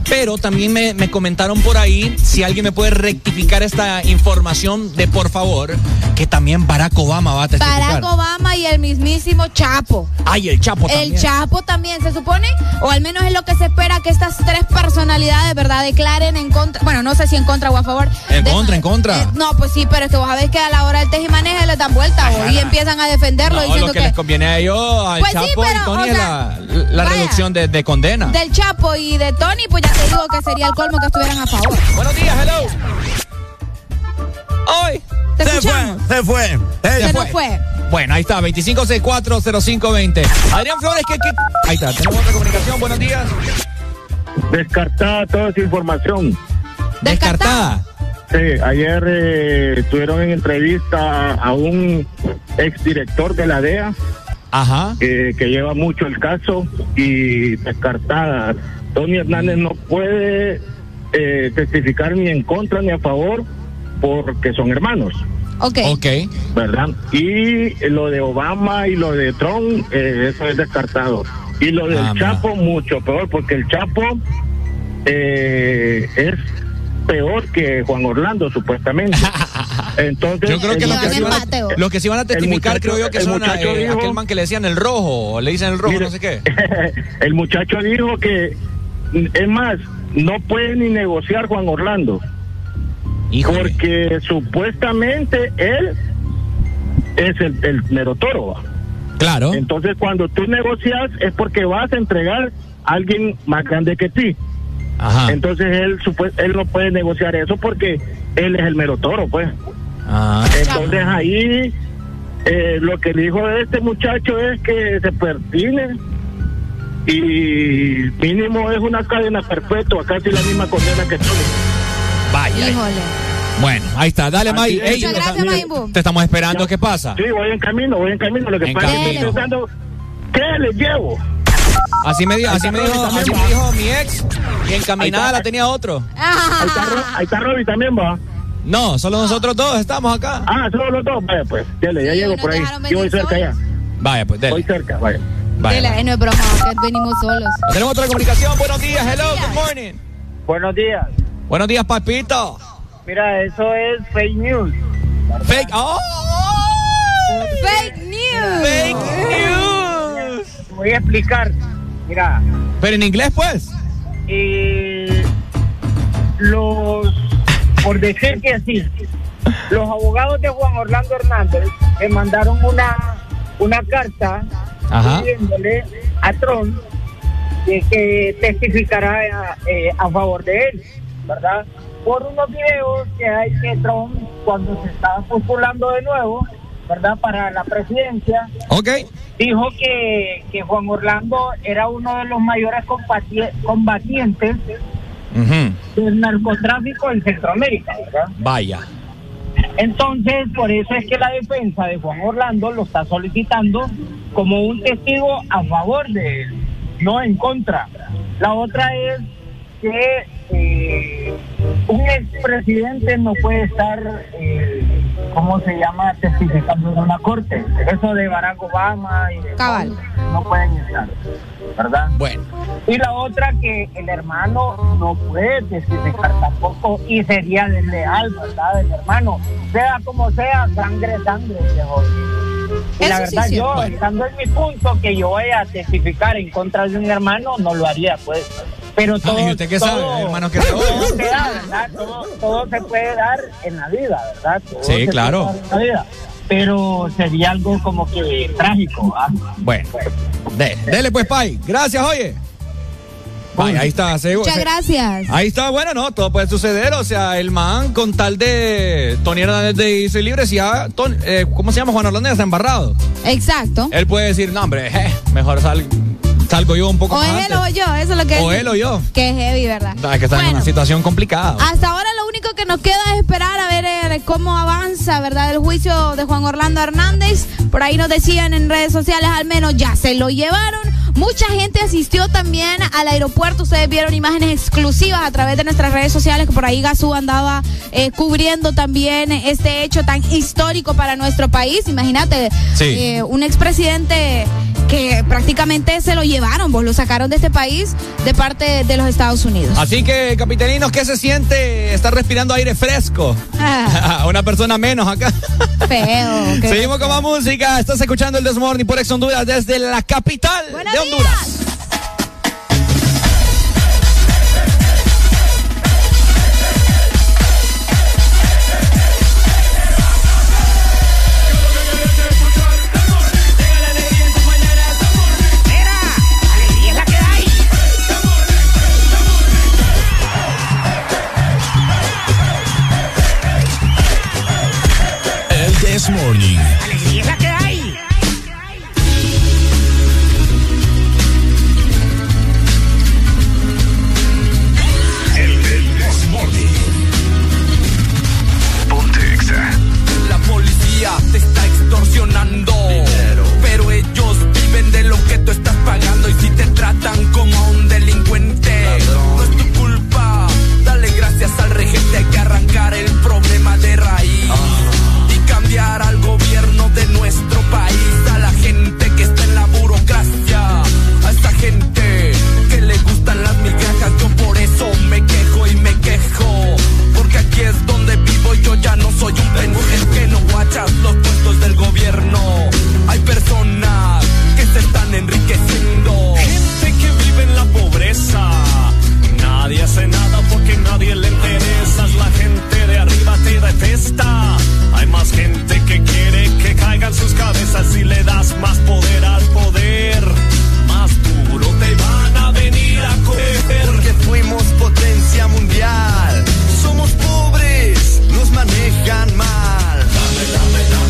Pero también me, me comentaron por ahí si alguien me puede rectificar esta información de por favor, que también Barack Obama va a testificar. Barack Obama y el mismísimo Chapo. Ay, el Chapo El también. Chapo también, se supone, o al menos es lo que se espera que estas tres personalidades, ¿verdad?, declaren en contra, bueno, no sé si en contra o a favor. En de- contra, en contra. Eh, no, pues sí, pero es que vos sabés que a la hora del tejimaneje les dan vuelta y empiezan a defenderlo No, diciendo lo que, que les conviene a ellos, al Pues sí, Chapo y pero, Tony, o es la, la vaya. reducción de, de condena. del Chapo y de Tony, pues ya te digo que sería el colmo que estuvieran a favor. Buenos días, hello. Hoy. ¿Te Se fue, se fue. Eh, Se fue. Bueno, ahí está, 25640520. Adrián Flores, ¿qué, qué? Ahí está, tenemos otra comunicación, buenos días. Descartada toda esa información. Descartada. Sí, ayer eh, tuvieron en entrevista a un exdirector de la DEA Ajá. eh, que lleva mucho el caso y descartada. Tony Hernández no puede eh, testificar ni en contra ni a favor porque son hermanos. Ok. Ok. ¿verdad? Y lo de Obama y lo de Trump, eh, eso es descartado. Y lo del Ah. Chapo, mucho peor, porque el Chapo eh, es peor que Juan Orlando, supuestamente. <laughs> Entonces, Yo creo que el lo que, muchacho- van a, que testificar, muchacho- creo yo, que son eh, dijo- aquel man que le decían el rojo, o le dicen el rojo, Mire, no sé qué. <laughs> el muchacho dijo que, es más, no puede ni negociar Juan Orlando. Porque supuestamente él es el, el mero toro. Claro. Entonces, cuando tú negocias es porque vas a entregar a alguien más grande que ti. Ajá. Entonces, él, él no puede negociar eso porque él es el mero toro, pues. Ah. Entonces, ahí eh, lo que dijo este muchacho es que se pertine y mínimo es una cadena perpetua, casi la misma condena que tú. Vaya. Híjole. Bueno, ahí está. Dale, May. es. Ey, Muchas gracias, Maimbu. te estamos esperando. ¿Qué pasa? Sí, voy en camino, voy en camino. Lo que En pasa es que estoy pensando, ¿qué les llevo? Así me, así dijo, así me dijo mi ex. Y encaminada la tenía otro. Ahí está, ahí está Roby también, va. No, solo nosotros dos estamos acá. Ah, solo los dos. Vaya, pues, dale, ya Sí, llego por ahí. Yo voy cerca ya. Vaya, pues, Voy dele. cerca, vaya. No es broma, que venimos solos. Tenemos otra comunicación. Buenos días. Hello, good morning. Buenos días. Buenos días, papito. Mira, eso es fake news. Fake. ¡Oh! Fake news. Fake news. Voy a explicar. Mira, Pero en inglés, pues. eh, los, por decir que sí, los abogados de Juan Orlando Hernández le mandaron una, una carta Ajá. pidiéndole a Trump de que testificará eh, a favor de él, ¿verdad? Por unos videos que hay que Trump, cuando se estaba postulando de nuevo, ¿verdad? Para la presidencia, Ok. dijo que, que Juan Orlando era uno de los mayores combati- combatientes del narcotráfico en Centroamérica, ¿verdad? Vaya. Entonces, por eso es que la defensa de Juan Orlando lo está solicitando como un testigo a favor de él, no en contra. La otra es que eh, un expresidente no puede estar, eh, ¿cómo se llama?, testificando en una corte. Eso de Barack Obama y de Cabal. Trump no pueden estar, ¿verdad? Bueno. Y la otra que el hermano no puede testificar tampoco y sería desleal, ¿verdad? El hermano, sea como sea, sangre, sangre, viejo. Y la sí verdad, yo, estando en mi punto que yo voy a testificar en contra de un hermano, no lo haría, pues. Pero todo, Ay, ¿usted qué sabe, todo- hermano, que se todo se da, ¿verdad? Todo, todo se puede dar en la vida, ¿verdad? Todo Sí, claro. dar en la vida. Pero sería algo como que trágico, ¿ah? Bueno. De- dele, pues, Pai. Gracias, oye. Vaya, ahí está. se- Muchas se- gracias. Ahí está, bueno, no, todo puede suceder. O sea, el man, con tal de Tony Hernández de irse libre, si ya, Ton- eh, ¿cómo se llama? Juan Orlando ya está embarrado. Exacto. Él puede decir, no, hombre, je, mejor sal- salgo yo un poco O más es él antes. o yo, eso es lo que O él o yo. Que es heavy, ¿verdad? Ah, que está en Bueno. una situación complicada. Hasta ahora lo único que nos queda es esperar a ver eh, cómo avanza, ¿verdad? El juicio de Juan Orlando Hernández. Por ahí nos decían en redes sociales, al menos ya se lo llevaron. Mucha gente asistió también al aeropuerto. Ustedes vieron imágenes exclusivas a través de nuestras redes sociales que por ahí Gazú andaba eh, cubriendo también este hecho tan histórico para nuestro país. Imagínate, Sí. eh, un expresidente que prácticamente se lo llevaron, vos lo sacaron de este país de parte de los Estados Unidos. Así que, capitalinos, ¿qué se siente estar respirando aire fresco? Ah, <laughs> Una persona menos acá. feo. <laughs> Seguimos con más música. Estás escuchando el Desmorning por Ex Honduras desde la capital Buenos de Honduras. tú estás pagando y si te tratan como a un delincuente gente que quiere que caigan sus cabezas y le das más poder al poder. Más duro te van a venir a coger. Porque fuimos potencia mundial. Somos pobres, nos manejan mal. Dame, dame, dame.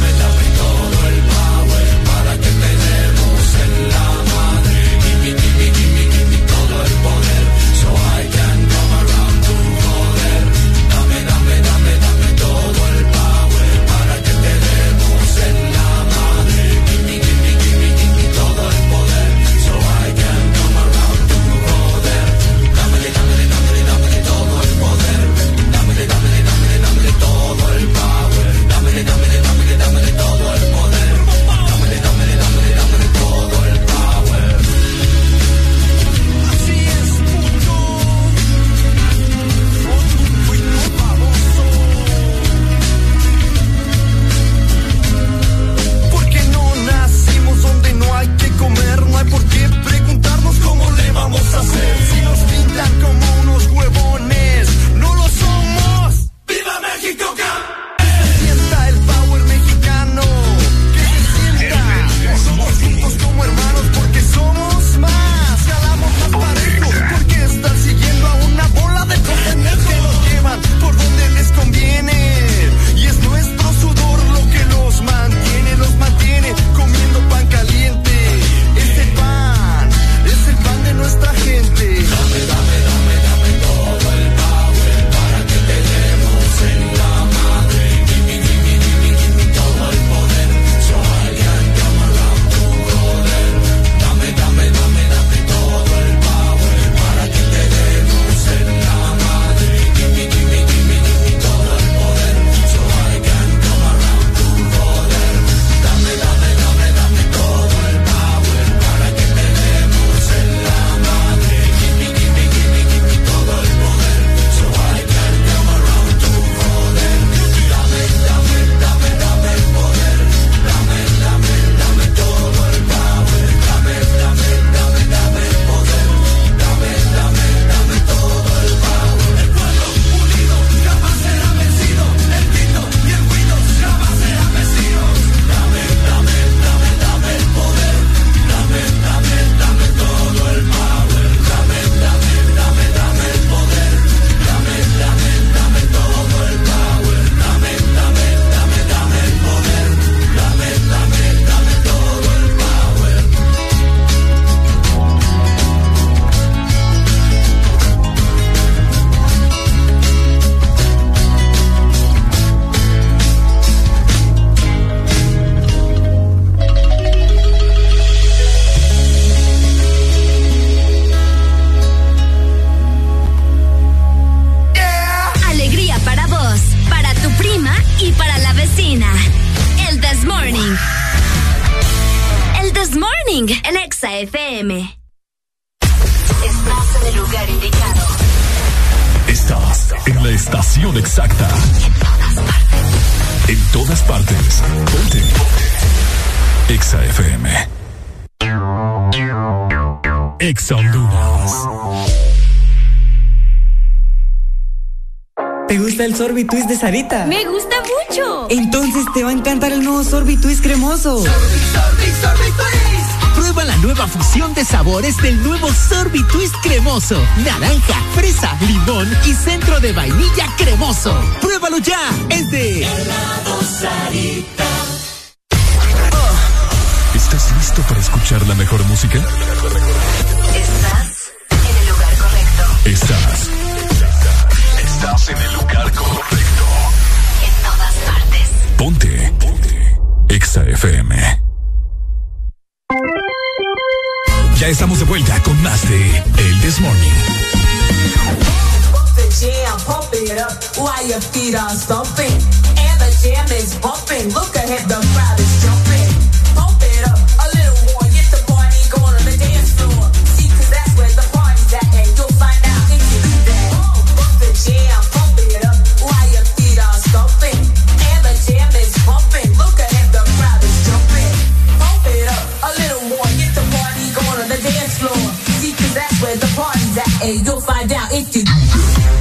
Morning en Exa FM. Estás en el lugar indicado. Estás en la estación exacta. En todas partes. En todas partes. Ponte. Exa FM. Exa Honduras. ¿Te gusta el sorbitwist de Sarita? Me gusta mucho. Entonces te va a encantar el nuevo sorbitwist cremoso. Sorbi, sorbi, sorbitwist. Prueba la nueva fusión de sabores del nuevo Sorbit Twist cremoso. Naranja, fresa, limón y centro de vainilla cremoso. ¡Pruébalo ya! Es de ¿Estás listo para escuchar la mejor música? Estás en el lugar correcto. Estás, estás en el lugar correcto. En todas partes. Ponte. Ponte. Exa FM. Estamos de vuelta con más de El This Morning. Jam is bumping, look ahead, the crowd is jumping. and you'll find out if you.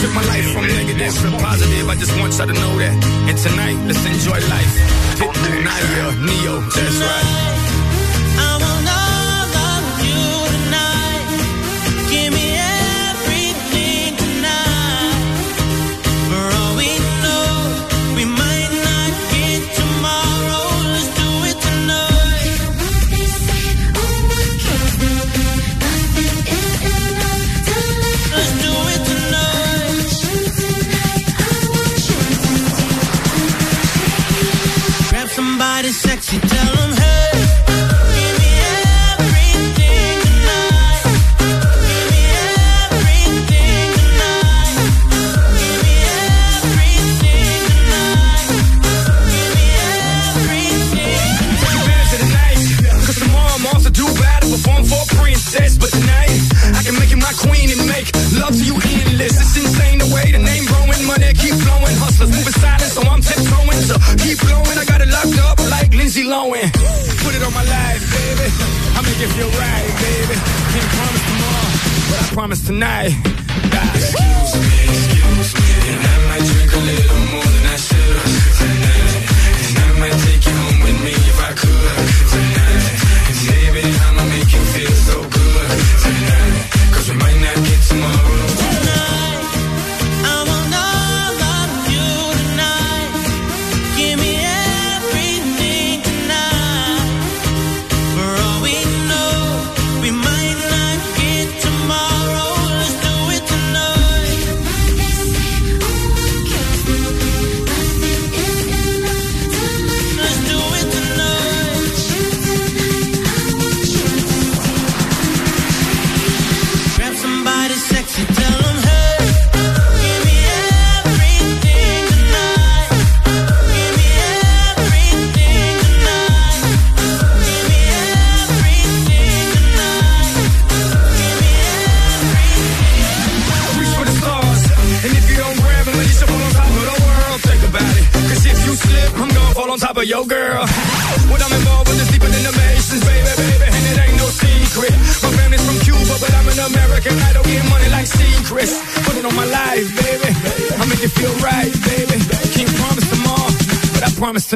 Took my life from negative to positive. I just want y'all to know that. And tonight, let's enjoy life. Pitbull, Naya, Neo, that's right. you're right, baby. Can't promise tomorrow, but I promise tonight. Excuse me, excuse me, and I might drink a little more than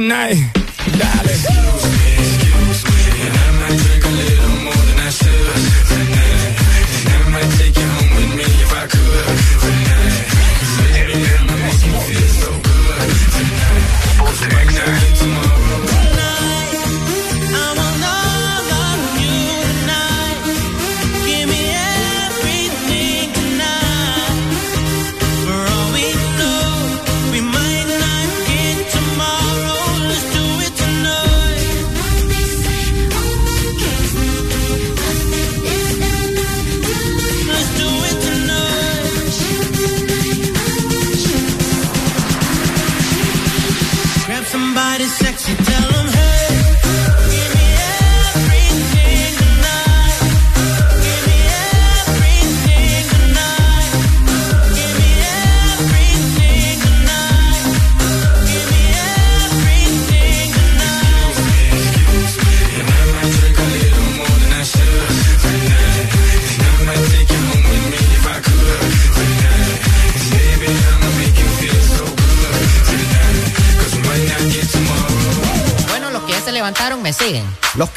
tonight. Darling.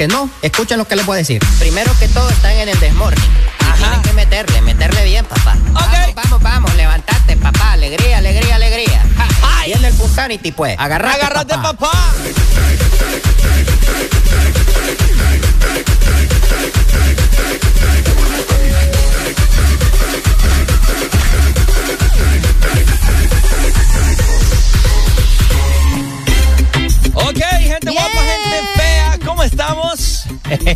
Que no, escuchen lo que les voy a decir. Primero que todo están en el desmorning. Y tienen que meterle, meterle bien, papá. Vamos, vamos, vamos, levantate, papá. Alegría, alegría, alegría. Viene el Punsanity, pues. Agarrate, Agárrate, papá. Ok,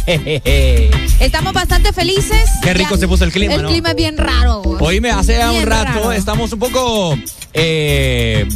<laughs> Estamos bastante felices. Qué rico Ya- se puso el clima, El ¿no? clima es bien raro. Oíme, hace ya un Bien rato raro. estamos un poco eh,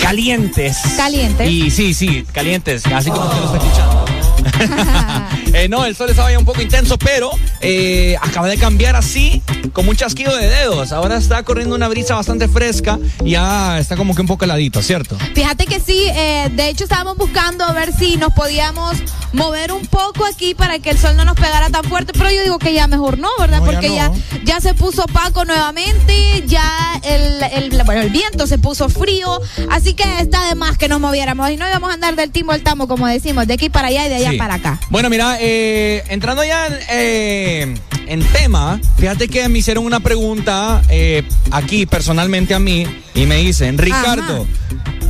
calientes. Calientes. Y sí, sí, calientes, así como usted lo está escuchando. <laughs> Eh, no, el sol estaba ya un poco intenso, pero eh, acaba de cambiar así, como un chasquido de dedos. Ahora está corriendo una brisa bastante fresca y ya está como que un poco heladito, ¿cierto? Fíjate que sí, eh, de hecho estábamos buscando a ver si nos podíamos mover un poco aquí para que el sol no nos pegara tan fuerte, pero yo digo que ya mejor no, ¿verdad? No, ya Porque no. ya, ya se puso opaco nuevamente, ya el, el- bueno, el viento se puso frío, así que está de más que nos moviéramos y no íbamos a andar del timo al tamo, como decimos, de aquí para allá y de allá Sí. para acá. Bueno, mira, eh, entrando ya en, eh, en tema, fíjate que me hicieron una pregunta eh, aquí personalmente a mí y me dicen, Ricardo,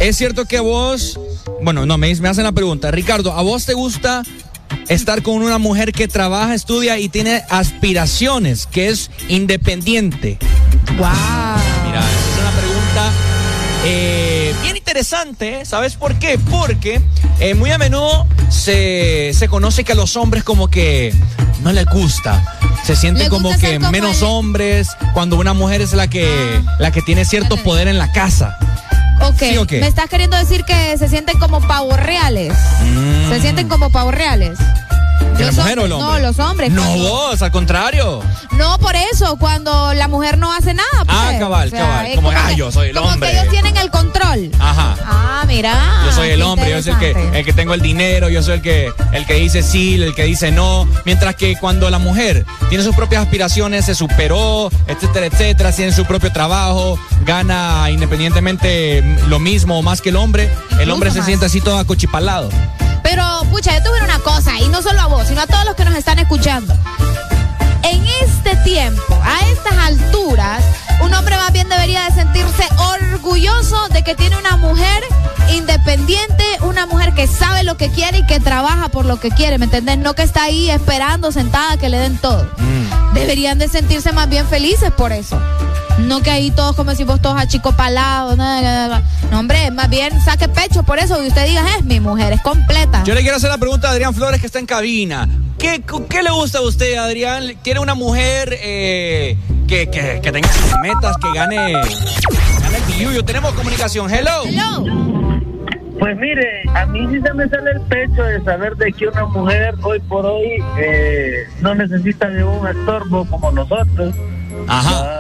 ¿es cierto que vos, bueno, no, me, me hacen la pregunta, Ricardo, ¿a vos te gusta estar con una mujer que trabaja, estudia y tiene aspiraciones, que es independiente? Wow. Mira, esa es una pregunta eh, bien interesante, ¿sabes por qué? Porque eh, muy a menudo se, se conoce que a los hombres como que no les gusta. Se sienten como que como menos el- hombres cuando una mujer es la que, la que tiene cierto poder en la casa. Ok, ¿Sí o qué? me estás queriendo decir que se sienten como pavos reales. Mm. Se sienten como pavos reales. ¿Que la mujer o el hombres- hombre? No, los hombres. No, cuando- vos, al contrario. No, por eso, cuando la mujer no hace nada. pues. Ah, cabal, O sea, cabal. Como, ah, que- yo soy el como hombre. que ellos tienen el control. Ajá. Ah, mira. Yo soy el hombre, yo soy el que, el que tengo el dinero, yo soy el que, el que dice sí, el que dice no. Mientras que cuando la mujer tiene sus propias aspiraciones, se superó, etcétera, etcétera, tiene su propio trabajo, gana independientemente lo mismo o más que el hombre, el hombre se más. siente así todo acochipalado. Pero, pucha, yo te voy a decir una cosa, y no solo a vos, sino a todos los que nos están escuchando. En este tiempo, a estas alturas, un hombre más bien debería de sentirse orgulloso de que tiene una mujer independiente, una mujer que sabe lo que quiere y que trabaja por lo que quiere, ¿me entendés? No que está ahí esperando sentada que le den todo. Deberían de sentirse más bien felices por eso. No que ahí todos como si vos todos achicopalados. No, no, no. No, hombre, más bien saque pecho por eso y usted diga, es mi mujer, es completa. Yo le quiero hacer la pregunta a Adrián Flores que está en cabina. ¿Qué, qué le gusta a usted, Adrián? ¿Quiere una mujer eh, que, que- que tenga sus metas, que gane, gane el? Tenemos comunicación. Hello. Pues mire, a mí sí se me sale el pecho de saber de que una mujer hoy por hoy eh, no necesita de un estorbo como nosotros. Ajá.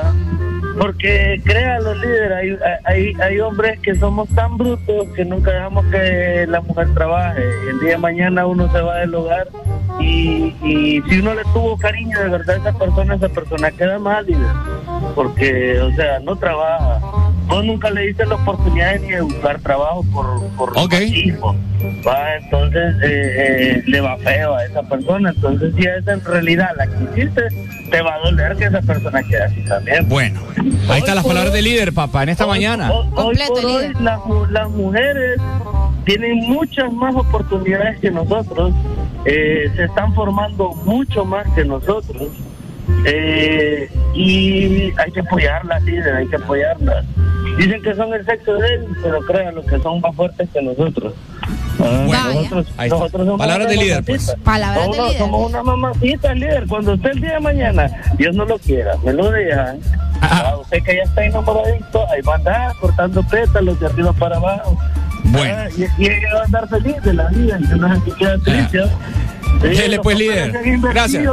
Porque crea los líderes, hay, hay, hay hombres que somos tan brutos que nunca dejamos que la mujer trabaje. El día de mañana uno se va del hogar y, y si uno le tuvo cariño de verdad a esa persona, esa persona queda mal, líder. Porque, o sea, no trabaja. Vos nunca le diste la oportunidad ni de buscar trabajo por, por machismo, ¿va? Entonces eh, eh, le va feo a esa persona. Entonces, si es en realidad la que hiciste, te va a doler que esa persona quede así también. Bueno, ahí están las palabras del líder, papá, en esta mañana. Hoy, hoy por hoy las, mu- las mujeres tienen muchas más oportunidades que nosotros, eh, se están formando mucho más que nosotros eh, y hay que apoyarlas, líder, hay que apoyarlas. Dicen que son el sexo de él, pero créanlo que son más fuertes que nosotros. Ah, Bueno, nosotros, nosotros somos Palabras una de líder, pues. mamacita. Palabras de No, no, líder. Somos una mamacita, líder. Cuando usted el día de mañana, Dios no lo quiera, me lo deja. a usted que ya está enamoradito, ahí va a andar cortando pétalos de arriba para abajo. Bueno. Ah, y, y ella va a andar feliz de la vida, que no se queda triste. ¿ah? Sí, Dele, los pues, líder. Gracias.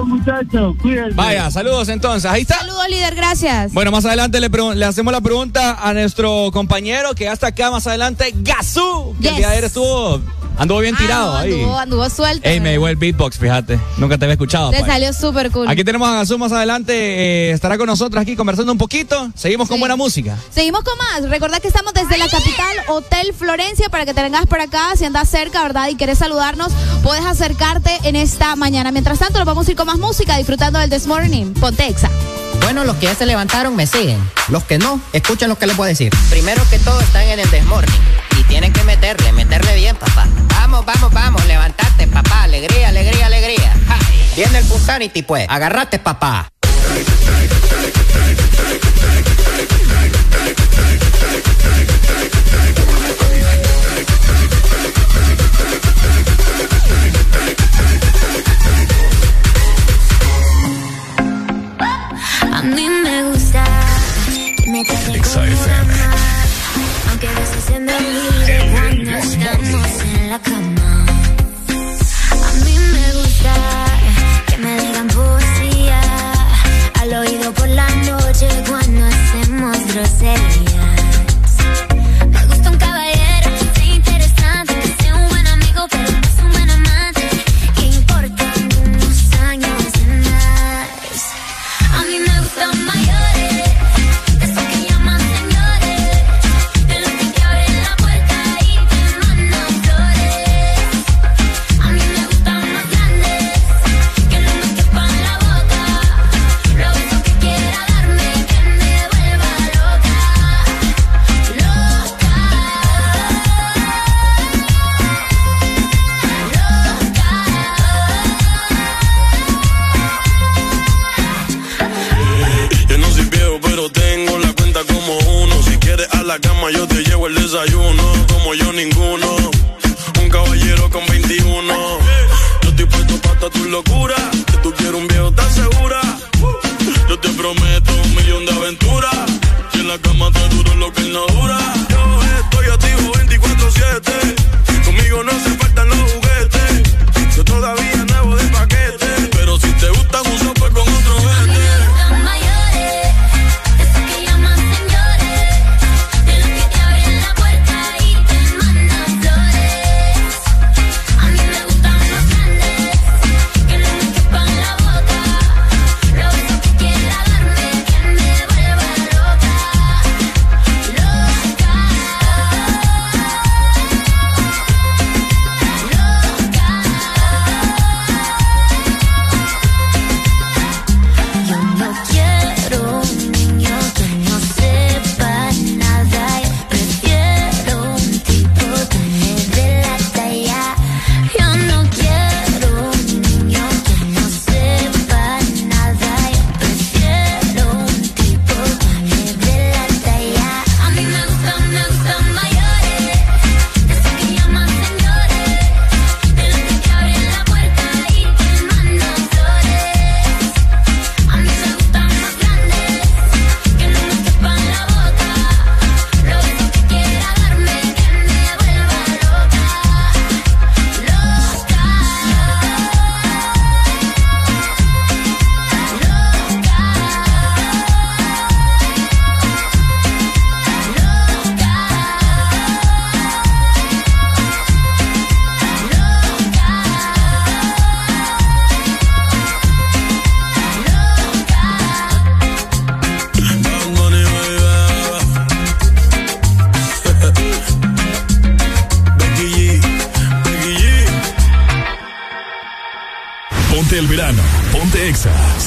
Vaya, saludos entonces. Ahí está. Saludos, líder, gracias. Bueno, más adelante le, hacemos la pregunta a nuestro compañero que ya está acá más adelante, Gazú, que el Yes. día de ayer estuvo Anduvo bien ah, tirado ahí. Anduvo, anduvo suelto. Ey, me dio el beatbox, fíjate. Nunca te había escuchado. Te pues. salió súper cool. Aquí tenemos a Gazú más adelante. Eh, estará con nosotros aquí conversando un poquito. Seguimos con buena música. Seguimos con más. Recordad que estamos desde la capital, Hotel Florencia, para que te vengas por acá. Si andas cerca, ¿verdad? Y querés saludarnos, puedes acercarte en esta mañana. Mientras tanto, nos vamos a ir con más música, disfrutando del This Morning. Ponte Exa. Bueno, los que ya se levantaron me siguen. Los que no, escuchen lo que les voy a decir. Primero que todo, están en el This Morning. Y tienen que meterle, meterle bien, papá vamos, vamos, vamos, levantate, papá. Alegría, alegría, alegría. Viene el Pusanity, pues. Agarrate, papá. A mí me gusta me trate aunque a veces en cuando la cama. A mí me gusta.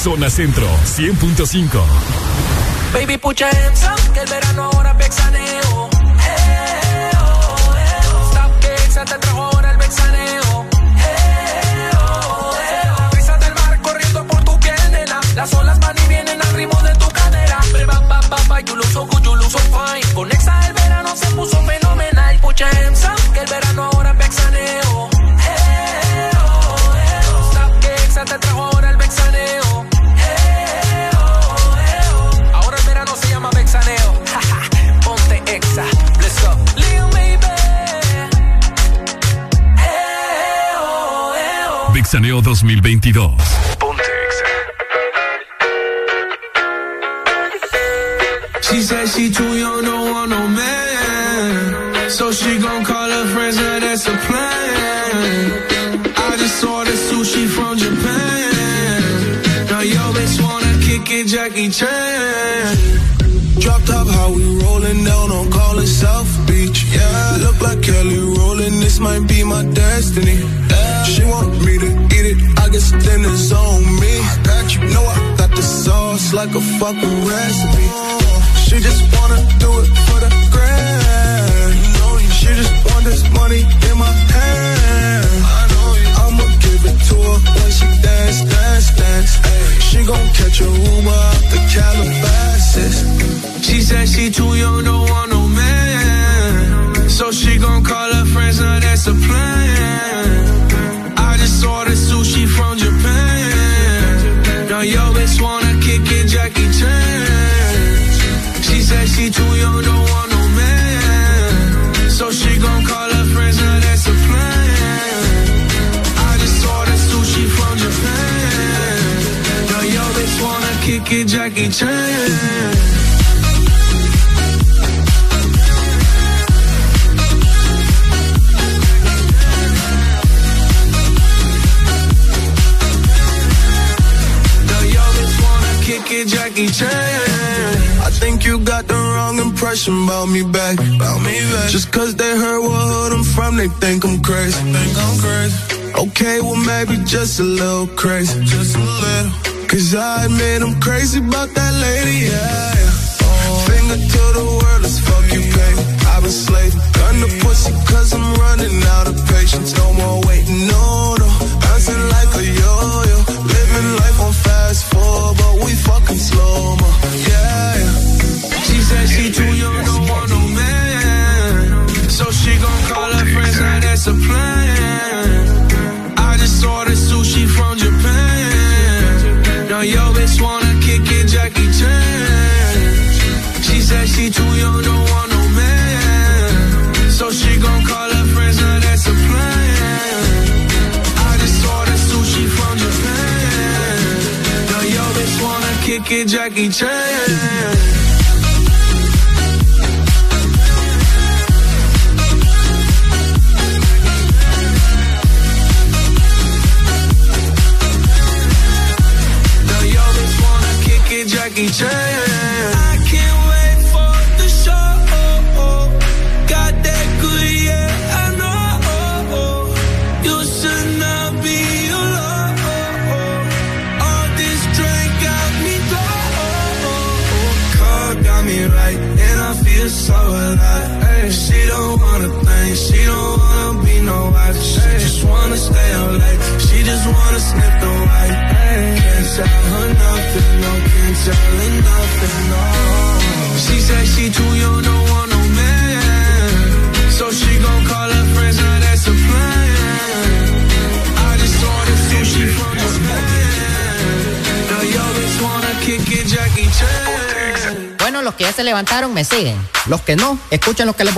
Zona Centro 100.5.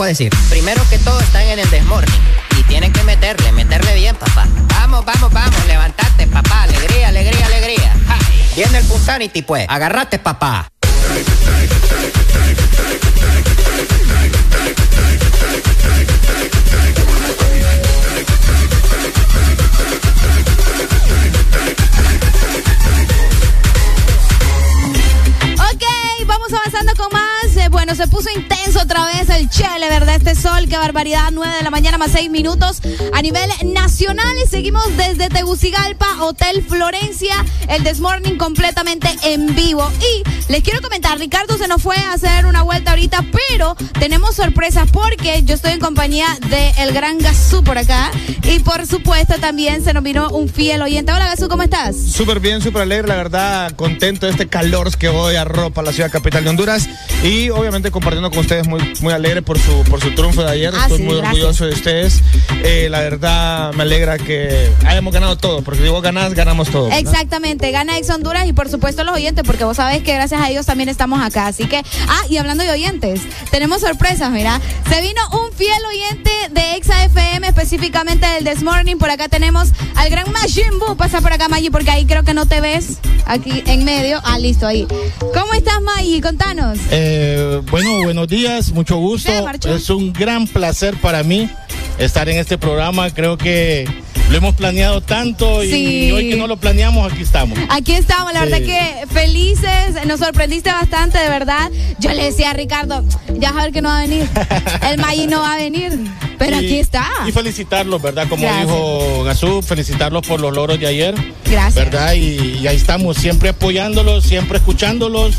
decir? Primero que todo están en el desmorning y tienen que meterle, meterle bien, papá. Vamos, vamos, vamos, levantate, papá. Alegría, alegría, alegría. Viene el Punsanity, pues. Agarrate, papá. este sol, qué barbaridad, 9 de la mañana más 6 minutos a nivel nacional y seguimos desde Tegucigalpa, Hotel Florencia, el Desmorning completamente en vivo. Y les quiero comentar, Ricardo se nos fue a hacer una vuelta ahorita, pero tenemos sorpresas porque yo estoy en compañía de el gran Gazú por acá y por supuesto también se nos vino un fiel oyente. Hola Gazú, ¿cómo estás? Súper bien, súper alegre, la verdad, contento de este calor que hoy arropa la ciudad capital de Honduras. Y obviamente compartiendo con ustedes, muy, muy alegre por su, por su triunfo de ayer. Ah, Estoy muy orgulloso de ustedes. Eh, la verdad, me alegra que hayamos ganado todo, porque digo ganas, ganamos todo. Exactamente, gana Ex Honduras y por supuesto los oyentes, porque vos sabés que gracias a ellos también estamos acá. Así que, ah, y hablando de oyentes, tenemos sorpresas, mira. Se vino un fiel oyente de Exa FM, específicamente del This Morning. Por acá tenemos al gran Majin Buu. Pasa por acá, Maggi, porque ahí creo que no te ves. Aquí en medio. Ah, listo, ahí. ¿Cómo estás, Maggie? Contanos. Eh, bueno, buenos días, mucho gusto. Es un gran placer para mí estar en este programa. Creo que lo hemos planeado tanto y, Sí. hoy que no lo planeamos, aquí estamos. Aquí estamos, la Sí. verdad que felices, nos sorprendiste bastante, de verdad. Yo le decía a Ricardo, ya a ver que no va a venir. <laughs> El Maggi no va a venir, pero Y- aquí está. Y felicitarlos, ¿verdad? Como Gracias. dijo Gazú, felicitarlos por los logros de ayer. Gracias. ¿Verdad? Y, y ahí estamos, siempre apoyándolos, siempre escuchándolos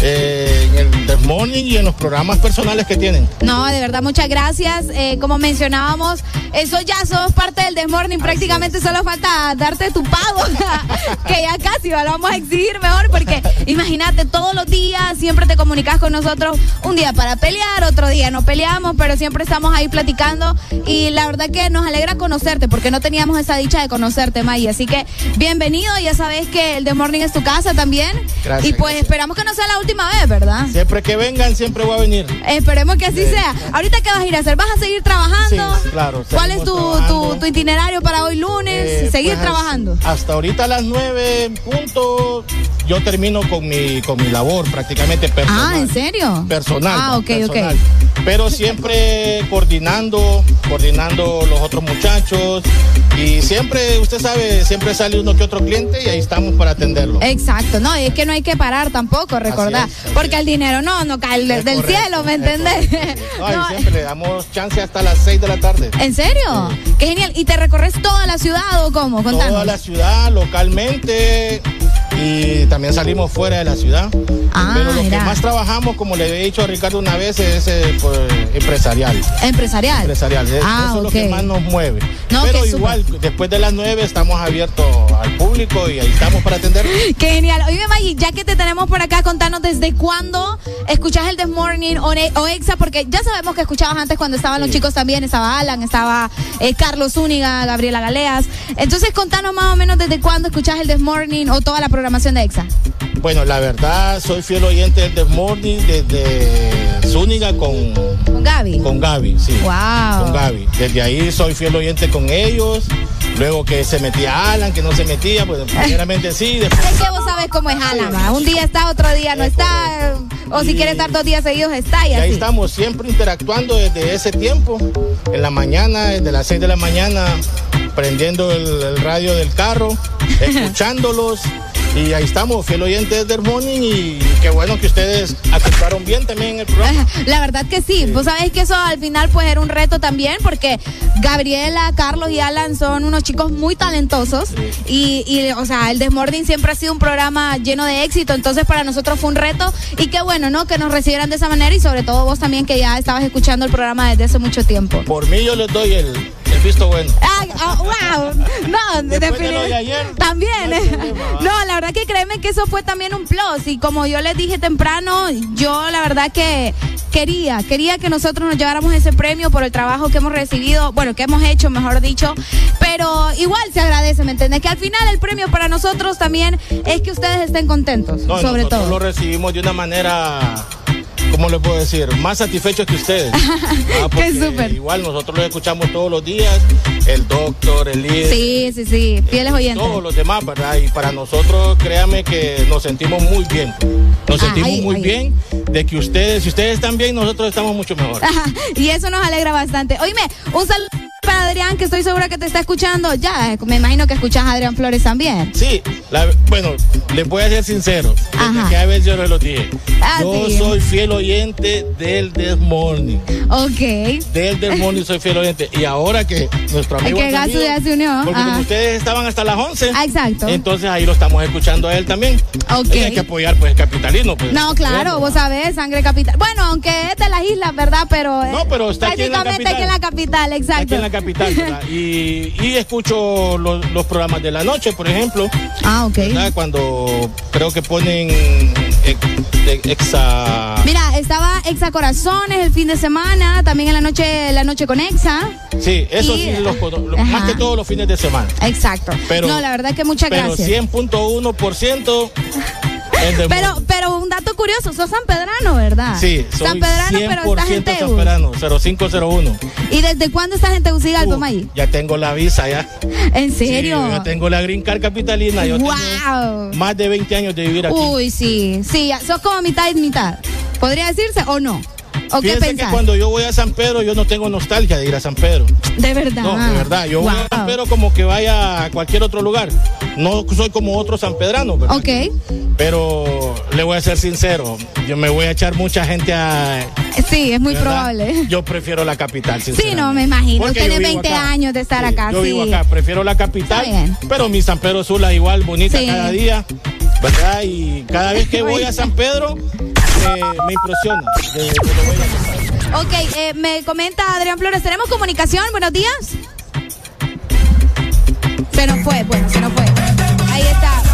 eh, en el The Morning y en los programas personales que tienen. No, de verdad, muchas gracias. Eh, como mencionábamos, eso ya sos parte del Desmorning. Prácticamente solo falta darte tu pago, <laughs> que ya casi lo vamos a exigir mejor, porque imagínate, todos los días siempre te comunicas con nosotros. Un día para pelear, otro día no peleamos, pero siempre estamos ahí platicando. Y la verdad que nos alegra conocerte, porque no teníamos esa dicha de conocerte, May. Así que bienvenido. Ya sabes que el Desmorning es tu casa también. Gracias, y pues esperamos que no sea la última vez, ¿verdad? Siempre que vengan, siempre voy a venir. Esperemos que así Sí. sea. Ahorita, ¿qué vas a ir a hacer? ¿Vas a seguir trabajando? Sí, claro. ¿Cuál es tu, tu, tu itinerario para hoy lunes? Eh, ¿Seguir pues, trabajando? Hasta ahorita a las nueve punto yo termino con mi con mi labor prácticamente personal. Ah, ¿en serio? Personal. Ah, ok, personal. ok. Pero siempre coordinando, coordinando los otros muchachos y siempre, usted sabe, siempre sale uno que otro cliente y ahí estamos para atenderlo. Exacto, no, es que no hay que parar tampoco, recordar. Porque el dinero no, no cae del, del cielo, ¿me entendés? <laughs> No, siempre le damos chance hasta las 6 de la tarde. ¿En serio? Qué genial. ¿Y te recorres toda la ciudad o cómo? Contanos. Toda la ciudad, localmente y también salimos fuera de la ciudad. Ah, Pero lo que más trabajamos, como le había dicho a Ricardo una vez, es eh, pues, empresarial. Empresarial. Empresarial. Es- Ah, Eso es lo que más nos mueve. No, Pero igual, después de las 9 estamos abiertos al público y ahí estamos para atender. <laughs> Qué genial. Oye, Maggie, ya que te tenemos por acá, contanos desde cuándo escuchás el This Morning o, Exa, porque ya sabemos que escuchabas antes cuando estaban los chicos también, estaba Alan, estaba eh, Carlos Zúñiga, Gabriela Galeas. Entonces, contanos más o menos desde cuándo escuchás el This Morning o toda la programación de Exa. Bueno, la verdad, soy fiel oyente del The Morning desde Zúñiga con, Con Gaby. con Gaby, sí. Wow. Con Gaby. Desde ahí soy fiel oyente con ellos. Luego que se metía Alan, que no se metía, pues <laughs> primeramente sí. Después Es que vos sabes cómo es Alan, ¿va? Un día está, otro día no está. O si quiere estar dos días seguidos, está y Y ahí estamos siempre interactuando desde ese tiempo. En la mañana, desde las 6 de la mañana, prendiendo el, el radio del carro, <laughs> escuchándolos. Y ahí estamos, fiel oyente del Morning. Y qué bueno que ustedes aceptaron bien también el programa. <laughs> La verdad que sí. Vos sabés que eso al final pues era un reto también porque Gabriela, Carlos y Alan son unos chicos muy talentosos y, y, o sea, el Desmording siempre ha sido un programa lleno de éxito, entonces para nosotros fue un reto y qué bueno, ¿no? Que nos recibieran de esa manera y sobre todo vos también que ya estabas escuchando el programa desde hace mucho tiempo. Por mí yo les doy el, el visto bueno. Ay, ah, wow. No, Después de ayer, También. No, la verdad que créeme que eso fue también un plus. Y como yo les dije temprano, yo la verdad que quería, quería que nosotros nos lleváramos ese premio por el trabajo que hemos recibido, bueno, que hemos hecho, mejor dicho. Pero igual se agradece, ¿me entiendes? Que al final el premio para nosotros también es que ustedes estén contentos, No, sobre nosotros todo. lo recibimos de una manera, ¿cómo le puedo decir? Más satisfechos que ustedes. <laughs> Ah, porque súper. Igual nosotros lo escuchamos todos los días, el doctor, el líder. Sí, sí, sí, fieles oyentes. Todos los demás, ¿verdad? Y para nosotros, créame que nos sentimos muy bien. Nos Ah, sentimos muy bien de que ustedes, si ustedes están bien, nosotros estamos mucho mejor. Ajá, <laughs> y eso nos alegra bastante. Oíme, un saludo para Adrián, que estoy segura que te está escuchando. Ya, me imagino que escuchas a Adrián Flores también. Sí, la- bueno, les voy a ser sincero. Ajá. que a veces yo les lo dije. Ah, yo sí. soy fiel oyente del This Morning. Ok. Del This Morning soy fiel oyente. Y ahora que nuestro amigo. que Gasu ya se unió. Porque como ustedes estaban hasta las 11. Ah, exacto. Entonces ahí lo estamos escuchando a él también. Ok. Y hay que apoyar, pues, capitalino. Pues, No, claro, vos sabés, sangre capital. Bueno, aunque es de las islas, ¿verdad? Pero. eh, No, pero está aquí en la prácticamente aquí en la capital, exacto. Capital, ¿verdad? Y, y escucho los, los programas de la noche, por ejemplo. Ah, ok. ¿verdad? Cuando creo que ponen ex- de- exa. Mira, estaba Exa Corazones el fin de semana, también en la noche, la noche con Exa. Sí, eso Y- sí, los, los- más que todos los fines de semana. Exacto. Pero, no, la verdad que muchas pero gracias. 100.1% el de Pero, pero un dato curioso, sos San Pedrano, ¿verdad? Sí, soy San Pedrano, pero estás en 100% Teus. San Pedrano, 0501. ¿Y desde cuándo estás en Tegucigalpa, May? Ya tengo la visa ya. ¿En Sí, serio? yo tengo la Green Card capitalina. Yo wow. tengo más de 20 años de vivir aquí. Uy, sí, sí, sos como mitad y mitad. ¿Podría decirse o no? ¿O qué Fíjense que cuando yo voy a San Pedro, yo no tengo nostalgia de ir a San Pedro. De verdad. No, de verdad. Yo voy a. San Pedro como que vaya a cualquier otro lugar. No soy como otro sanpedrano, ¿verdad? Ok. Pero le voy a ser sincero, yo me voy a echar mucha gente a... Sí, es muy ¿verdad? probable. Yo prefiero la capital, Sí, no, me imagino. Porque vivo 20 acá. años de estar Sí, acá, Yo sí. vivo acá, prefiero la capital, pero mi San Pedro Sula igual bonita Sí. cada día, ¿verdad? Y cada vez que voy a San Pedro me, impresiona de, de lo. Ok, eh, me comenta Adrián Flores, ¿tenemos comunicación? Buenos días. Se nos fue, bueno, se nos fue. Ahí está.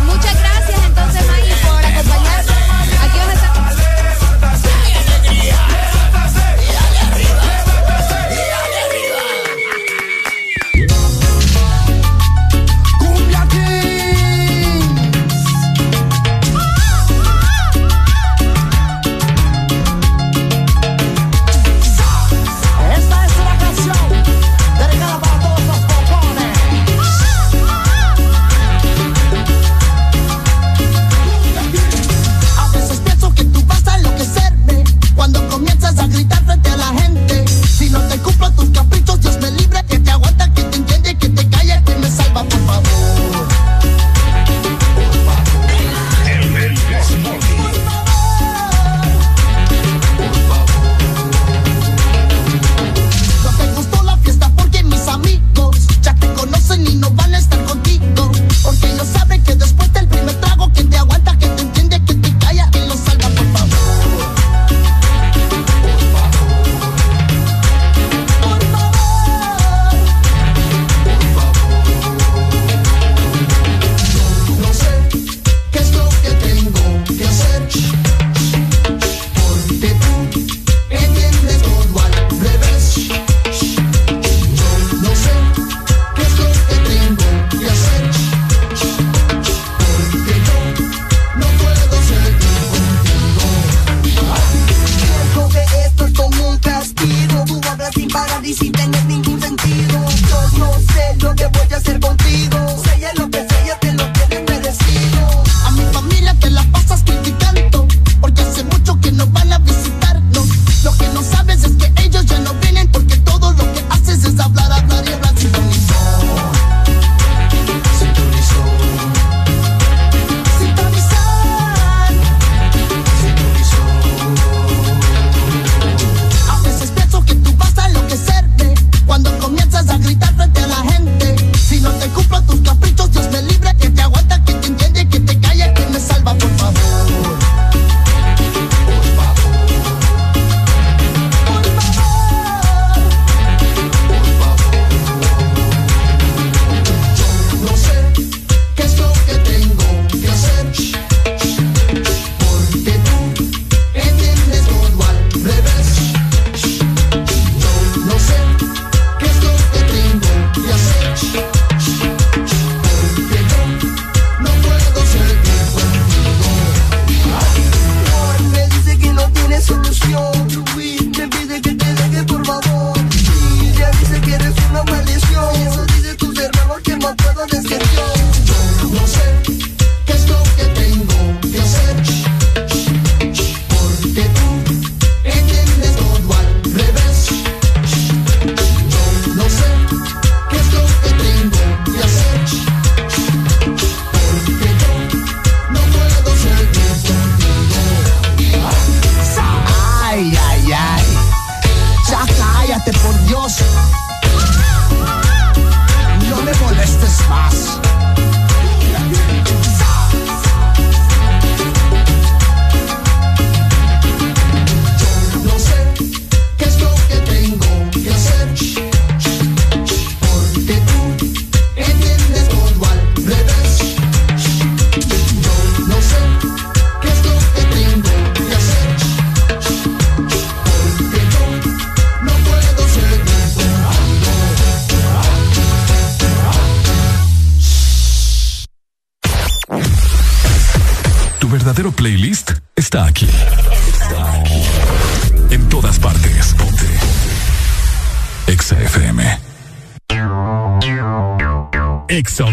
Ex on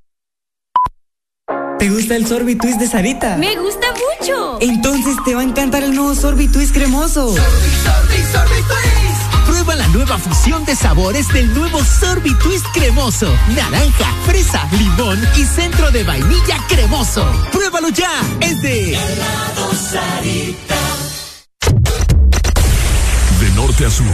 ¿Te gusta el sorbitwist de Sarita? ¡Me gusta mucho! Entonces te va a encantar el nuevo sorbitwist cremoso. Sorbi, sorbi, sorbi. Prueba la nueva fusión de sabores del nuevo sorbitwist cremoso. Naranja, fresa, limón y centro de vainilla cremoso. ¡Pruébalo ya! Es de Helado Sarita. De norte a sur.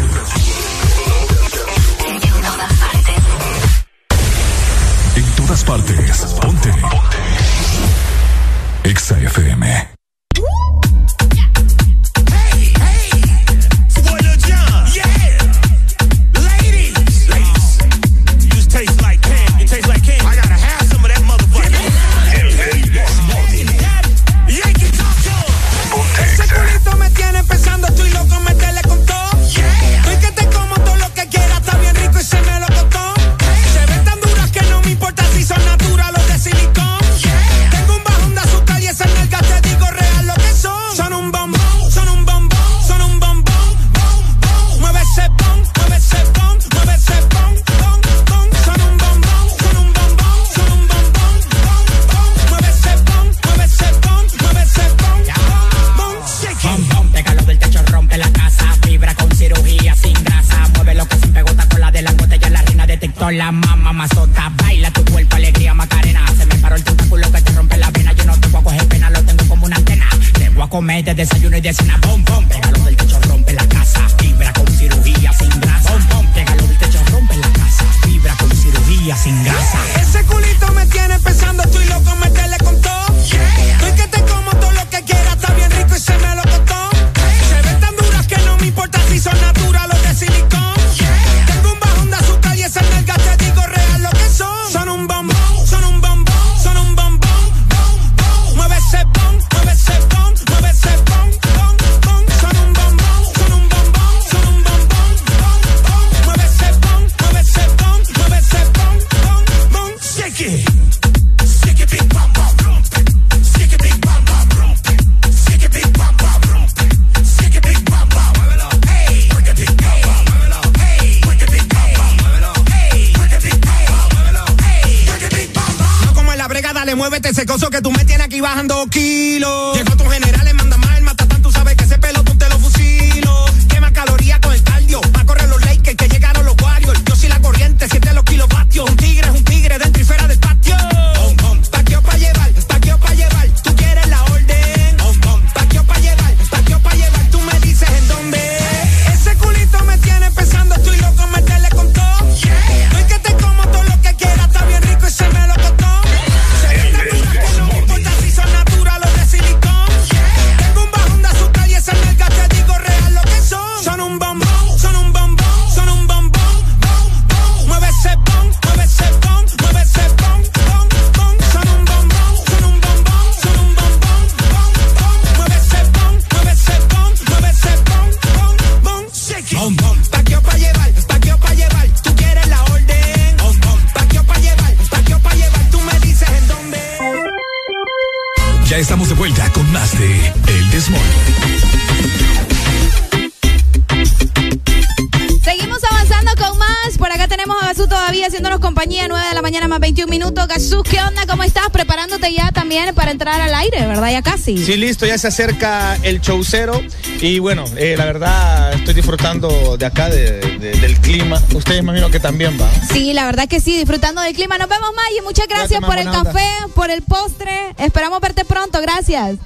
En todas partes. Ponte. Ponte. Exa comer de desayuno y de cena. Pom, pom, pégalo del techo, rompe la casa. Vibra con cirugía sin grasa. Pom, pom, pégalo del techo, rompe la casa. Vibra con cirugía sin grasa. sí. Listo, ya se acerca el showcero. Y bueno, eh, la verdad, estoy disfrutando de acá, del clima. Ustedes imagino que también va. Sí, la verdad que sí, disfrutando del clima. Nos vemos, Maggie. Muchas gracias por el café, por el postre. Esperamos verte pronto. Gracias.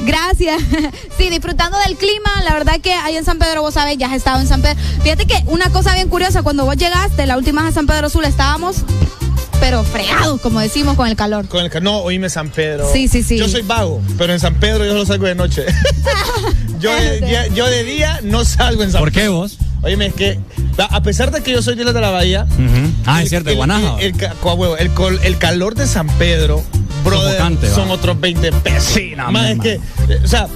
Gracias. <laughs> Sí, disfrutando del clima, la verdad que ahí en San Pedro, vos sabés, ya has estado en San Pedro. Fíjate que una cosa bien curiosa, cuando vos llegaste, la última vez a San Pedro Sula estábamos pero fregados, como decimos, con el calor. Con el ca- no, oíme San Pedro. Sí, sí, sí. Yo soy vago, pero en San Pedro yo lo salgo de noche. <laughs> yo, de, día- yo de día no salgo en San ¿Por qué Pedro. vos? Oíme, es que a pesar de que yo soy de la de la Bahía, Ah, el- es cierto, de Guanaja. El, el el calor de San Pedro, brother, son otros 20 pesos. Sí, no, Más es que, eh, o sea,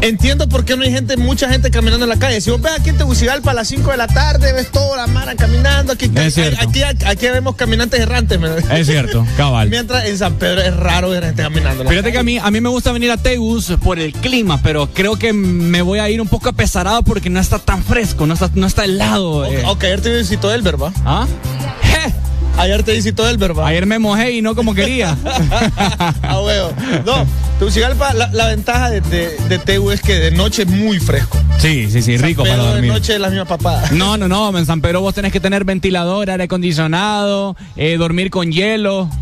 entiendo por qué no hay gente, mucha gente caminando en la calle. Si vos ves aquí en Tegucigalpa a las 5 de la tarde, ves toda la mara caminando. Aquí, Es aquí, aquí, aquí vemos caminantes errantes. ¿me- Es cierto, cabal. <laughs> Mientras en San Pedro es raro ver gente caminando. Fíjate que a mí, a mí me gusta venir a Tegus por el clima, pero creo que me voy a ir un poco apesarado porque no está tan fresco, no está, no está helado. eh. Ok, ayer te visitó Elber, ¿va? ¿Ah? Ayer te visitó Elber, ¿va? Ayer me mojé y no como quería. <laughs> Ah, huevo. No, Tegucigalpa, la, la ventaja de, de, de Tegu es que de noche es muy fresco. Sí, sí, sí, rico para de dormir. noche es la misma papada. No, no, no, en San Pedro vos tenés que tener ventilador, aire acondicionado, eh, dormir con hielo. <laughs>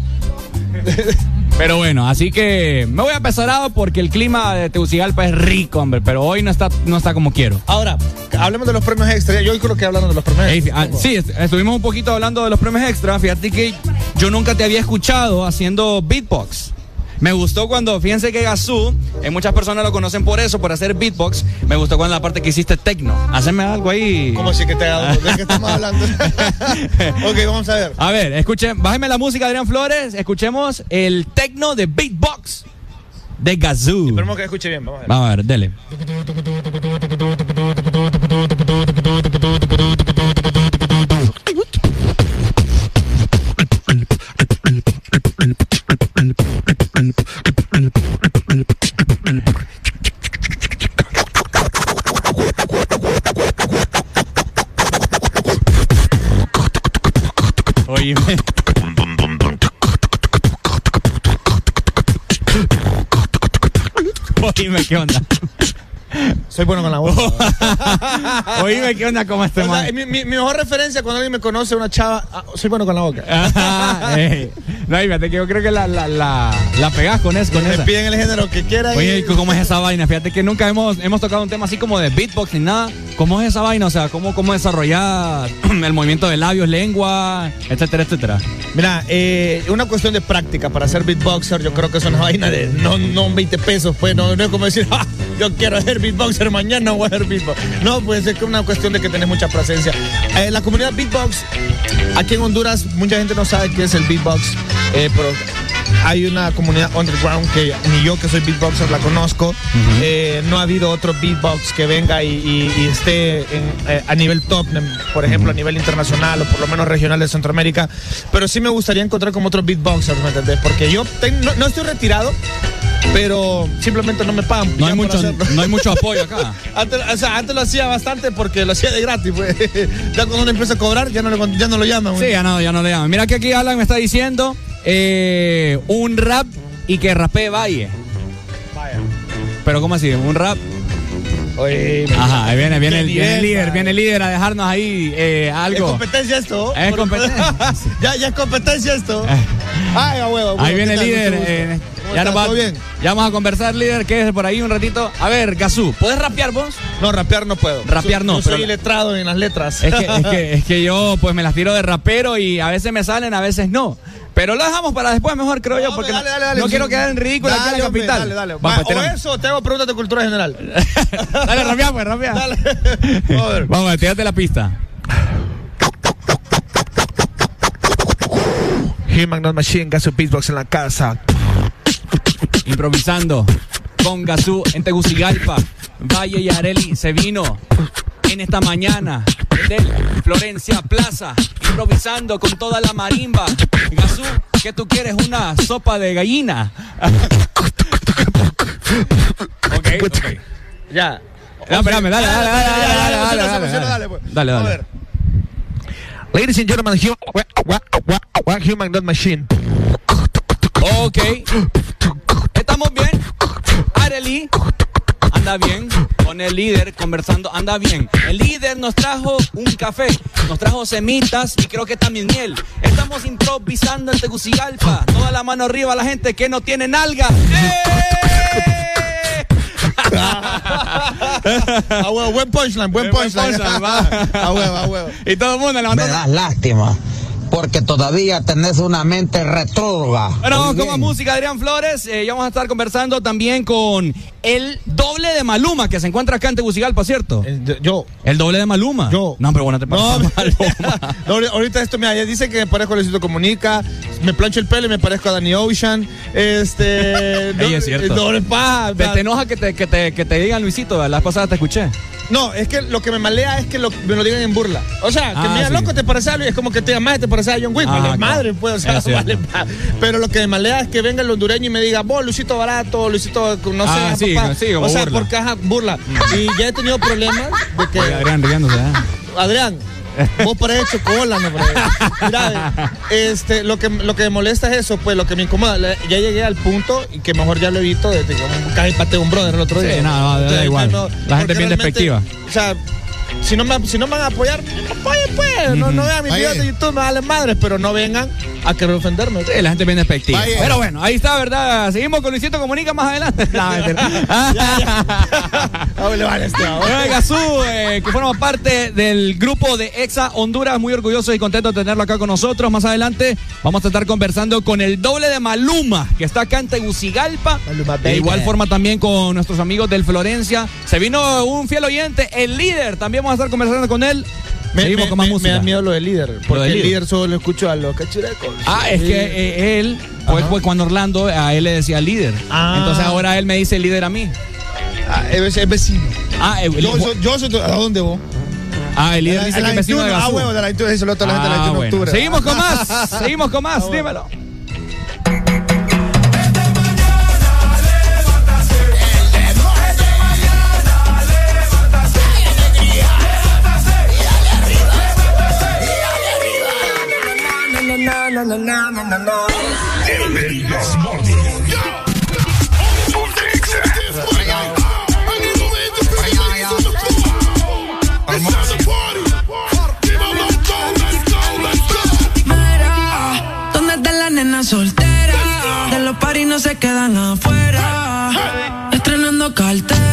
Pero bueno, así que me voy apesarado porque el clima de Tegucigalpa es rico, hombre, pero hoy no está, no está como quiero. Ahora, hablemos de los premios extra. Yo creo que hablando de los premios Ey, extra. ah, sí, est- estuvimos un poquito hablando de los premios extra. Fíjate que yo nunca te había escuchado haciendo beatbox. Me gustó cuando, fíjense que Gazú, eh, muchas personas lo conocen por eso, por hacer beatbox. Me gustó cuando la parte que hiciste techno. Haceme algo ahí. ¿Cómo así que te ha dado? ¿De qué estamos hablando? <laughs> ok, vamos a ver. A ver, escuchen, bájeme la música, Adrián Flores. Escuchemos el techno de beatbox de Gazú. Esperemos que escuche bien. Vamos a ver. Vamos a ver, dele. Oíme, ¿qué onda? <laughs> Soy bueno con la voz. <laughs> Oíme, ¿qué onda? ¿Cómo este O sea, mi, mi- mi mejor referencia cuando alguien me conoce, una chava, ah, soy bueno con la boca. <laughs> Ajá. No, fíjate que yo creo que la, la, la, la pegás con, eso, con me piden el género que quieran. Oye, y- ¿cómo es esa vaina? Fíjate que nunca hemos, hemos tocado un tema así como de beatbox ni nada. ¿Cómo es esa vaina? O sea, ¿cómo, cómo desarrollar <clears throat> el movimiento de labios, lengua, etcétera, etcétera? Mira, eh, una cuestión de práctica para ser beatboxer, yo creo que es una vaina de no, no 20 pesos, pues no, es como decir, <laughs> "Ah, yo quiero ser beatboxer, mañana voy a ser beatbox. No, pues es que es una cuestión de que tenés mucha presencia. Eh, la comunidad beatbox, aquí en Honduras, mucha gente no sabe qué es el beatbox, eh, pero hay una comunidad underground que ni yo que soy beatboxer la conozco. Eh, no ha habido otro beatbox que venga y, y- y esté en, eh, a nivel top, por ejemplo, a nivel internacional o por lo menos regional de Centroamérica. Pero sí me gustaría encontrar como otros beatboxers, ¿me entendés? Porque yo no, no estoy retirado, pero simplemente no me pagan. No hay, mucho, no hay mucho apoyo acá. <laughs> Antes, o sea, antes lo hacía bastante porque lo hacía de gratis. pues. <laughs> Ya cuando uno empieza a cobrar, ya no, le, ya no lo llaman. Sí, güey. ya no, ya no le llaman. Mira que aquí Alan me está diciendo eh, un rap y que rapee Valle. Vaya. Pero ¿cómo así? ¿Un rap? Oye, Ajá, ahí viene, viene, el, viene el líder, viene el líder a dejarnos ahí eh, ¿Es algo. competencia esto? Es competencia. <laughs> ya, ya es competencia esto. Ay, a huevo. Ahí viene el líder. Mucho gusto. eh, ¿Cómo ya, nos va- ya vamos a conversar, líder. Quédese por ahí un ratito. A ver, Gazú, ¿puedes rapear vos? No, rapear no puedo. Rapear no, Yo soy pero- iletrado en las letras. Es que, es, que, es que yo <laughs> pues me las tiro de rapero y a veces me salen, a veces no. Pero lo dejamos para después mejor, creo yo, porque Dale, dale, dale. no quiero quedar en ridículo aquí en la hombre, capital. Dale, dale. Va, pues, o eso, te hago preguntas de cultura general. <laughs> <laughs> Dale, rapea, pues, rapea. Dale. Vamos a ver. Vamos tírate la pista. Human Not Machine, Gaso Beatbox en la casa. Improvisando con Gazú en Tegucigalpa. Valle y Areli se vino en esta mañana del Florencia Plaza. Improvisando con toda la marimba. Gazú, ¿qué tú quieres? Una sopa de gallina. ok, ok. Ya. No, espérame, dale, dale, dale, dale, dale, dale, Dale, pues. Ladies and gentlemen, hum- wa- wa- wa- wa- Human Not Machine. Ok. Estamos bien. Areli anda bien. Con el líder conversando, anda bien. El líder nos trajo un café, nos trajo semitas y creo que también miel. Estamos improvisando en Tegucigalpa. Toda la mano arriba a la gente que no tiene nalga. ¡Eh! A huevo, buen punchline, buen Buen punchline. punchline, va. A huevo, a huevo. Y todo el mundo Me levantando. das lástima. Porque todavía tenés una mente retrógrada. Bueno, vamos con más música, Adrián Flores. Eh, ya vamos a estar conversando también con el doble de Maluma, que se encuentra acá en Tegucigalpa, ¿cierto? yo. El doble de Maluma. Yo. No, pero bueno, te <laughs> <laughs> No, ahori- ahorita esto, mira, ya dice que me parezco a Luisito Comunica, me plancho el pelo y me parezco a Danny Ocean, este... <laughs> Ey, es cierto. Doble paja, ¿Te, te enoja que te, que, te, que te digan Luisito? La vez pasada te escuché. No, es que lo que me malea es que lo- me lo digan en burla. O sea, que Ah, mira, sí. loco, te parece a Luis, es como que te madre, te parece a John Wick, Ah, vale claro. madre, pues, o sea, vale pa- Pero lo que me malea es que venga el hondureño y me diga, vos, Luisito Barato, Luisito, no sé, Ah, sí, papá. sí, como o sea, burla. porque, ajá, burla. Y ya he tenido problemas de que... Oye, Adrián riéndose. ¿eh? Adrián, vos pareces chocola, no pareces. Mira, este, lo que, lo que me molesta es eso, pues lo que me incomoda. Ya llegué al punto y que mejor ya lo evito desde que casi pateé un brother el otro Sí, día. no, no, da igual. no, La gente es bien despectiva. O sea, si no, me, si no me van a apoyar, apoyen pues. No, no vean mis Ahí videos de YouTube, me valen madres, pero no vengan a querer ofenderme. Sí, la gente bien despectiva. Vaya. Pero bueno, ahí está, ¿verdad? Seguimos con Luisito Comunica más adelante. <laughs> Ah, este. Bueno, Gazú, eh, que forma parte del grupo de Exa Honduras, muy orgulloso y contento de tenerlo acá con nosotros. Más adelante vamos a estar conversando con el doble de Maluma, que está acá en Tegucigalpa. De baby. igual forma también con nuestros amigos del Florencia. Se vino un fiel oyente, el líder. También vamos a estar conversando con él. Me, Seguimos me- con más me- me música. da miedo lo del líder, porque del el líder. líder solo lo escucho a los cachirecos. Ah, es que eh, él, pues, pues, cuando Orlando, a él le decía líder. Ah. Entonces ahora él me dice líder a mí. Ah, es, es vecino. Ah, eh, Yo el- soy, yo soy, ¿a dónde vos? ah, el líder dice que la es vecino de 21, Ah, huevo, de la 21, eso lo la gente de la Ah, 21 de bueno. octubre. Seguimos con más, seguimos con más, dímelo. Mira, ¿dónde la soltera? De los paris no se quedan afuera. Estrenando cartera,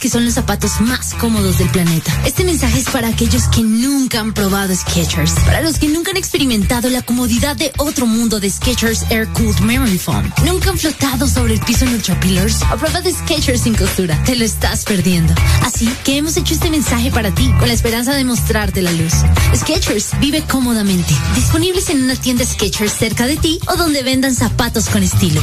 que son los zapatos más cómodos del planeta. Este mensaje es para aquellos que nunca han probado Skechers, para los que nunca han experimentado la comodidad de otro mundo de Skechers Air Cooled Memory Foam. Nunca han flotado sobre el piso en Ultra Pillars. A prueba de Skechers sin costura, te lo estás perdiendo. Así que hemos hecho este mensaje para ti, con la esperanza de mostrarte la luz. Skechers vive cómodamente, disponibles en una tienda Skechers cerca de ti o donde vendan zapatos con estilo.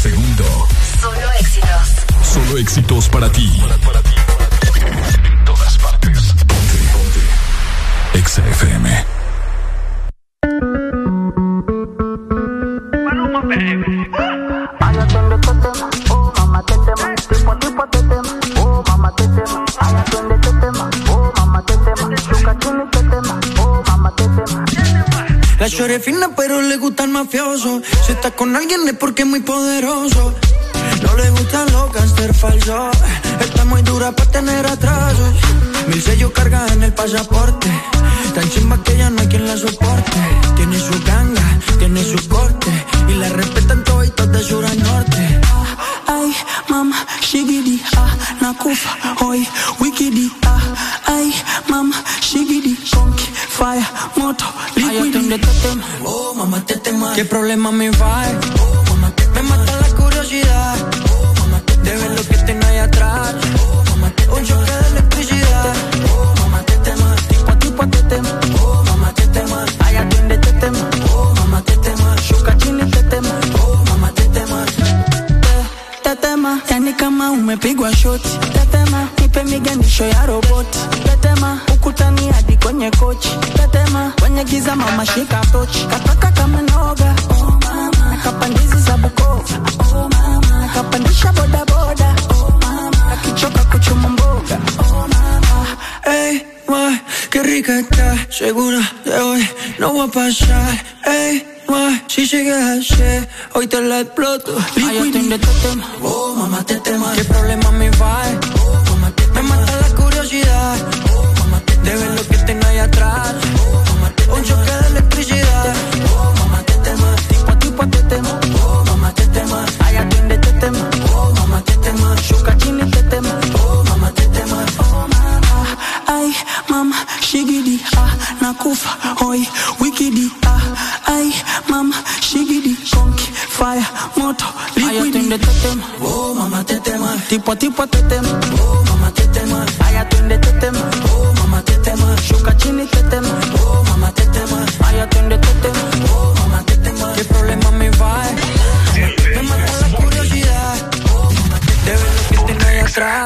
Segundo. Solo éxitos. Solo éxitos para ti. En todas partes. Ponte. Ponte. Exa FM. La chore es fina, pero le gusta el mafioso. Si está con alguien es porque es muy poderoso. No le gustan los gangster falsos. Está muy dura para tener atrasos. Mil sellos carga en el pasaporte. Tan chimba que ya no hay quien la soporte. Tiene su ganga, tiene su corte. Y la respetan todos de sur a norte. Ay, mama, shigidi, ah, nakufa, hoy, wikidi, ah, ay, mama, shigidi, conky, fire, moto, liquidi. ¿Qué problema me va? La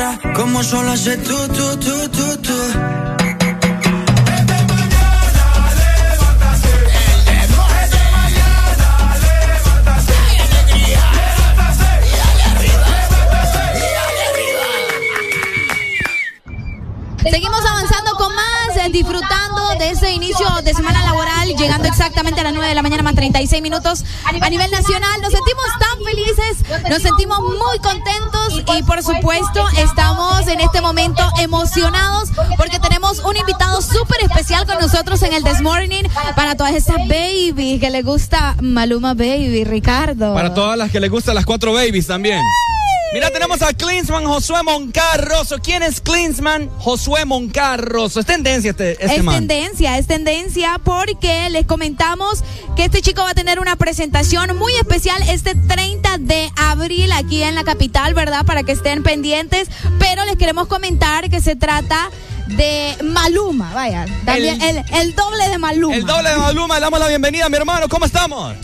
tra, tra, tra Como solo hace tú, tú, tú, tú, tú. Seguimos avanzando con más, disfrutando de semana laboral, llegando exactamente a las 9 de la mañana más 36 minutos a nivel nacional. Nos sentimos tan felices, nos sentimos muy contentos y por supuesto estamos en este momento emocionados porque tenemos un invitado súper especial con nosotros en el This Morning para todas esas babies que le gusta Maluma Baby, Ricardo. Para todas las que les gustan las cuatro babies también. Mira, tenemos a Klinsman Josué Moncarroso. ¿Quién es Klinsman Josué Moncarroso? Es tendencia este, este es man. tendencia, es tendencia porque les comentamos que este chico va a tener una presentación muy especial este 30 de abril aquí en la capital, ¿verdad? Para que estén pendientes. Pero les queremos comentar que se trata de Maluma, vaya, también el, el doble de Maluma. El doble de Maluma, le damos la bienvenida, mi hermano. ¿Cómo estamos?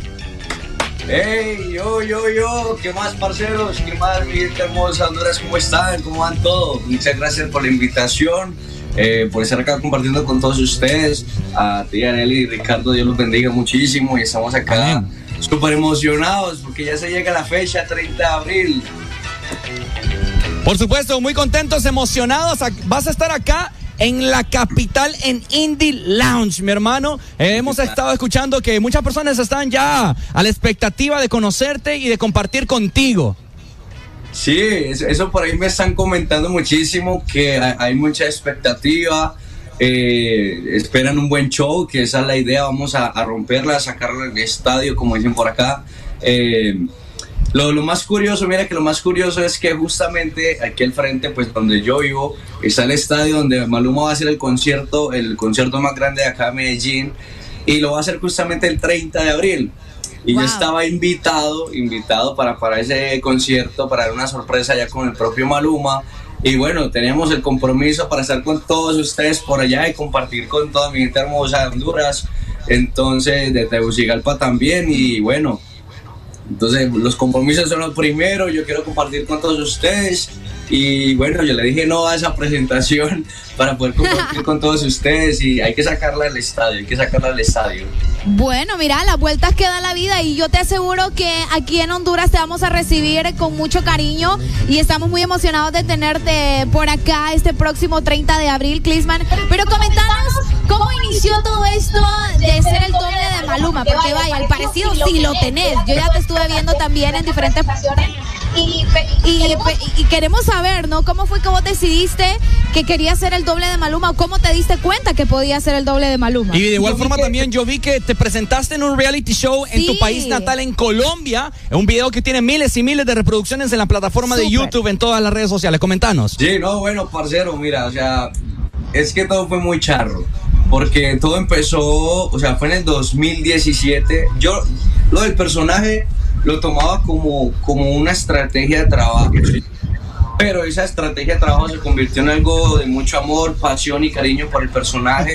Hey, yo, yo, yo, ¿qué más, parceros? ¿Qué más, mi gente hermosa? Honduras, ¿cómo están? ¿Cómo van todos? Muchas gracias por la invitación, eh, por estar acá compartiendo con todos ustedes. A ti, Arely y Ricardo, Dios los bendiga muchísimo y estamos acá súper emocionados porque ya se llega la fecha, 30 de abril. Por supuesto, muy contentos, emocionados. Vas a estar acá en la capital en Indie Lounge, mi hermano. Eh, hemos estado escuchando que muchas personas están ya a la expectativa de conocerte y de compartir contigo. Sí, eso, por ahí me están comentando muchísimo, que hay, mucha expectativa, eh, esperan un buen show, que esa es la idea, vamos a, a romperla, a sacarla del estadio, como dicen por acá. Eh, lo, lo más curioso, mira que lo más curioso es que justamente aquí al frente, pues donde yo vivo, está el estadio donde Maluma va a hacer el concierto, el concierto más grande de acá de Medellín, y lo va a hacer justamente el 30 de abril. Y yo estaba invitado, invitado para, para ese concierto, para dar una sorpresa ya con el propio Maluma. Y bueno, teníamos el compromiso para estar con todos ustedes por allá y compartir con toda mi gente hermosa de Honduras. Entonces, de Tegucigalpa también. Y bueno, entonces los compromisos son los primeros. Yo quiero compartir con todos ustedes. Y bueno, yo le dije no a esa presentación <laughs> para poder compartir con todos ustedes. Y hay que sacarla del estadio, hay que sacarla del estadio. Bueno, mira, las vueltas que da la vida y yo te aseguro que aquí en Honduras te vamos a recibir con mucho cariño y estamos muy emocionados de tenerte por acá este próximo 30 de abril, Clisman. Pero comentanos cómo inició todo esto de ser el doble de Maluma, porque vaya, el parecido sí lo tenés. Yo ya te estuve viendo también en diferentes Y, queremos saber, ¿no? ¿Cómo fue que vos decidiste que querías ser el doble de Maluma o cómo te diste cuenta que podías ser el doble de Maluma? Y de igual forma también yo vi que te presentaste en un reality show en tu país natal, en Colombia, en un video que tiene miles y miles de reproducciones en la plataforma de. YouTube, en todas las redes sociales. Comentanos. Sí, no, bueno, parcero, mira, o sea, es que todo fue muy charro. Porque todo empezó, o sea, fue en el 2017. Yo, lo del personaje lo tomaba como, como una estrategia de trabajo. Pero esa estrategia de trabajo se convirtió en algo de mucho amor, pasión y cariño por el personaje.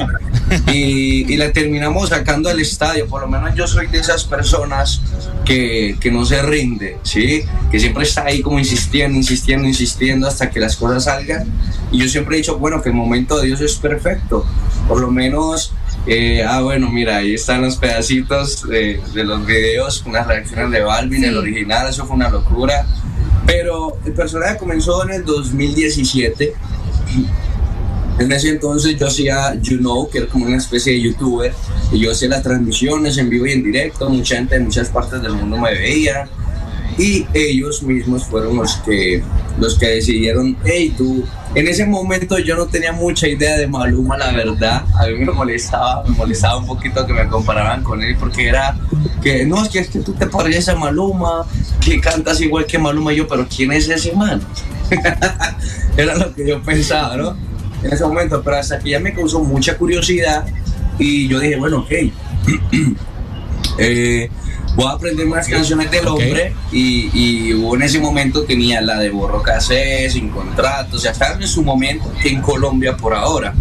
Y, la terminamos sacando del estadio. Por lo menos yo soy de esas personas que, que no se rinde, ¿sí? Que siempre está ahí como insistiendo, insistiendo, insistiendo hasta que las cosas salgan. Y yo siempre he dicho, bueno, que el momento de Dios es perfecto. Por lo menos, eh, ah, bueno, mira, ahí están los pedacitos de, de los videos, unas reacciones de Balvin, el original, eso fue una locura. Pero el personaje comenzó en el 2017. En ese entonces yo hacía You Know, que era como una especie de youtuber, y yo hacía las transmisiones en vivo y en directo, mucha gente de muchas partes del mundo me veía, y ellos mismos fueron los que, los que decidieron, hey tú, en ese momento yo no tenía mucha idea de Maluma, la verdad, a mí me molestaba, me molestaba un poquito que me compararan con él, porque era que, no, es que, es que tú te pareces a Maluma, que cantas igual que Maluma, y yo, pero ¿quién es ese man? <laughs> era lo que yo pensaba, ¿no? En ese momento, pero hasta que ya me causó mucha curiosidad y yo dije, bueno, ok, <clears throat> eh, voy a aprender más canciones del hombre y, y hubo en ese momento tenía la de Borro Casé, Sin Contrato, o sea, estaban en su momento en Colombia por ahora.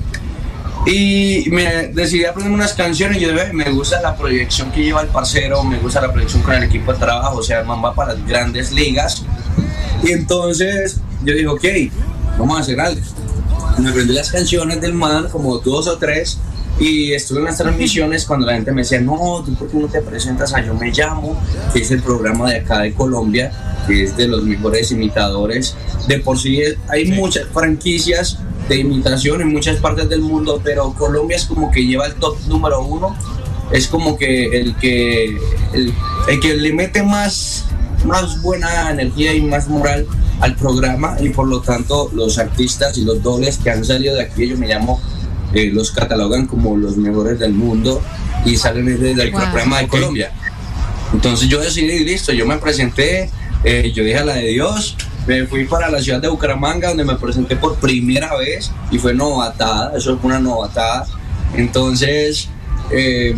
Y me decidí aprender unas canciones y yo dije, me gusta la proyección que lleva el parcero, me gusta la proyección con el equipo de trabajo, o sea, el man va para las grandes ligas. Y entonces yo dije, ok, vamos a hacer algo. Me aprendí las canciones del man, como dos o tres, y estuve en las transmisiones cuando la gente me decía, no, tú por qué no te presentas a Yo Me Llamo, que es el programa de acá de Colombia, que es de los mejores imitadores. De por sí es- hay muchas franquicias de imitación en muchas partes del mundo, pero Colombia es como que lleva el top número uno. Es como que el que, el, el que le mete más, más buena energía y más moral al programa y por lo tanto los artistas y los dobles que han salido de aquí, yo me llamo, eh, los catalogan como los mejores del mundo y salen desde el Wow. programa de Colombia. Entonces yo decidí, listo, yo me presenté, eh, yo dije a la de Dios, me fui para la ciudad de Bucaramanga donde me presenté por primera vez y fue novatada, eso fue una novatada. Entonces, eh,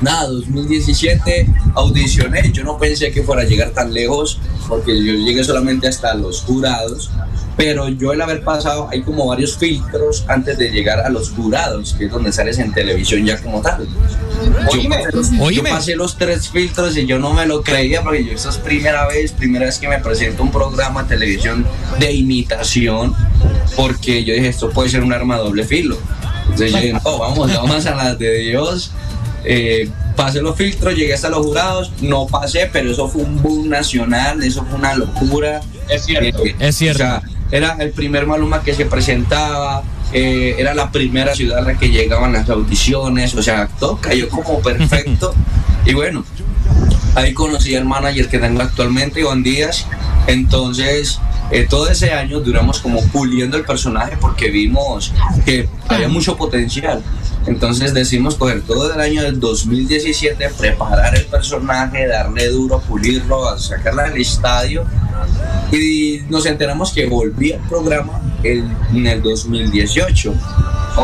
nada, 2017 audicioné, yo no pensé que fuera a llegar tan lejos porque yo llegué solamente hasta los jurados, pero yo el haber pasado, hay como varios filtros antes de llegar a los jurados, que es donde sales en televisión ya como tal. Yo pasé, los, yo pasé los tres filtros y yo no me lo creía porque yo esta es primera vez, primera vez que me presento a un programa de televisión de imitación porque yo dije esto puede ser un arma de doble filo. Entonces yo dije, no, vamos, vamos a las de Dios. Eh, pasé los filtros, llegué hasta los jurados, no pasé, pero eso fue un boom nacional, eso fue una locura. Es cierto. Eh, Es cierto. o sea, era el primer Maluma que se presentaba, eh, era la primera ciudad a la que llegaban las audiciones, o sea, todo cayó como perfecto. <laughs> y bueno, ahí conocí al manager que tengo actualmente, Iván Díaz. Entonces, eh, todo ese año duramos como puliendo el personaje porque vimos que había mucho potencial. Entonces decidimos coger todo el año del 2017, preparar el personaje, darle duro, pulirlo, sacarla del estadio. Y nos enteramos que volvía el programa el- en el 2018.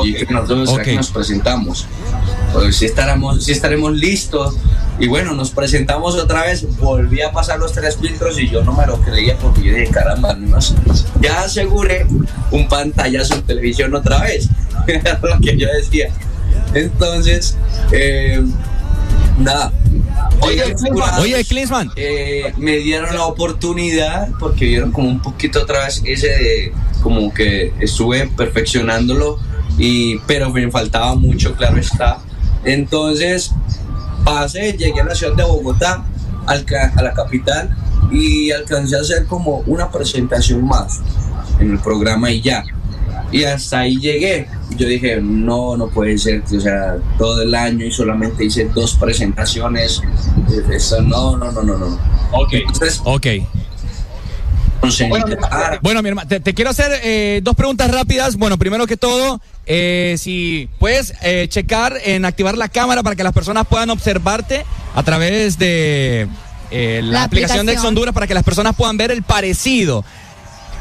Y que nosotros Ok. aquí nos presentamos. Pues si estaremos, si estaremos listos. Y bueno, nos presentamos otra vez, volví a pasar los tres filtros y yo no me lo creía porque yo dije, caramba, no sé, ya aseguré un pantallazo en televisión otra vez. <laughs> Era lo que yo decía. Entonces, eh, nada. Oye, Oye, Klinsman. Eh, me dieron la oportunidad porque vieron como un poquito vez ese de como que estuve perfeccionándolo y pero me faltaba mucho claro está entonces pasé llegué a la ciudad de Bogotá a la capital y alcancé a hacer como una presentación más en el programa y ya y hasta ahí llegué. Yo dije, no, no puede ser, o sea, todo el año y solamente hice dos presentaciones. Eso, no, no, no, no, no. Ok. Entonces, Ok. Bueno, mi hermano, te, te quiero hacer eh, dos preguntas rápidas. Bueno, primero que todo, eh, si puedes eh, checar en activar la cámara para que las personas puedan observarte a través de eh, la, La aplicación de Ex aplicación. Honduras para que las personas puedan ver el parecido.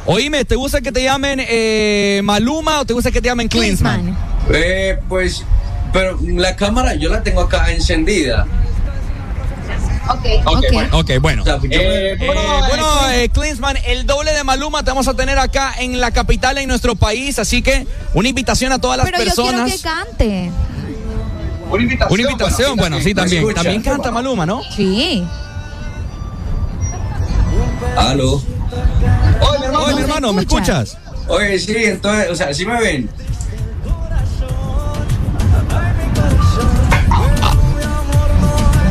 Oíme, ¿te gusta que te llamen eh, Maluma o te gusta que te llamen Klinsman? Eh, pues, pero la cámara yo la tengo acá encendida. Ok, bueno. Ok, bueno. O sea, yo- Eh, eh, bueno, eh, Klinsman, el doble de Maluma te vamos a tener acá en la capital, en nuestro país. Así que una invitación a todas las Pero yo quiero personas. que cante. Una invitación. Una invitación, bueno, sí, ¿Me también. escucha? También canta Maluma, ¿no? Sí. Aló. Oye, mi hermano, ¿me escuchas? Oye, sí, entonces, o sea, sí me ven.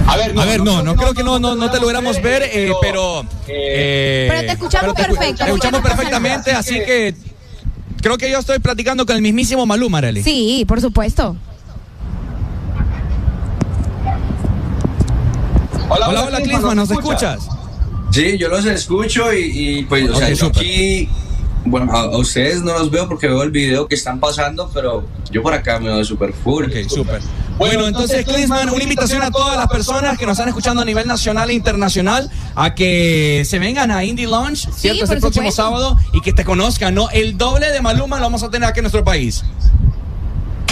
A ver, no, a ver, no, no, creo que no, no, no te logramos ver, eh, pero. eh, Pero te escuchamos pero te escu- perfecto, Te escuchamos no perfectamente, así que. Creo que yo estoy platicando con el mismísimo Maluma, Arely. Sí, por supuesto. Hola, hola, hola, Klinsman, ¿nos escuchas? Sí, yo los escucho y, y, pues, o sea, yo aquí, bueno, a, a ustedes no los veo porque veo el video que están pasando, pero yo por acá me veo súper full. Ok, súper. Bueno, entonces, Klinsman, una invitación a todas las personas que nos están escuchando a nivel nacional e internacional a que se vengan a Indie Launch, ¿cierto? por este próximo supuesto. sábado y que te conozcan, ¿no? El doble de Maluma lo vamos a tener aquí en nuestro país.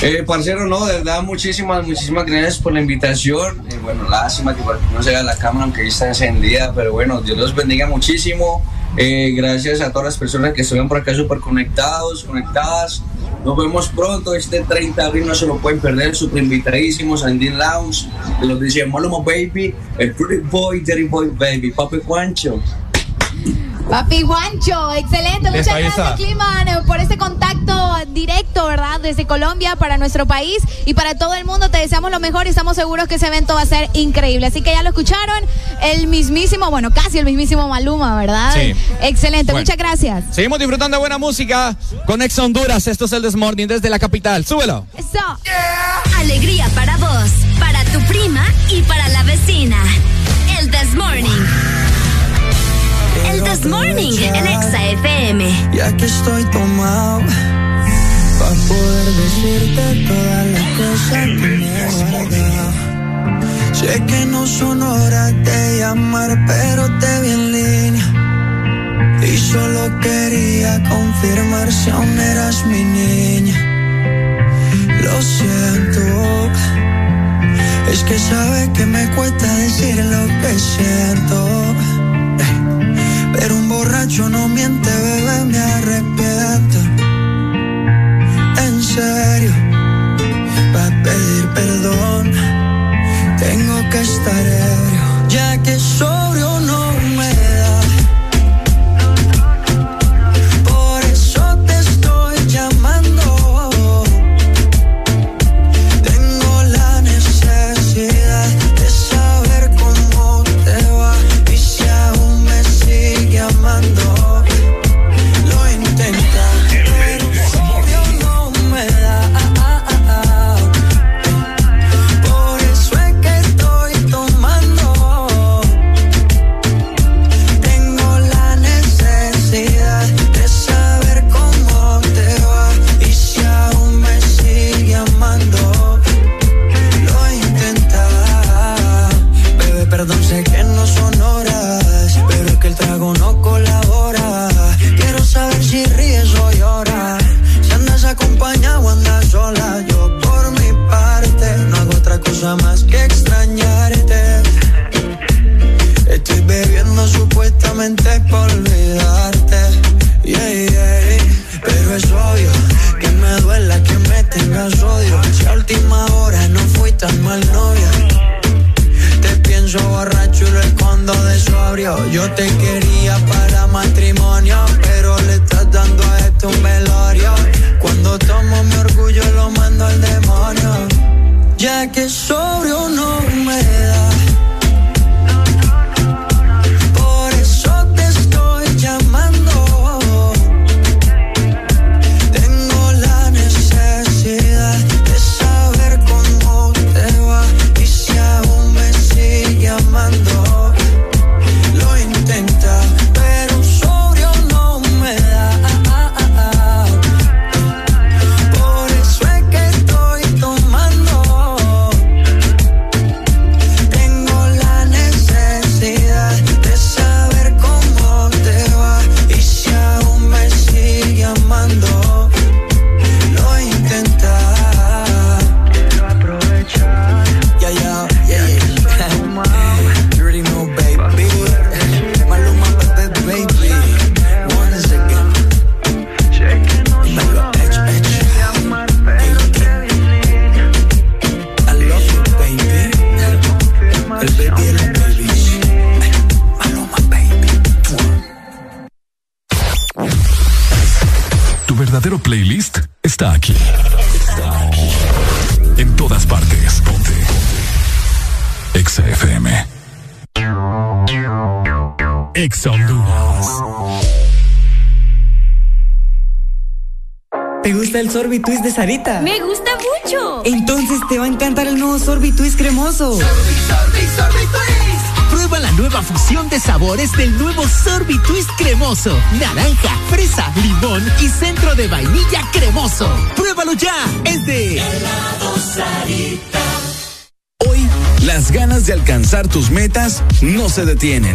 Eh, parcero, no, de verdad, muchísimas, muchísimas gracias por la invitación. Eh, bueno, lástima que no se vea la cámara, aunque ahí está encendida, pero bueno, Dios los bendiga muchísimo. Eh, gracias a todas las personas que estuvieron por acá súper conectados, conectadas. Nos vemos pronto, este 30 de abril no se lo pueden perder, súper invitadísimos a Indian Lounge. Los dice Maluma Baby, el Pretty Boy, Dirty Boy Baby, Papi Juancho. Papi Juancho, excelente. Muchas gracias. Climan, por este contacto directo, ¿verdad? Desde Colombia para nuestro país y para todo el mundo. Te deseamos lo mejor y estamos seguros que ese evento va a ser increíble. Así que ya lo escucharon. El mismísimo, bueno, casi el mismísimo Maluma, ¿verdad? Sí. Excelente, Bueno. muchas gracias. Seguimos disfrutando de buena música con Ex Honduras. Esto es el Desmorning desde la capital. Súbelo. Eso. Alegría para vos, para tu prima y para la vecina. El This Morning. El This Morning en Exa FM. Ya que estoy tomado para poder decirte todas las cosas que me. Sé que no son horas de llamar, pero te vi en línea. Y solo quería confirmar si aún eras mi niña. Lo siento. Es que sabes que me cuesta decir lo que siento. Pero un borracho no miente, bebé, me arrepiento. En serio, para pedir perdón, tengo que estar ebrio, ya que sobrio tengas odio. Si a última hora no fui tan mal novia. Te pienso borracho y lo escondo de sobrio. Yo te quería para matrimonio, pero le estás dando a esto un velorio. Cuando tomo mi orgullo lo mando al demonio. Ya que sobrio no me da. Está aquí. Está aquí. En todas partes. Ponte. Exa FM. Exa Honduras. ¿Te gusta el sorbitwist de Sarita? Me gusta mucho. Entonces te va a encantar el nuevo sorbitwist cremoso. Prueba la nueva fusión de sabores del nuevo Sorbitwist cremoso. Naranja, fresa, limón y centro de vainilla cremoso. Pruébalo ya. Es de Hoy, las ganas de alcanzar tus metas no se detienen.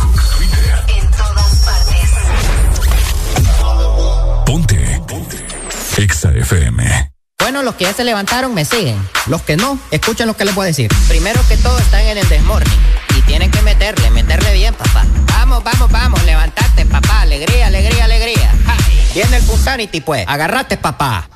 Exa FM. Bueno, los que ya se levantaron me siguen. Los que no, escuchen lo que les voy a decir. Primero que todo están en el desmorning. Y tienen que meterle, meterle bien, papá. Vamos, vamos, vamos, levantate, papá. Alegría, alegría, alegría. Viene el Punsanity, pues. Agarrate, papá.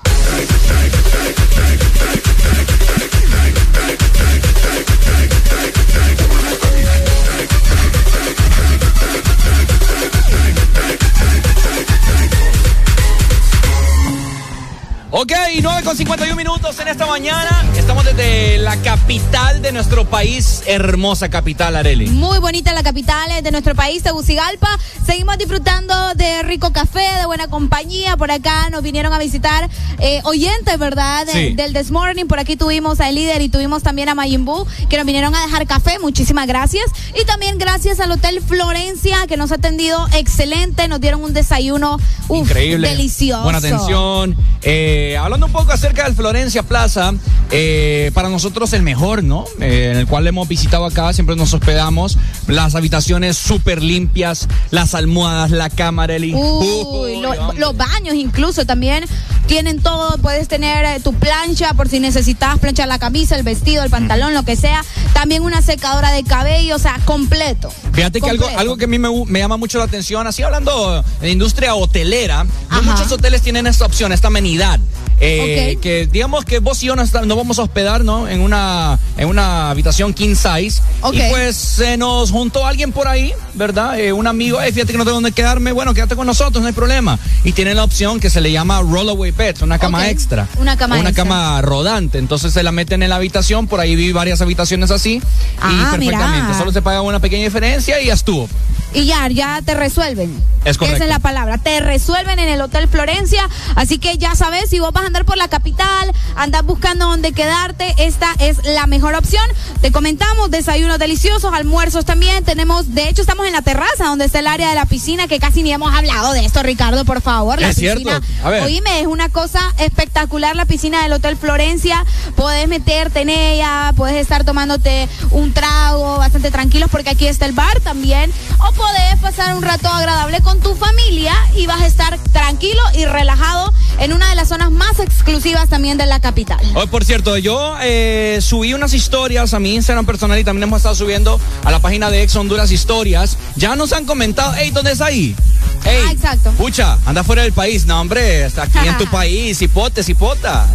9 con 51 minutos en esta mañana. Estamos desde la capital de nuestro país, hermosa capital, Areli. Muy bonita la capital eh, de nuestro país, Tegucigalpa. Seguimos disfrutando de rico café, de buena compañía. Por acá nos vinieron a visitar eh, oyentes, ¿verdad? De- Sí. Del This Morning. Por aquí tuvimos al líder y tuvimos también a Mayimbu, que nos vinieron a dejar café. Muchísimas gracias. Y también gracias al Hotel Florencia, que nos ha atendido excelente. Nos dieron un desayuno uf, Increíble. delicioso. Buena atención. Eh, hablando un poco acerca del Florencia Plaza, eh, para nosotros el mejor, ¿no? Eh, en el cual hemos visitado acá, siempre nos hospedamos. Las habitaciones súper limpias, las almohadas, la cámara, el Uy, lo- los baños incluso también tienen todo. Puedes tener eh, tu plancha por si necesitas planchar la camisa, el vestido, el pantalón, lo que sea. También una secadora de cabello, o sea, completo. Fíjate que algo, algo que a mí me, me llama mucho la atención, así hablando de industria hotelera, no muchos hoteles tienen esta opción, esta amenidad. Eh, Que digamos que vos y yo nos, nos vamos a hospedar, ¿no? En una, en una habitación king size. Ok. Y pues se nos juntó alguien por ahí, ¿verdad? Eh, un amigo, "Ey, fíjate que no tengo dónde quedarme. Bueno, quédate con nosotros, no hay problema. Y tienen la opción que se le llama rollaway beds, una cama extra. Una cama Una extra. cama rodante. Entonces se la meten en la habitación, por ahí vi varias habitaciones así. Ah, y perfectamente. Solo se paga una pequeña diferencia y ya estuvo. Y ya, ya te resuelven. Es correcto. Esa es la palabra. Te resuelven en el Hotel Florencia. Así que ya sabes, si vos vas a andar por la capital, andás buscando dónde quedarte, esta es la mejor opción. Te comentamos, desayunos deliciosos, almuerzos también. Tenemos, de hecho, estamos en la terraza, donde está el área de la piscina, que casi ni hemos hablado de esto, Ricardo, por favor. La Es cierto. piscina. A ver. Oíme, es una cosa espectacular la piscina del Hotel Florencia. Podés meterte en ella, puedes estar tomándote un trago bastante tranquilos porque aquí está el bar también. O podés pasar un rato agradable con tu familia y vas a estar tranquilo y relajado en una de las zonas más exclusivas también de la capital. Oh, por cierto, yo eh, subí unas historias a mi Instagram personal y también hemos estado subiendo a la página de Ex Honduras Historias. Ya nos han comentado, hey, ¿dónde es ahí? Hey, Ah, exacto. Pucha, anda fuera del país. No, hombre, está aquí en tu <laughs> país, hipote, hipota.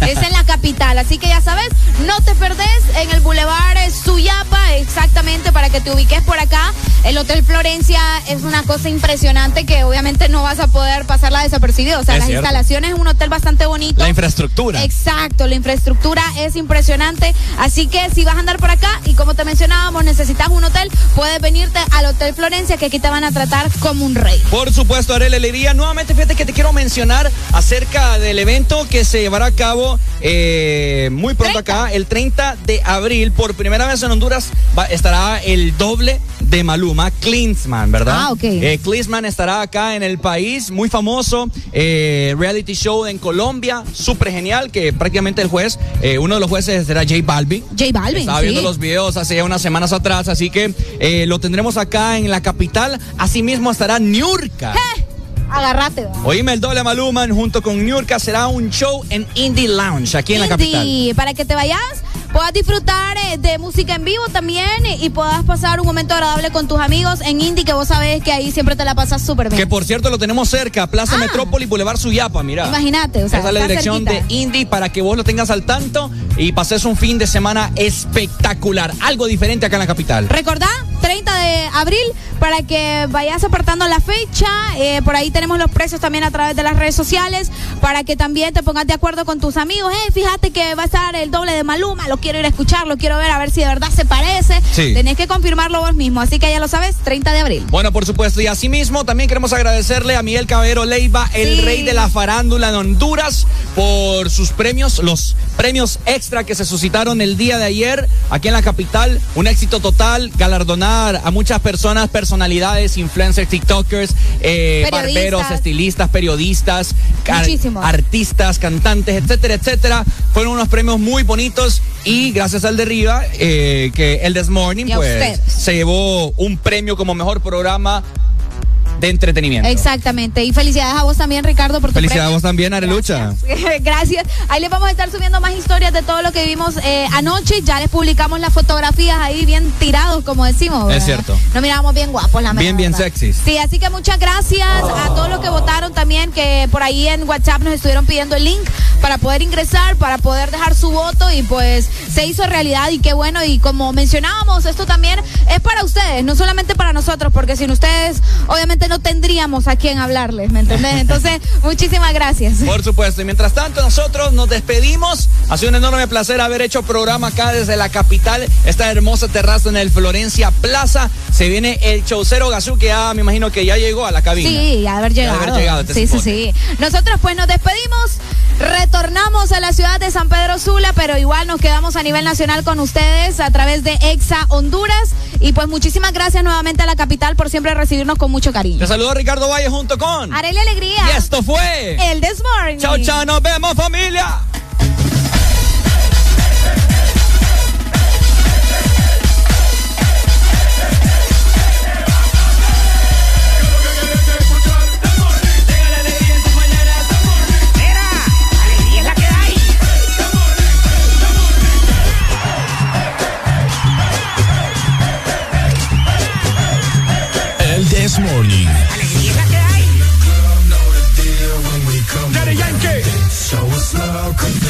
Es en la capital, así que ya sabes, no te perdés en el Boulevard Suyapa, exactamente para que te ubiques por acá. El Hotel Florencia es una cosa impresionante que obviamente no vas a poder pasarla desapercibida. O sea, Es las cierto. instalaciones es un hotel bastante bonito. La infraestructura. Exacto, la infraestructura es impresionante. Así que si vas a andar por acá y como te mencionábamos, necesitas un hotel, puedes venirte al Hotel Florencia que aquí te van a tratar como un rey. Por supuesto, Arely Alegría. Nuevamente, fíjate que te quiero mencionar acerca del evento que se llevará a cabo eh, muy pronto acá, el 30 de abril. Por primera vez en Honduras va- estará el doble de Maluma, Klinsman, ¿verdad? Ah, ok. Eh, Klinsman estará acá en el país, muy famoso, eh, reality show en Colombia, súper genial, que prácticamente el juez, eh, uno de los jueces será J Balvin. J Balvin, Estaba sí. viendo los videos hace ya unas semanas atrás, así que eh, lo tendremos acá en la capital. Asimismo estará Niurka. Agárrate. Oíme el doble Maluma junto con Niurka será un show en Indie Lounge aquí en la capital. Indie, para que te vayas, puedas disfrutar eh, de música en vivo también y puedas pasar un momento agradable con tus amigos en Indie, que vos sabés que ahí siempre te la pasas súper bien. Que por cierto lo tenemos cerca, Plaza Metrópoli, Boulevard Suyapa, mira. Ah. Imagínate, o sea, Esa es la dirección cerquita. de Indie para que vos lo tengas al tanto y pases un fin de semana espectacular, algo diferente acá en la capital. Recordá, 30 de abril, para que vayas apartando la fecha. eh, por ahí tenemos los precios también a través de las redes sociales, para que también te pongas de acuerdo con tus amigos. Eh, fíjate que va a estar el doble de Maluma, lo quiero ir a escuchar, lo quiero ver, a ver si de verdad se parece. Sí. Tenés que confirmarlo vos mismo, así que ya lo sabes, 30 de abril. Bueno, por supuesto, y asimismo también queremos agradecerle a Miguel Caballero Leiva, el Sí. rey de la farándula de Honduras, por sus premios, los premios extra que se suscitaron el día de ayer aquí en la capital. Un éxito total, galardonar a muchas personas, personalidades, influencers, TikTokers, eh, barberos, estilistas, periodistas, car- artistas, cantantes, etcétera, etcétera. Fueron unos premios muy bonitos y gracias al de arriba, eh, que el This Morning, pues, se llevó un premio como mejor programa de entretenimiento. Exactamente. Y felicidades a vos también, Ricardo, por tu Felicidades a vos también, Arelucha. <laughs> Gracias. Ahí les vamos a estar subiendo más historias de todo lo que vimos eh, anoche. Ya les publicamos las fotografías ahí bien tirados, como decimos. ¿verdad? Es cierto. Nos mirábamos bien guapos, la Bien, bien sexys. Sí, así que muchas gracias a todos los que votaron también, que por ahí en WhatsApp nos estuvieron pidiendo el link para poder ingresar, para poder dejar su voto y pues se hizo realidad y qué bueno. Y como mencionábamos, esto también es para ustedes, no solamente para nosotros, porque sin ustedes obviamente no tendríamos a quién hablarles, ¿me entendés? Entonces, <laughs> muchísimas gracias. Por supuesto. Y mientras tanto, nosotros nos despedimos. Ha sido un enorme placer haber hecho programa acá desde la capital, esta hermosa terraza en el Florencia Plaza. Se viene el Chaucero Gazú, que ya me imagino que ya llegó a la cabina. Sí, ya haber Ya llegado. haber llegado este sí, sí, sí. Nosotros pues nos despedimos, retornamos a la ciudad de San Pedro Sula, pero igual nos quedamos a nivel nacional con ustedes a través de Exa Honduras. Y pues muchísimas gracias nuevamente a la capital por siempre recibirnos con mucho cariño. Te saludo Ricardo Valle junto con. Arely Alegría. Y esto fue. El This Morning. Chao, chao, nos vemos, familia. This Morning. Daddy Yankee. Ponte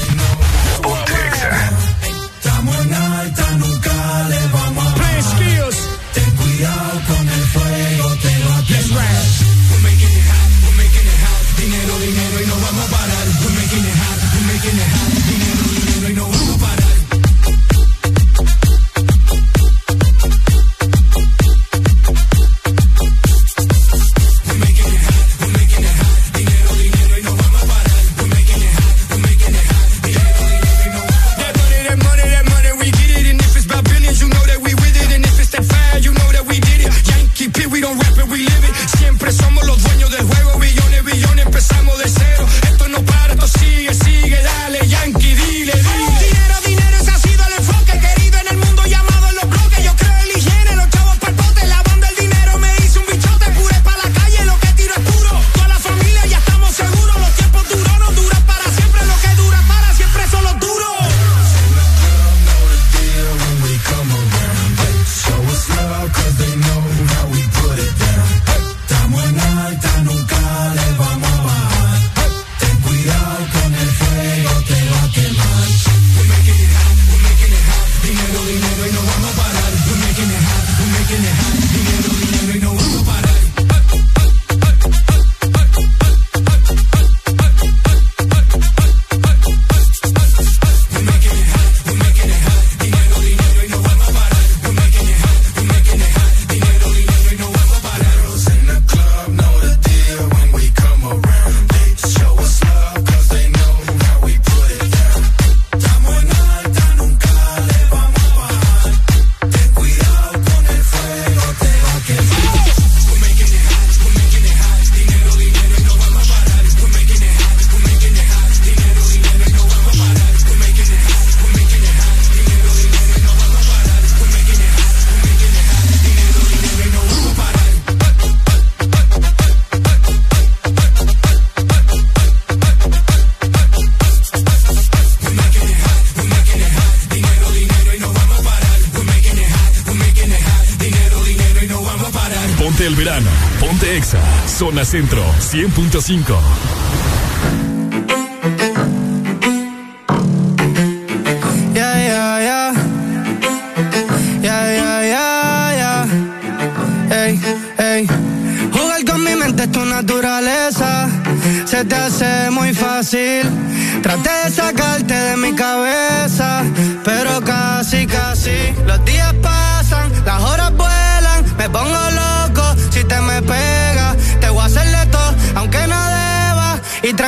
Zona Centro 100.5.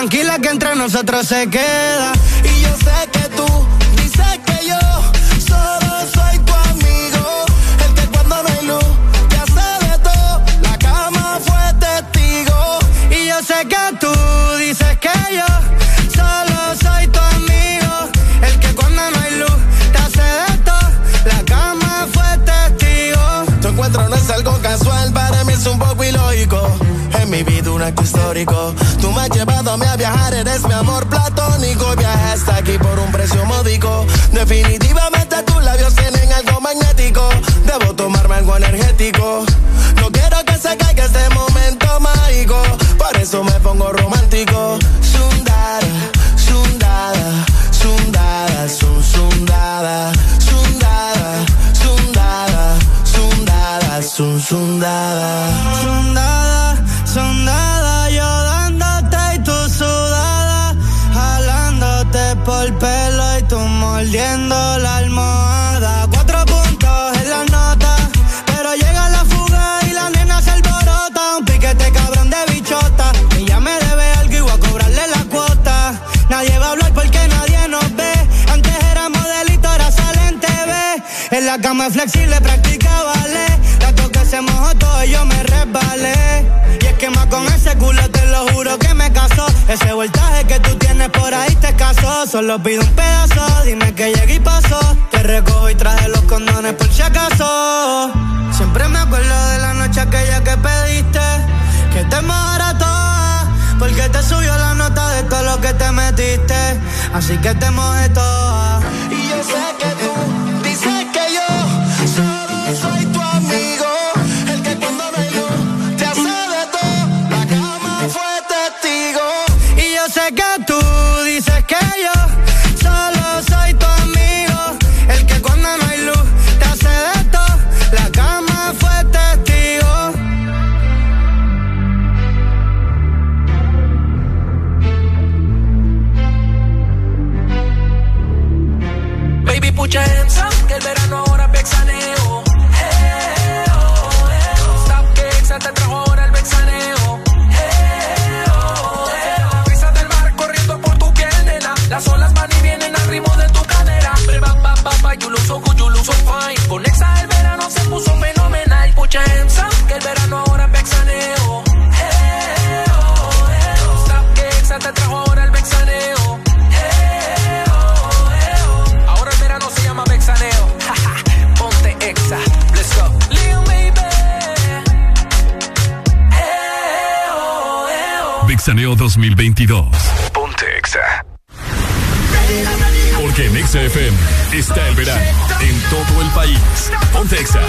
tranquila que entre nosotros se queda. Tú me has llevado a mí a viajar, eres mi amor platónico. Viajas aquí por un precio módico. Definitivamente tus labios tienen algo magnético. Debo tomarme algo energético más flexible, practica vale. Tanto que se mojó todo y yo me resbalé. Y es que más con ese culo te lo juro que me casó. Ese voltaje que tú tienes por ahí te casó. Solo pido un pedazo, dime que llegué y pasó. Te recojo y traje los condones por si acaso. Siempre me acuerdo de la noche aquella que pediste. Que te marató porque te subió la nota de todo lo que te metiste. Así que te mojé toda. Y yo sé que Ponte Exa. Porque en Exa FM está el verano. En todo el país. Ponte Exa.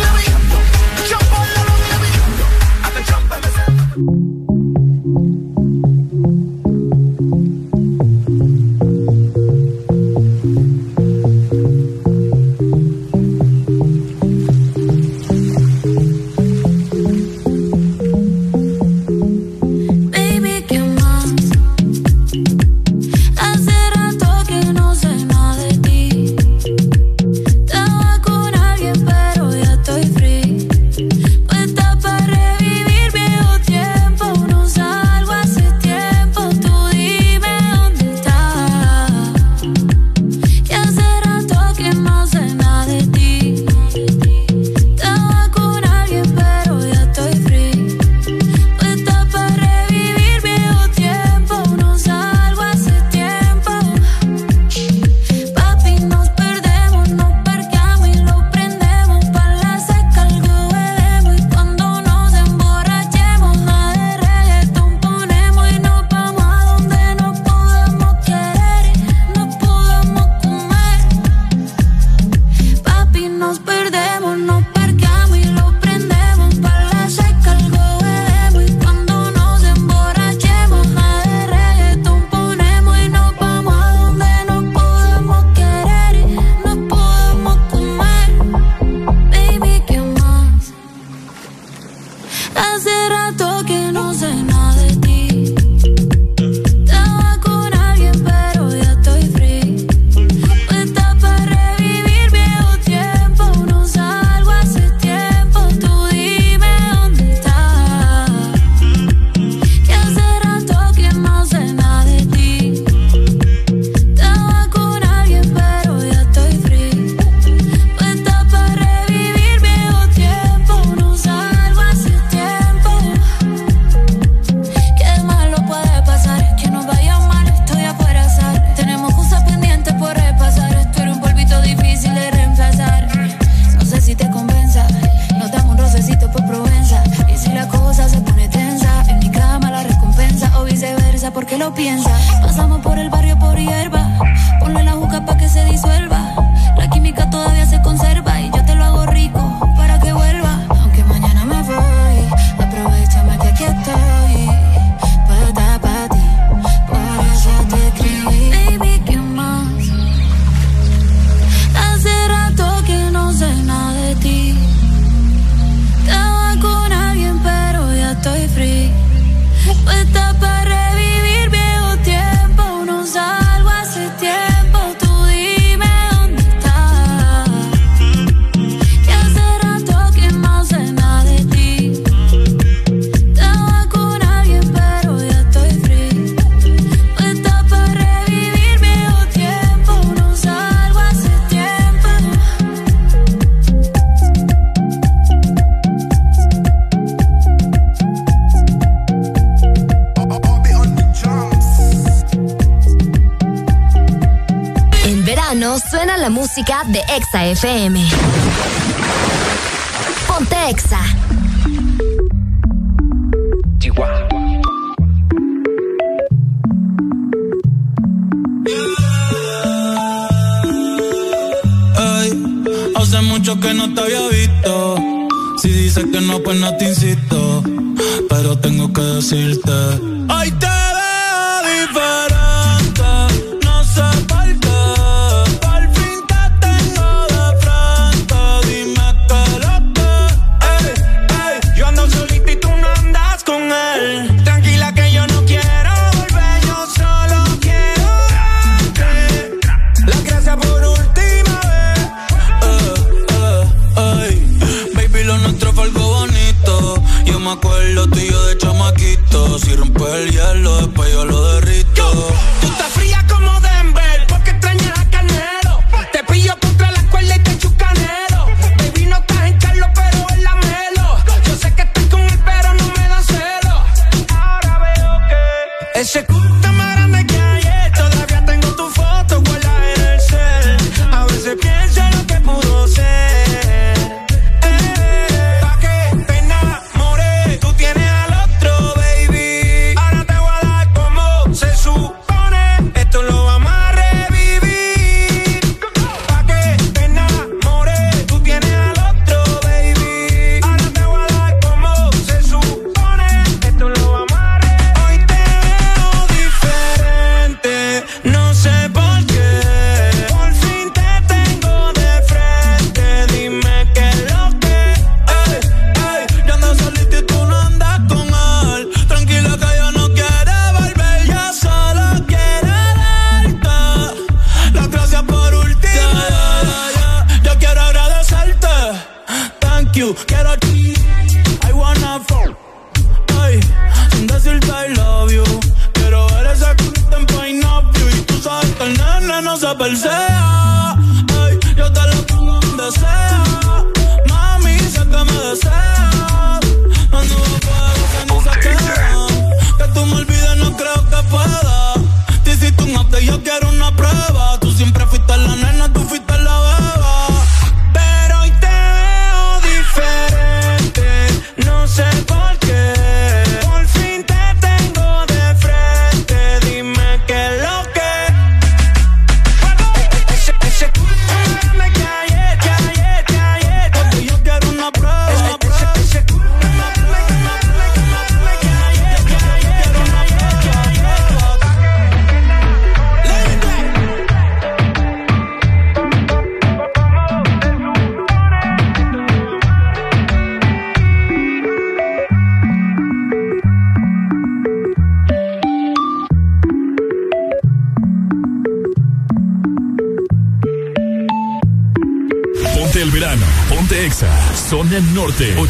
FM.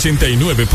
89.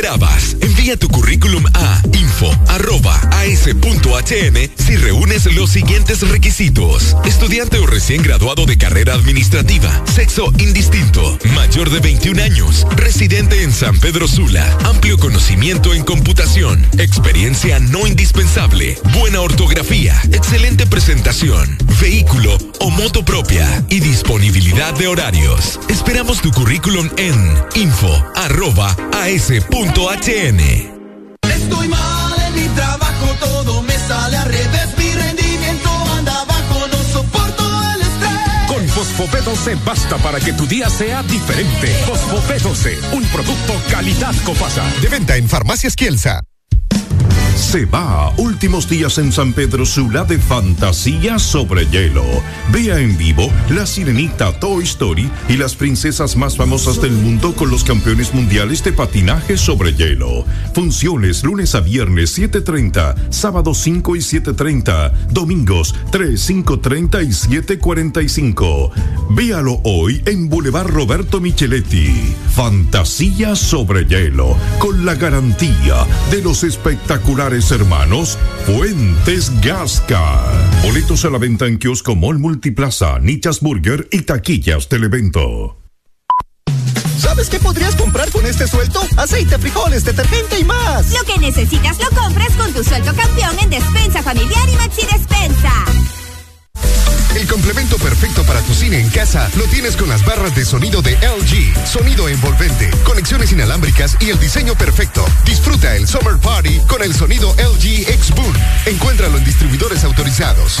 esperabas? Envía tu currículum a info HM si reúnes los siguientes requisitos. Estudiante o recién graduado de carrera administrativa, sexo indistinto, mayor de 21 años, residente en San Pedro Sula, amplio conocimiento en computación, experiencia no indispensable, buena ortografía, excelente presentación, vehículo o moto propia y disponibilidad de horarios. Esperamos tu currículum en info.as.hn. Estoy mal en mi trabajo todo Fosfopé 12 basta para que tu día sea diferente. Fosfopé 12, un producto calidad Copasa. De venta en Farmacias Kielsa. Se va. Últimos días en San Pedro Sula de fantasía sobre hielo. Vea en vivo La Sirenita, Toy Story y las princesas más famosas del mundo con los campeones mundiales de patinaje sobre hielo. Funciones lunes a viernes 7:30, sábado 5 y 7:30, domingos 3, 5:30 y 7:45. Véalo hoy en Boulevard Roberto Micheletti. Fantasía sobre hielo con la garantía de los espectaculares hermanos, Fuentes Gasca. Boletos a la venta en kiosco Mall Multiplaza, Nichas Burger y taquillas del evento. ¿Sabes qué podrías comprar con este suelto Aceite, frijoles, detergente y más. Lo que necesitas lo compras con tu sueldo campeón en Despensa Familiar y Maxi Despensa. El complemento perfecto para tu cine en casa lo tienes con las barras de sonido de LG. Sonido envolvente, conexiones inalámbricas y el diseño perfecto. Disfruta el Summer Party con el sonido LG X Boom. Encuéntralo en distribuidores autorizados.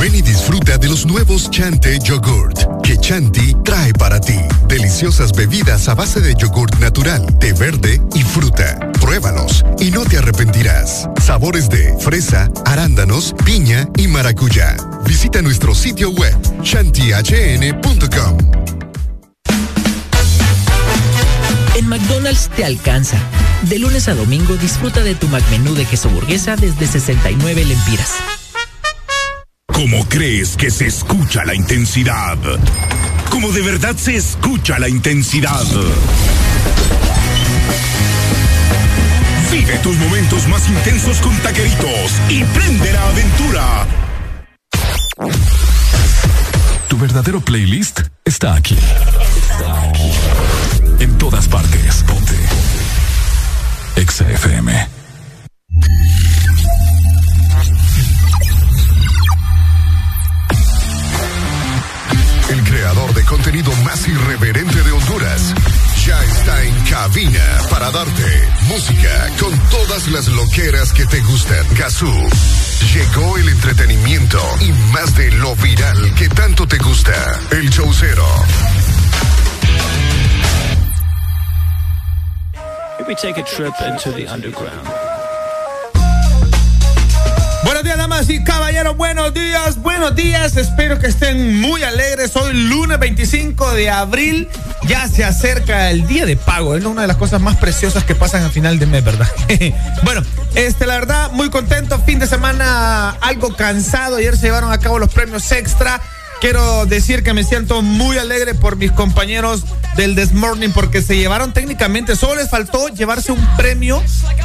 Ven y disfruta de los nuevos Chante Yogurt que Chanti trae para ti. Deliciosas bebidas a base de yogurt natural, té verde y fruta. Pruébalos y no te arrepentirás. Sabores de fresa, arándanos, piña y maracuyá. Visita nuestro sitio web chantihn.com. En McDonald's te alcanza. De lunes a domingo disfruta de tu McMenú de queso burguesa desde 69 lempiras. ¿Cómo crees que se escucha la intensidad? ¿Cómo de verdad se escucha la intensidad? Vive tus momentos más intensos con taqueritos y prende la aventura. Tu verdadero playlist está aquí. En todas partes. Ponte. Exa FM. Contenido más irreverente de Honduras ya está en cabina para darte música con todas las loqueras que te gustan. Gazú. Llegó el entretenimiento y más de lo viral que tanto te gusta. El we take a trip into the underground. Buenos días, damas y caballeros. Buenos días, buenos días. Espero que estén muy alegres. Hoy, lunes 25 de abril, ya se acerca el día de pago. Es una de las cosas más preciosas que pasan al final de mes, ¿verdad? <laughs> bueno, este, la verdad, muy contento. Fin de semana algo cansado. Ayer se llevaron a cabo los premios extra. Quiero decir que me siento muy alegre por mis compañeros del This Morning porque se llevaron técnicamente, solo les faltó llevarse un premio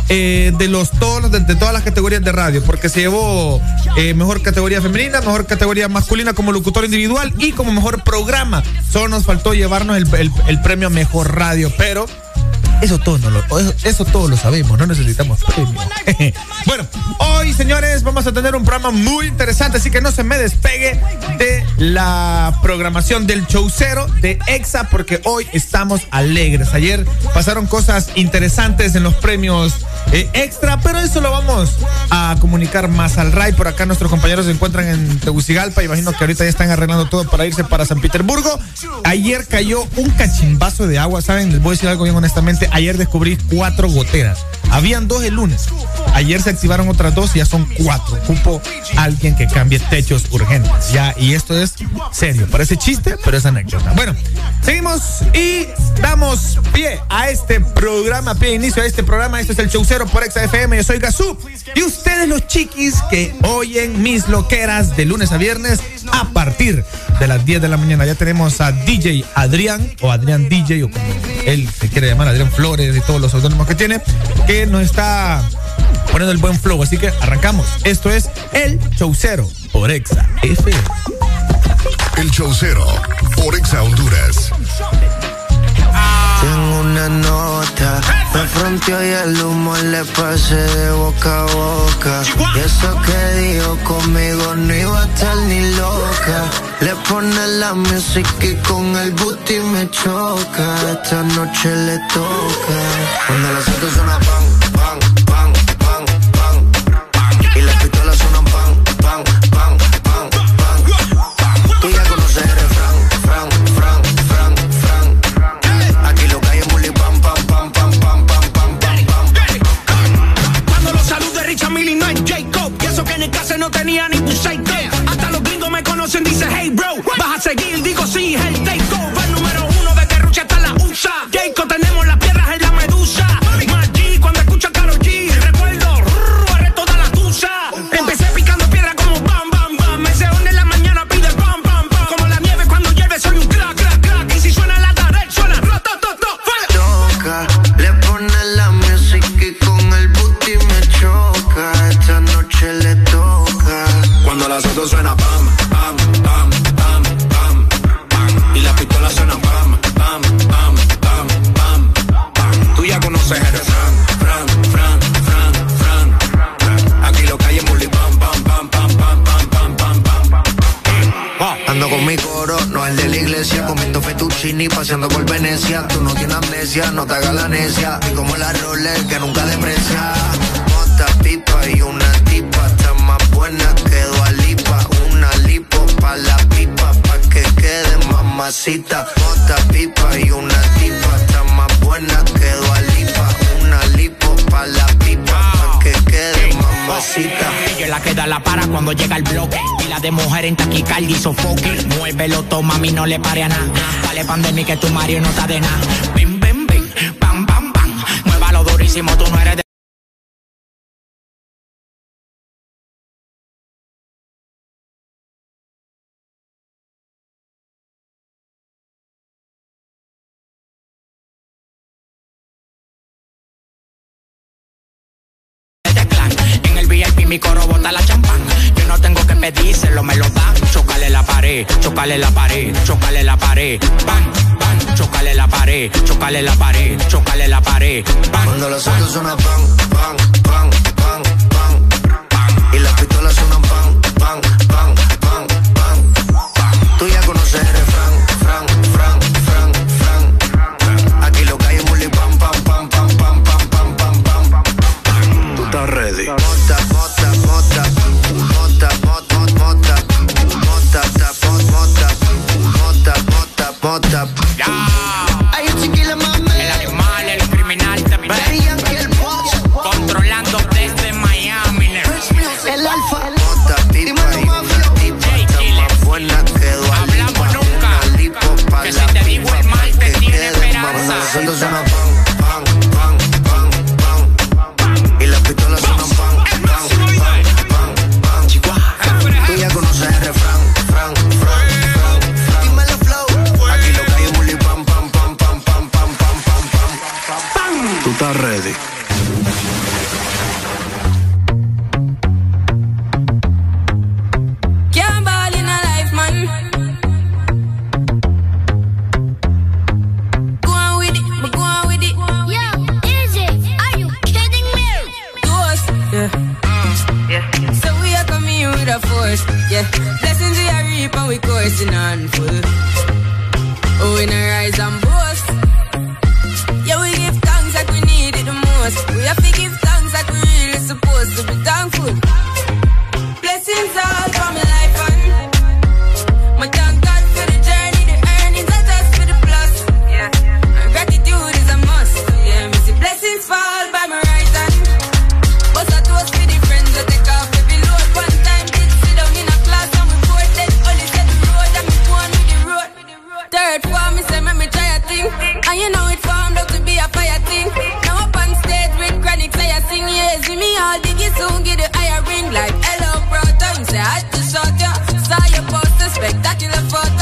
eh, de los todos de, de, todas las categorías de radio, porque se llevó eh, mejor categoría femenina, mejor categoría masculina como locutor individual y como mejor programa. Solo nos faltó llevarnos el, el, el premio mejor radio, pero eso todo, no lo, eso, eso todo lo sabemos, no necesitamos premio. <laughs> bueno, hoy, señores, vamos a tener un programa muy interesante, así que no se me despegue de la programación del show cero de EXA, porque hoy estamos alegres. Ayer pasaron cosas interesantes en los premios eh, extra, pero eso lo vamos a comunicar más al RAI. Por acá nuestros compañeros se encuentran en Tegucigalpa, imagino que ahorita ya están arreglando todo para irse para San Petersburgo. Ayer cayó un cachimbazo de agua, ¿saben? Les voy a decir algo bien honestamente ayer descubrí cuatro goteras. Habían dos el lunes. Ayer se activaron otras dos y ya son cuatro. Ocupo alguien que cambie techos urgentes. Ya, y esto es serio. Parece chiste, pero es anécdota. Bueno, seguimos y damos pie a este programa, pie de inicio a este programa. Esto es el Por XFM. Yo soy Gazú. Y ustedes, los chiquis que oyen mis loqueras de lunes a viernes a partir de las 10 de la mañana. Ya tenemos a DJ Adrián, o Adrián DJ, o como él se quiere llamar, Adrián Flores y todos los autónomos que tiene, que nos está poniendo el buen flow. Así que arrancamos. Esto es El Chaucero por Exa FM. El Chaucero por Exa Honduras. Nota, me sitio y el humo le pasé de boca a boca. Y eso que dijo conmigo no iba a estar ni loca. Le pone la música y con el booty me choca. Esta noche le toca. Cuando las autos suena pan tenía ni tu shake eh. Hasta los gringos me conocen, dice hey bro. Vas a seguir, digo sí, el Takeover. El número uno de Terrucha hasta la USA. Jacob paseando por Venecia. Tú no tienes amnesia, no te hagas la necia. Y como la Rolex que nunca deprecia. Mota, pipa y una tipa. Está más buena que Dualipa. Una lipo pa' la pipa. Pa' que quede mamacita. Mota, pipa y una tipa. Está más buena que Dualipa. Una lipo pa' la pipa. Pa' que quede mamacita. Ella la queda la para cuando llega el bloque. Y la de mujer en taquicardia y sofoque. Muévelo, toma, mami, no le pare a nada pandemia que tu Mario no está de nada. Bim, bim, bim, pam, pam, pam. Muévalo durísimo, tú no eres de tengo que pedírselo, me lo dan. Chocale la pared, chocale la pared, chocale la pared. Bam, bam, chocale la pared, chocale la pared, chocale la pared. Bam, Cuando los autos suenan pan, pan, pan, pan, pan. Y las pistolas suenan pan, pan, pan, pan, pan. Tú ya conoces el refrán, fran, fran, fran, fran. Aquí lo que hay es muli pam, pam, pam, pam, pam, pam, pam, pam, pam. Tú estás ready. fucked yeah. Blessings we are reap and we coursing on full. Oh, we not rise and spectacular photo.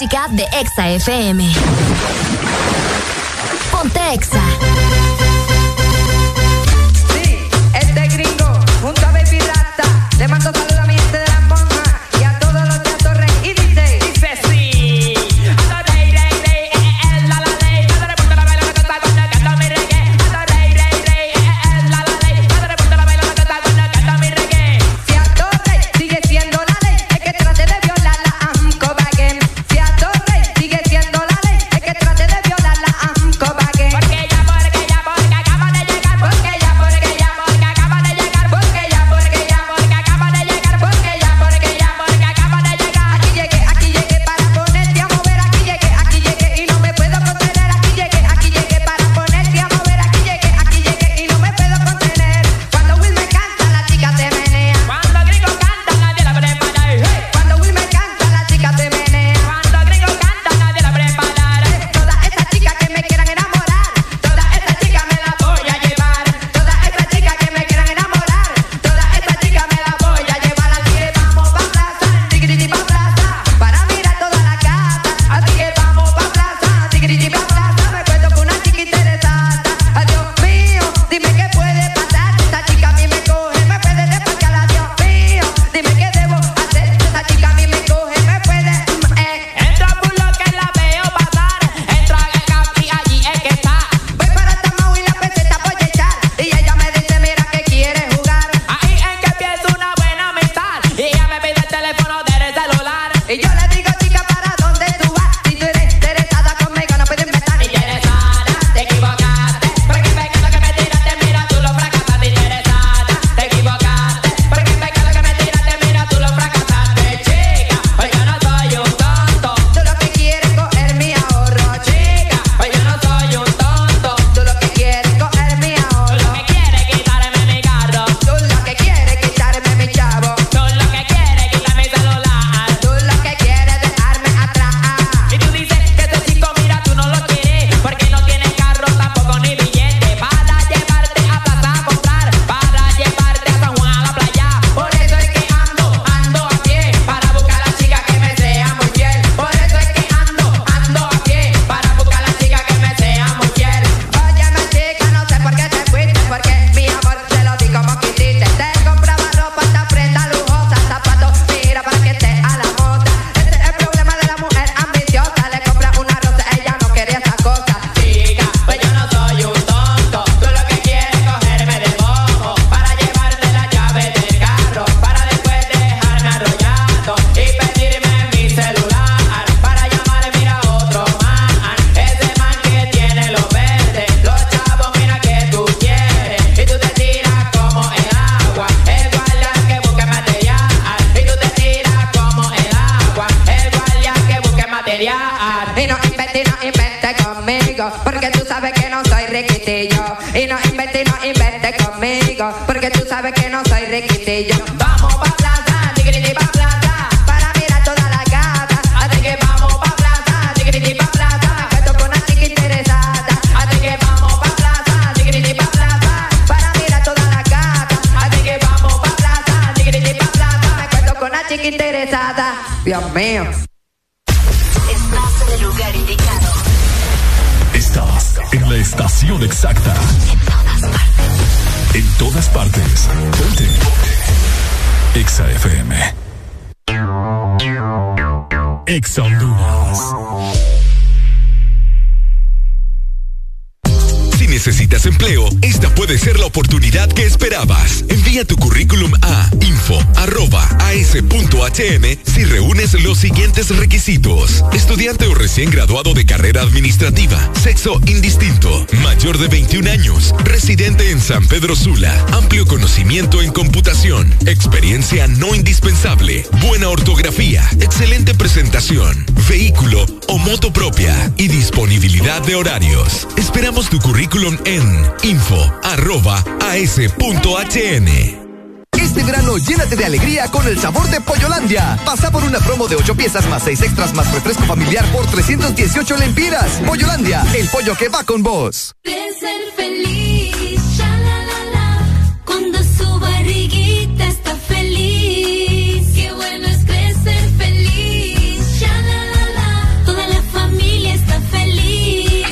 Música de Exa FM. Ponte Exa. San Pedro Sula, amplio conocimiento en computación, experiencia no indispensable, buena ortografía, excelente presentación, vehículo o moto propia y disponibilidad de horarios. Esperamos tu currículum en info.as.hn. Este verano llénate de alegría con el sabor de Pollolandia. Pasa por una promo de 8 piezas más 6 extras más refresco familiar por 318 lempiras. Pollolandia, el pollo que va con vos. De ser feliz, cuando su barriguita está feliz. Qué bueno es crecer feliz, shalalala, toda la familia está feliz.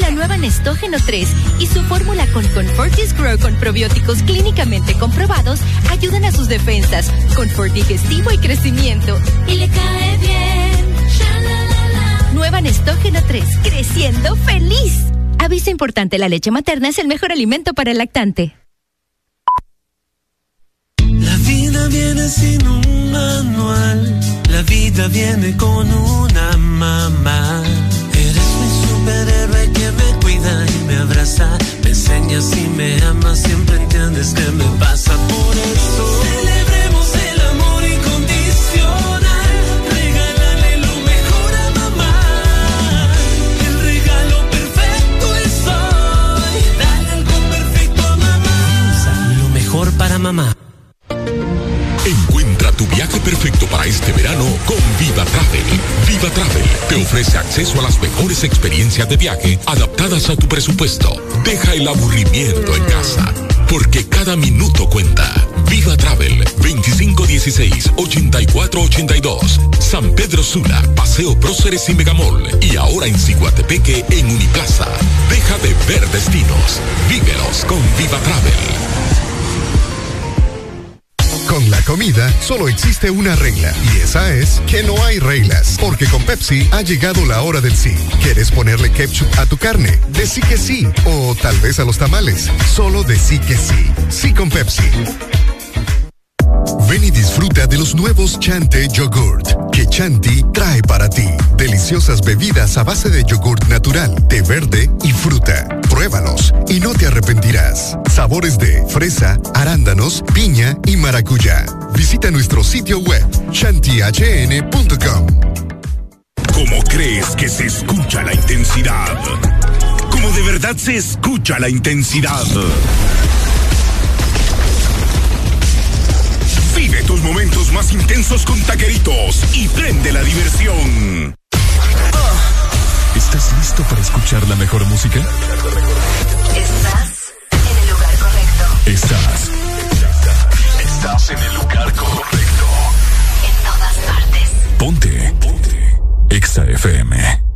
La nueva Nestógeno 3 y su fórmula con Confortis Grow con probióticos clínicamente comprobados ayudan a sus defensas, confort digestivo y crecimiento. Y le cae bien, shalalala. Nueva Nestógeno 3, creciendo feliz. Aviso importante, la leche materna es el mejor alimento para el lactante. Viene sin un manual, la vida viene con una mamá. Eres mi superhéroe que me cuida y me abraza, me enseñas y me amas, siempre entiendes qué me pasa por eso. Celebremos el amor incondicional, regálale lo perfecto para este verano con Viva Travel. Viva Travel te ofrece acceso a las mejores experiencias de viaje adaptadas a tu presupuesto. Deja el aburrimiento en casa, porque cada minuto cuenta. Viva Travel 2516-8482. San Pedro Sula, Paseo Próceres y Megamol. Y ahora en Ciguatepeque en Uniplaza. Deja de ver destinos. Vívelos con Viva Travel. Con la comida solo existe una regla y esa es que no hay reglas, porque con Pepsi ha llegado la hora del sí. ¿Quieres ponerle ketchup a tu carne? Decí que sí, o tal vez a los tamales. Solo decí que sí. Sí con Pepsi. Ven y disfruta de los nuevos Chante Yogurt que Chanti trae para ti. Deliciosas bebidas a base de yogurt natural, té verde y fruta. Pruébalos y no te arrepentirás. Sabores de fresa, arándanos, piña y maracuyá. Visita nuestro sitio web chantihn.com. ¿Cómo crees que se escucha la intensidad? ¿Cómo de verdad se escucha la intensidad? Tus momentos más intensos con taqueritos y prende la diversión. ¿Estás listo para escuchar la mejor música? Estás en el lugar correcto. Estás. Estás en el lugar correcto. En todas partes. Ponte. Ponte. Exa FM.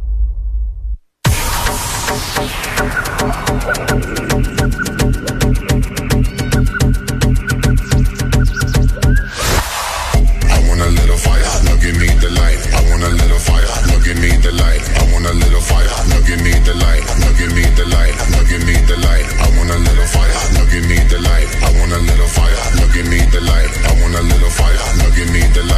Give me the light. Now give the light, now give the light. I want a little fire, now give the light. I want a little fire, now give the light. I want a little fire, now give me the light.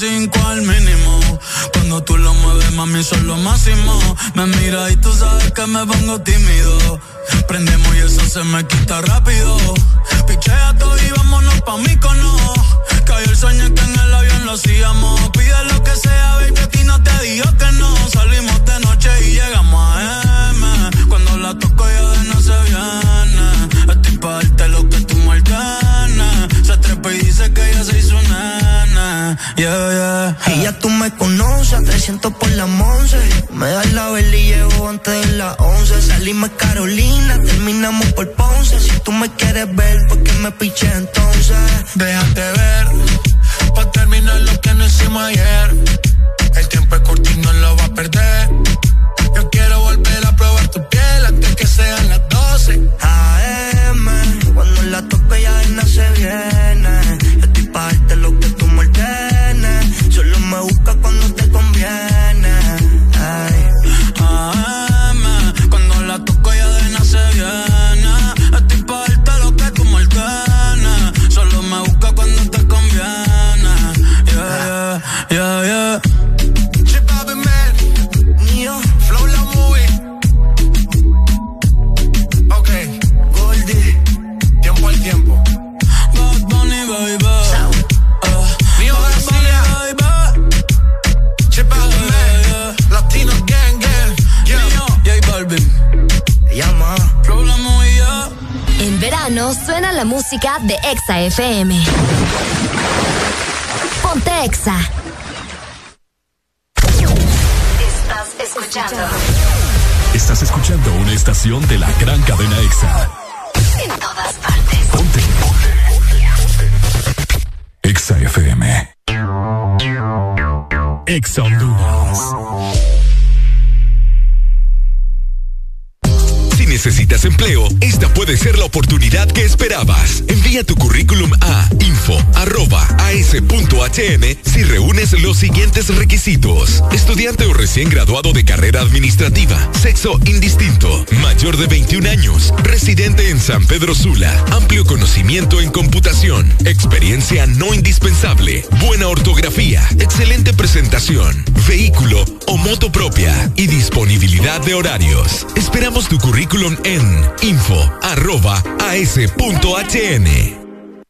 cinco al mínimo. Cuando tú lo mueves, mami, son lo máximo. Me mira y tú sabes que me pongo tímido. Prendemos y eso se me quita rápido. Pichea todo y vámonos pa' mí cono. Cayó el sueño que en el avión lo hacíamos. Pide lo que sea, baby, aquí no te digo que no. Salimos de noche y llegamos a M. Cuando la toco ya de no se viene. Estoy pa' darte lo que Yeah. Y ya tú me conoces, 300 por la once. Me das la vela y llevo antes de las 11. Salimos Carolina, terminamos por Ponce. Si tú me quieres ver, ¿por qué me piché entonces? Déjate ver, pa' terminar lo que no hicimos ayer música de Exa FM. Ponte Exa. Estás escuchando. Estás escuchando una estación de la gran cadena Exa. En todas partes. Ponte. Ponte. Exa FM. Exa Honduras. necesitas empleo, esta puede ser la oportunidad que esperabas. Envía tu currículum a info.as.hn si reúnes los siguientes requisitos. Estudiante o recién graduado de carrera administrativa, sexo indistinto, mayor de 21 años, residente en San Pedro Sula, amplio conocimiento en computación, experiencia no indispensable, buena ortografía, excelente presentación, vehículo o moto propia y disponibilidad de horarios. Esperamos tu currículum en info.as.hn.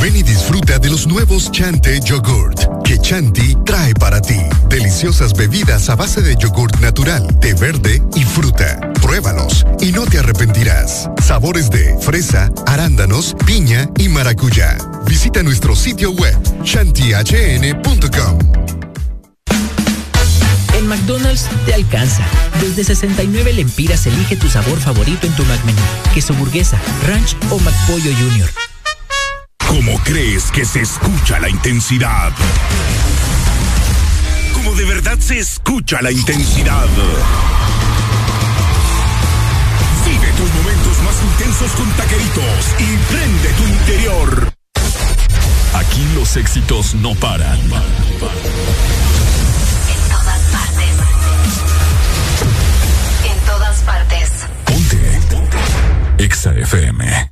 Ven y disfruta de los nuevos Chante Yogurt que Chanti trae para ti. Deliciosas bebidas a base de yogurt natural, de verde y fruta. Pruébalos y no te arrepentirás. Sabores de fresa, arándanos, piña y maracuyá. Visita nuestro sitio web chantihn.com. En McDonald's te alcanza. Desde 69 lempiras elige tu sabor favorito en tu McMenú. Queso burguesa, ranch o McPollo Junior. ¿Cómo crees que se escucha la intensidad? ¿Cómo de verdad se escucha la intensidad? Vive tus momentos más intensos con taqueritos y prende tu interior. Aquí los éxitos no paran. En todas partes. En todas partes. Ponte. Exa FM.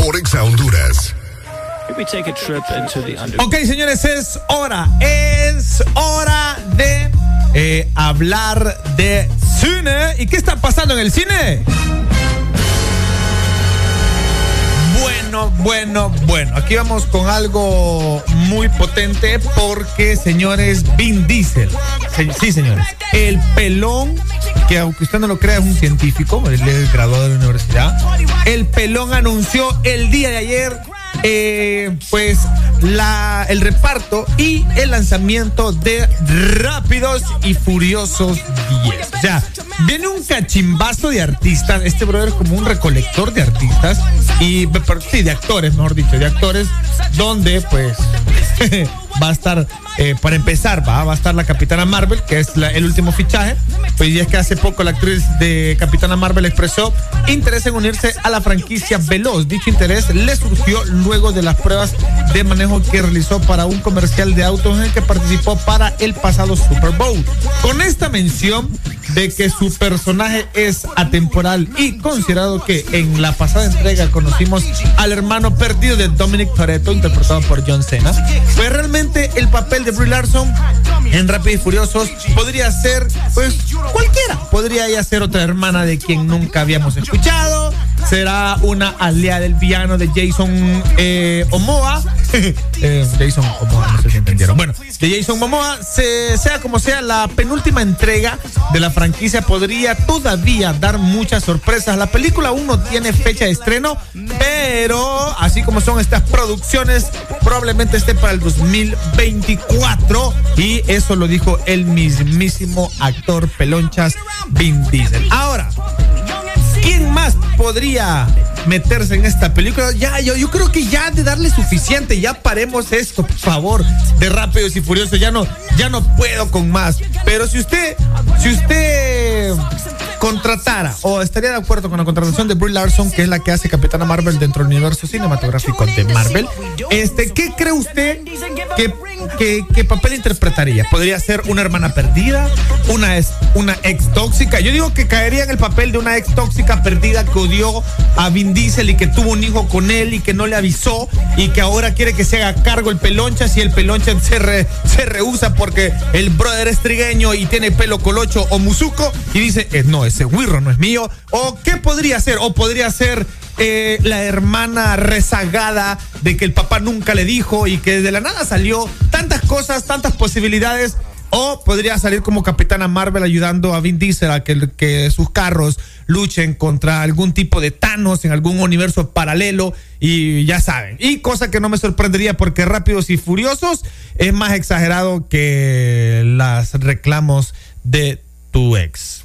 Por Exa Honduras. Ok, señores, es hora, es hora de eh, hablar de cine. ¿Y qué está pasando en el cine? Bueno, bueno, bueno. Aquí vamos con algo muy potente porque, señores, Vin Diesel. Sí, señores. El pelón, que aunque usted no lo crea, es un científico, él es graduado de la universidad. El pelón anunció el día de ayer eh, pues la, el reparto y el lanzamiento de Rápidos y Furiosos 10. O sea, viene un cachimbazo de artistas. Este brother es como un recolector de artistas y sí, de actores, mejor dicho, de actores, donde pues <laughs> va a estar, eh, para empezar, va, va a estar la Capitana Marvel, que es el último fichaje. Pues y es que hace poco la actriz de Capitana Marvel expresó interés en unirse a la franquicia Veloz. Dicho interés le surgió luego de las pruebas de manejo que realizó para un comercial de autos en el que participó para el pasado Super Bowl. Con esta mención de que su personaje es atemporal y considerado que en la pasada entrega conocimos al hermano perdido de Dominic Toretto, interpretado por John Cena, pues realmente el papel de Brie Larson en Rápidos y Furiosos podría ser, pues, cualquiera. Podría ella ser otra hermana de quien nunca habíamos escuchado. Será una aliada del villano de Jason eh, Omoa. <laughs> Eh, Jason Omoa, no sé si entendieron. Bueno, de Jason Momoa, sea como sea, la penúltima entrega de la franquicia podría todavía dar muchas sorpresas. La película aún no tiene fecha de estreno, pero así como son estas producciones, probablemente esté para el 2024. Y eso lo dijo el mismísimo actor Pelonchas Vin Diesel. Ahora, ¿quién más podría meterse en esta película? Ya, yo, yo creo que ya de darle suficiente, ya paremos esto, por favor, de Rápidos y Furiosos. Ya no, ya no puedo con más. Pero si usted, si usted contratara o estaría de acuerdo con la contratación de Brie Larson, que es la que hace Capitana Marvel dentro del universo cinematográfico de Marvel, este, ¿qué cree usted que, que, papel interpretaría? ¿Podría ser una hermana perdida? ¿Una, una ex tóxica? Yo digo que caería en el papel de una ex tóxica perdida que odió a Vin Diesel y que tuvo un hijo con él y que no le avisó y que ahora quiere que se haga cargo el peloncha si el peloncha se, se rehúsa porque el brother es trigueño y tiene pelo colocho o musuco y dice, eh, no, ese wirro no es mío. ¿O qué podría ser? O podría ser eh, la hermana rezagada de que el papá nunca le dijo y que de la nada salió. Tantas cosas, tantas posibilidades. O podría salir como Capitana Marvel ayudando a Vin Diesel a que, que, sus carros luchen contra algún tipo de Thanos en algún universo paralelo y ya saben. Y cosa que no me sorprendería porque Rápidos y Furiosos es más exagerado que las reclamos de tu ex.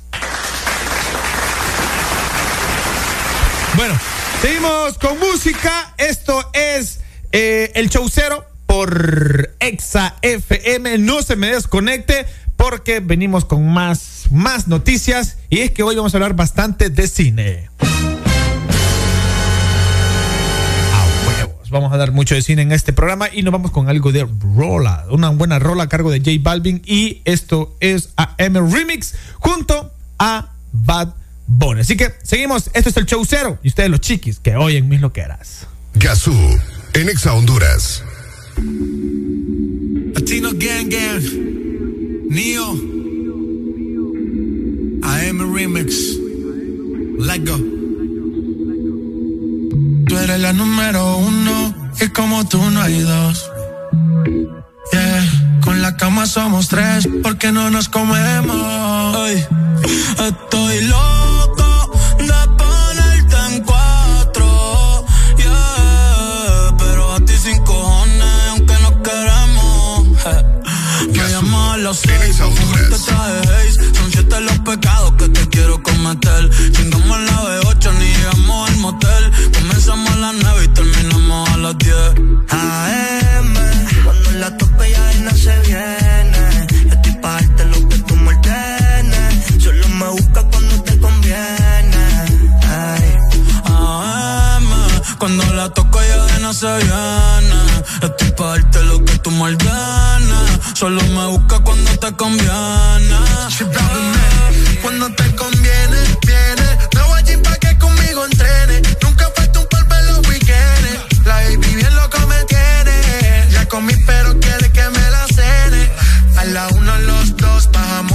Bueno, seguimos con música. Esto es eh, el show cero por Exa FM. No se me desconecte porque venimos con más, más noticias y es que hoy vamos a hablar bastante de cine. Vamos a dar mucho de cine en este programa y nos vamos con algo de rola, una buena rola a cargo de J Balvin y esto es a M Remix junto a Bad Bunny. Así que seguimos, esto es el show cero y ustedes los chiquis que oyen mis loqueras. Gazú, en Exa Honduras. Latino Gang Gang, Neo, AM Remix, Let Go. Tú eres la número uno y como tú no hay dos. Yeah, con la cama somos tres porque no nos comemos. Ay, estoy loco Son siete los pecados que te quiero cometer. Chingamos la B8 ni llegamos al motel. Comenzamos a las nueve y terminamos a las diez. AM, cuando la tope ya no se viene. Cuando la toco ya de no se viene. Estoy pa' darte lo que tú mal ganas. Solo me busca cuando te conviene. Yeah. Cuando te conviene, viene. Me voy allí pa' que conmigo entrene. Nunca falta un polvo en los weekends. La baby bien loco me tiene. Ya comí pero quiere que me la cene. A la una, los dos, bajamos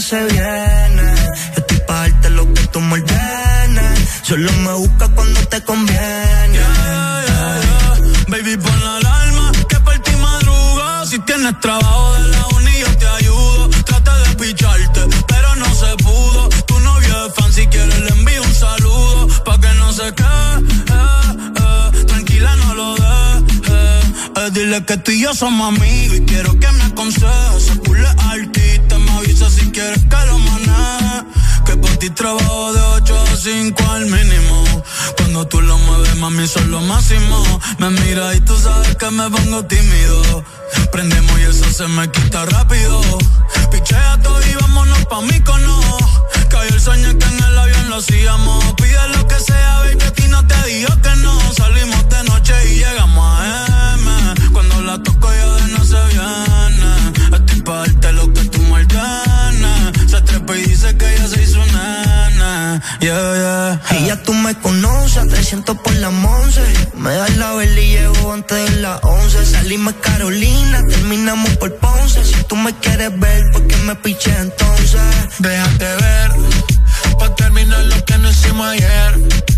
se viene. Yo estoy pa' darte lo que tú me ordenes. Solo me busca cuando te conviene. Baby, pon la alarma que por ti madruga. Si tienes trabajo de la uni, yo te ayudo. Trata de picharte, pero no se pudo. Tu novio es fan, si quieres le envío un saludo. Pa' que no se quede, eh, eh. tranquila, no lo dejes. Eh, dile que tú y yo somos amigos y quiero que me aconsejes. Se avisa si quieres que lo maneje. Que por ti trabajo de 8 a 5 al mínimo. Cuando tú lo mueves, mami, son lo máximo. Me mira y tú sabes que me pongo tímido. Prendemos y eso se me quita rápido. Pichea todo y vámonos pa' mí cono. Cayó el sueño que en el avión lo hacíamos. Pide lo que sea, baby, a ti no te digo que no. Salimos de noche y llegamos a M. Cuando la toco ya de no se viene. Estoy pa' darte lo Yeah, yeah. Y ya tú me conoces, a 300 por la once. Me das la vela y llego antes de las 11. Salimos Carolina, terminamos por Ponce. Si tú me quieres ver, ¿por qué me piché entonces? Déjate ver, pa' terminar lo que no hicimos ayer.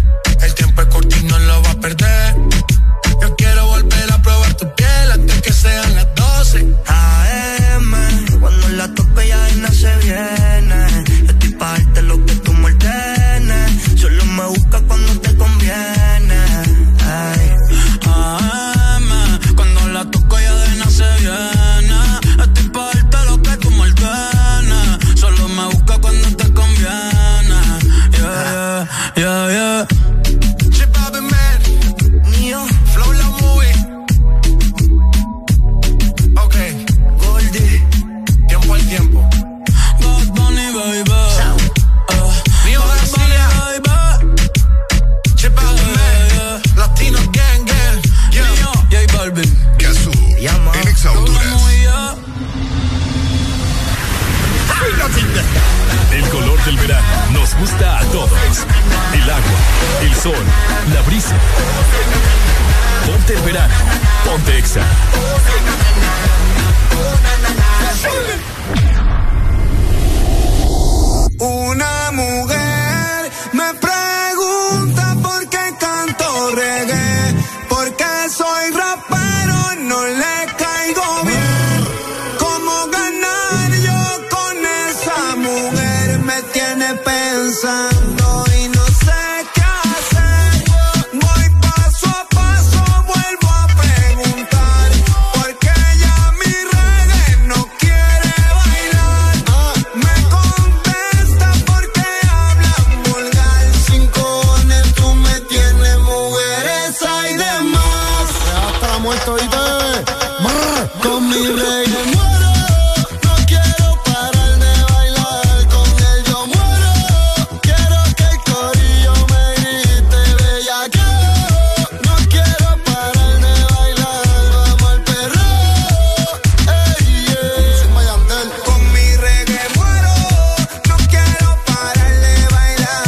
sol, la brisa. Ponte el verano, ponte exa. Una mujer me pregunta por qué canto reggae, por qué soy rapero.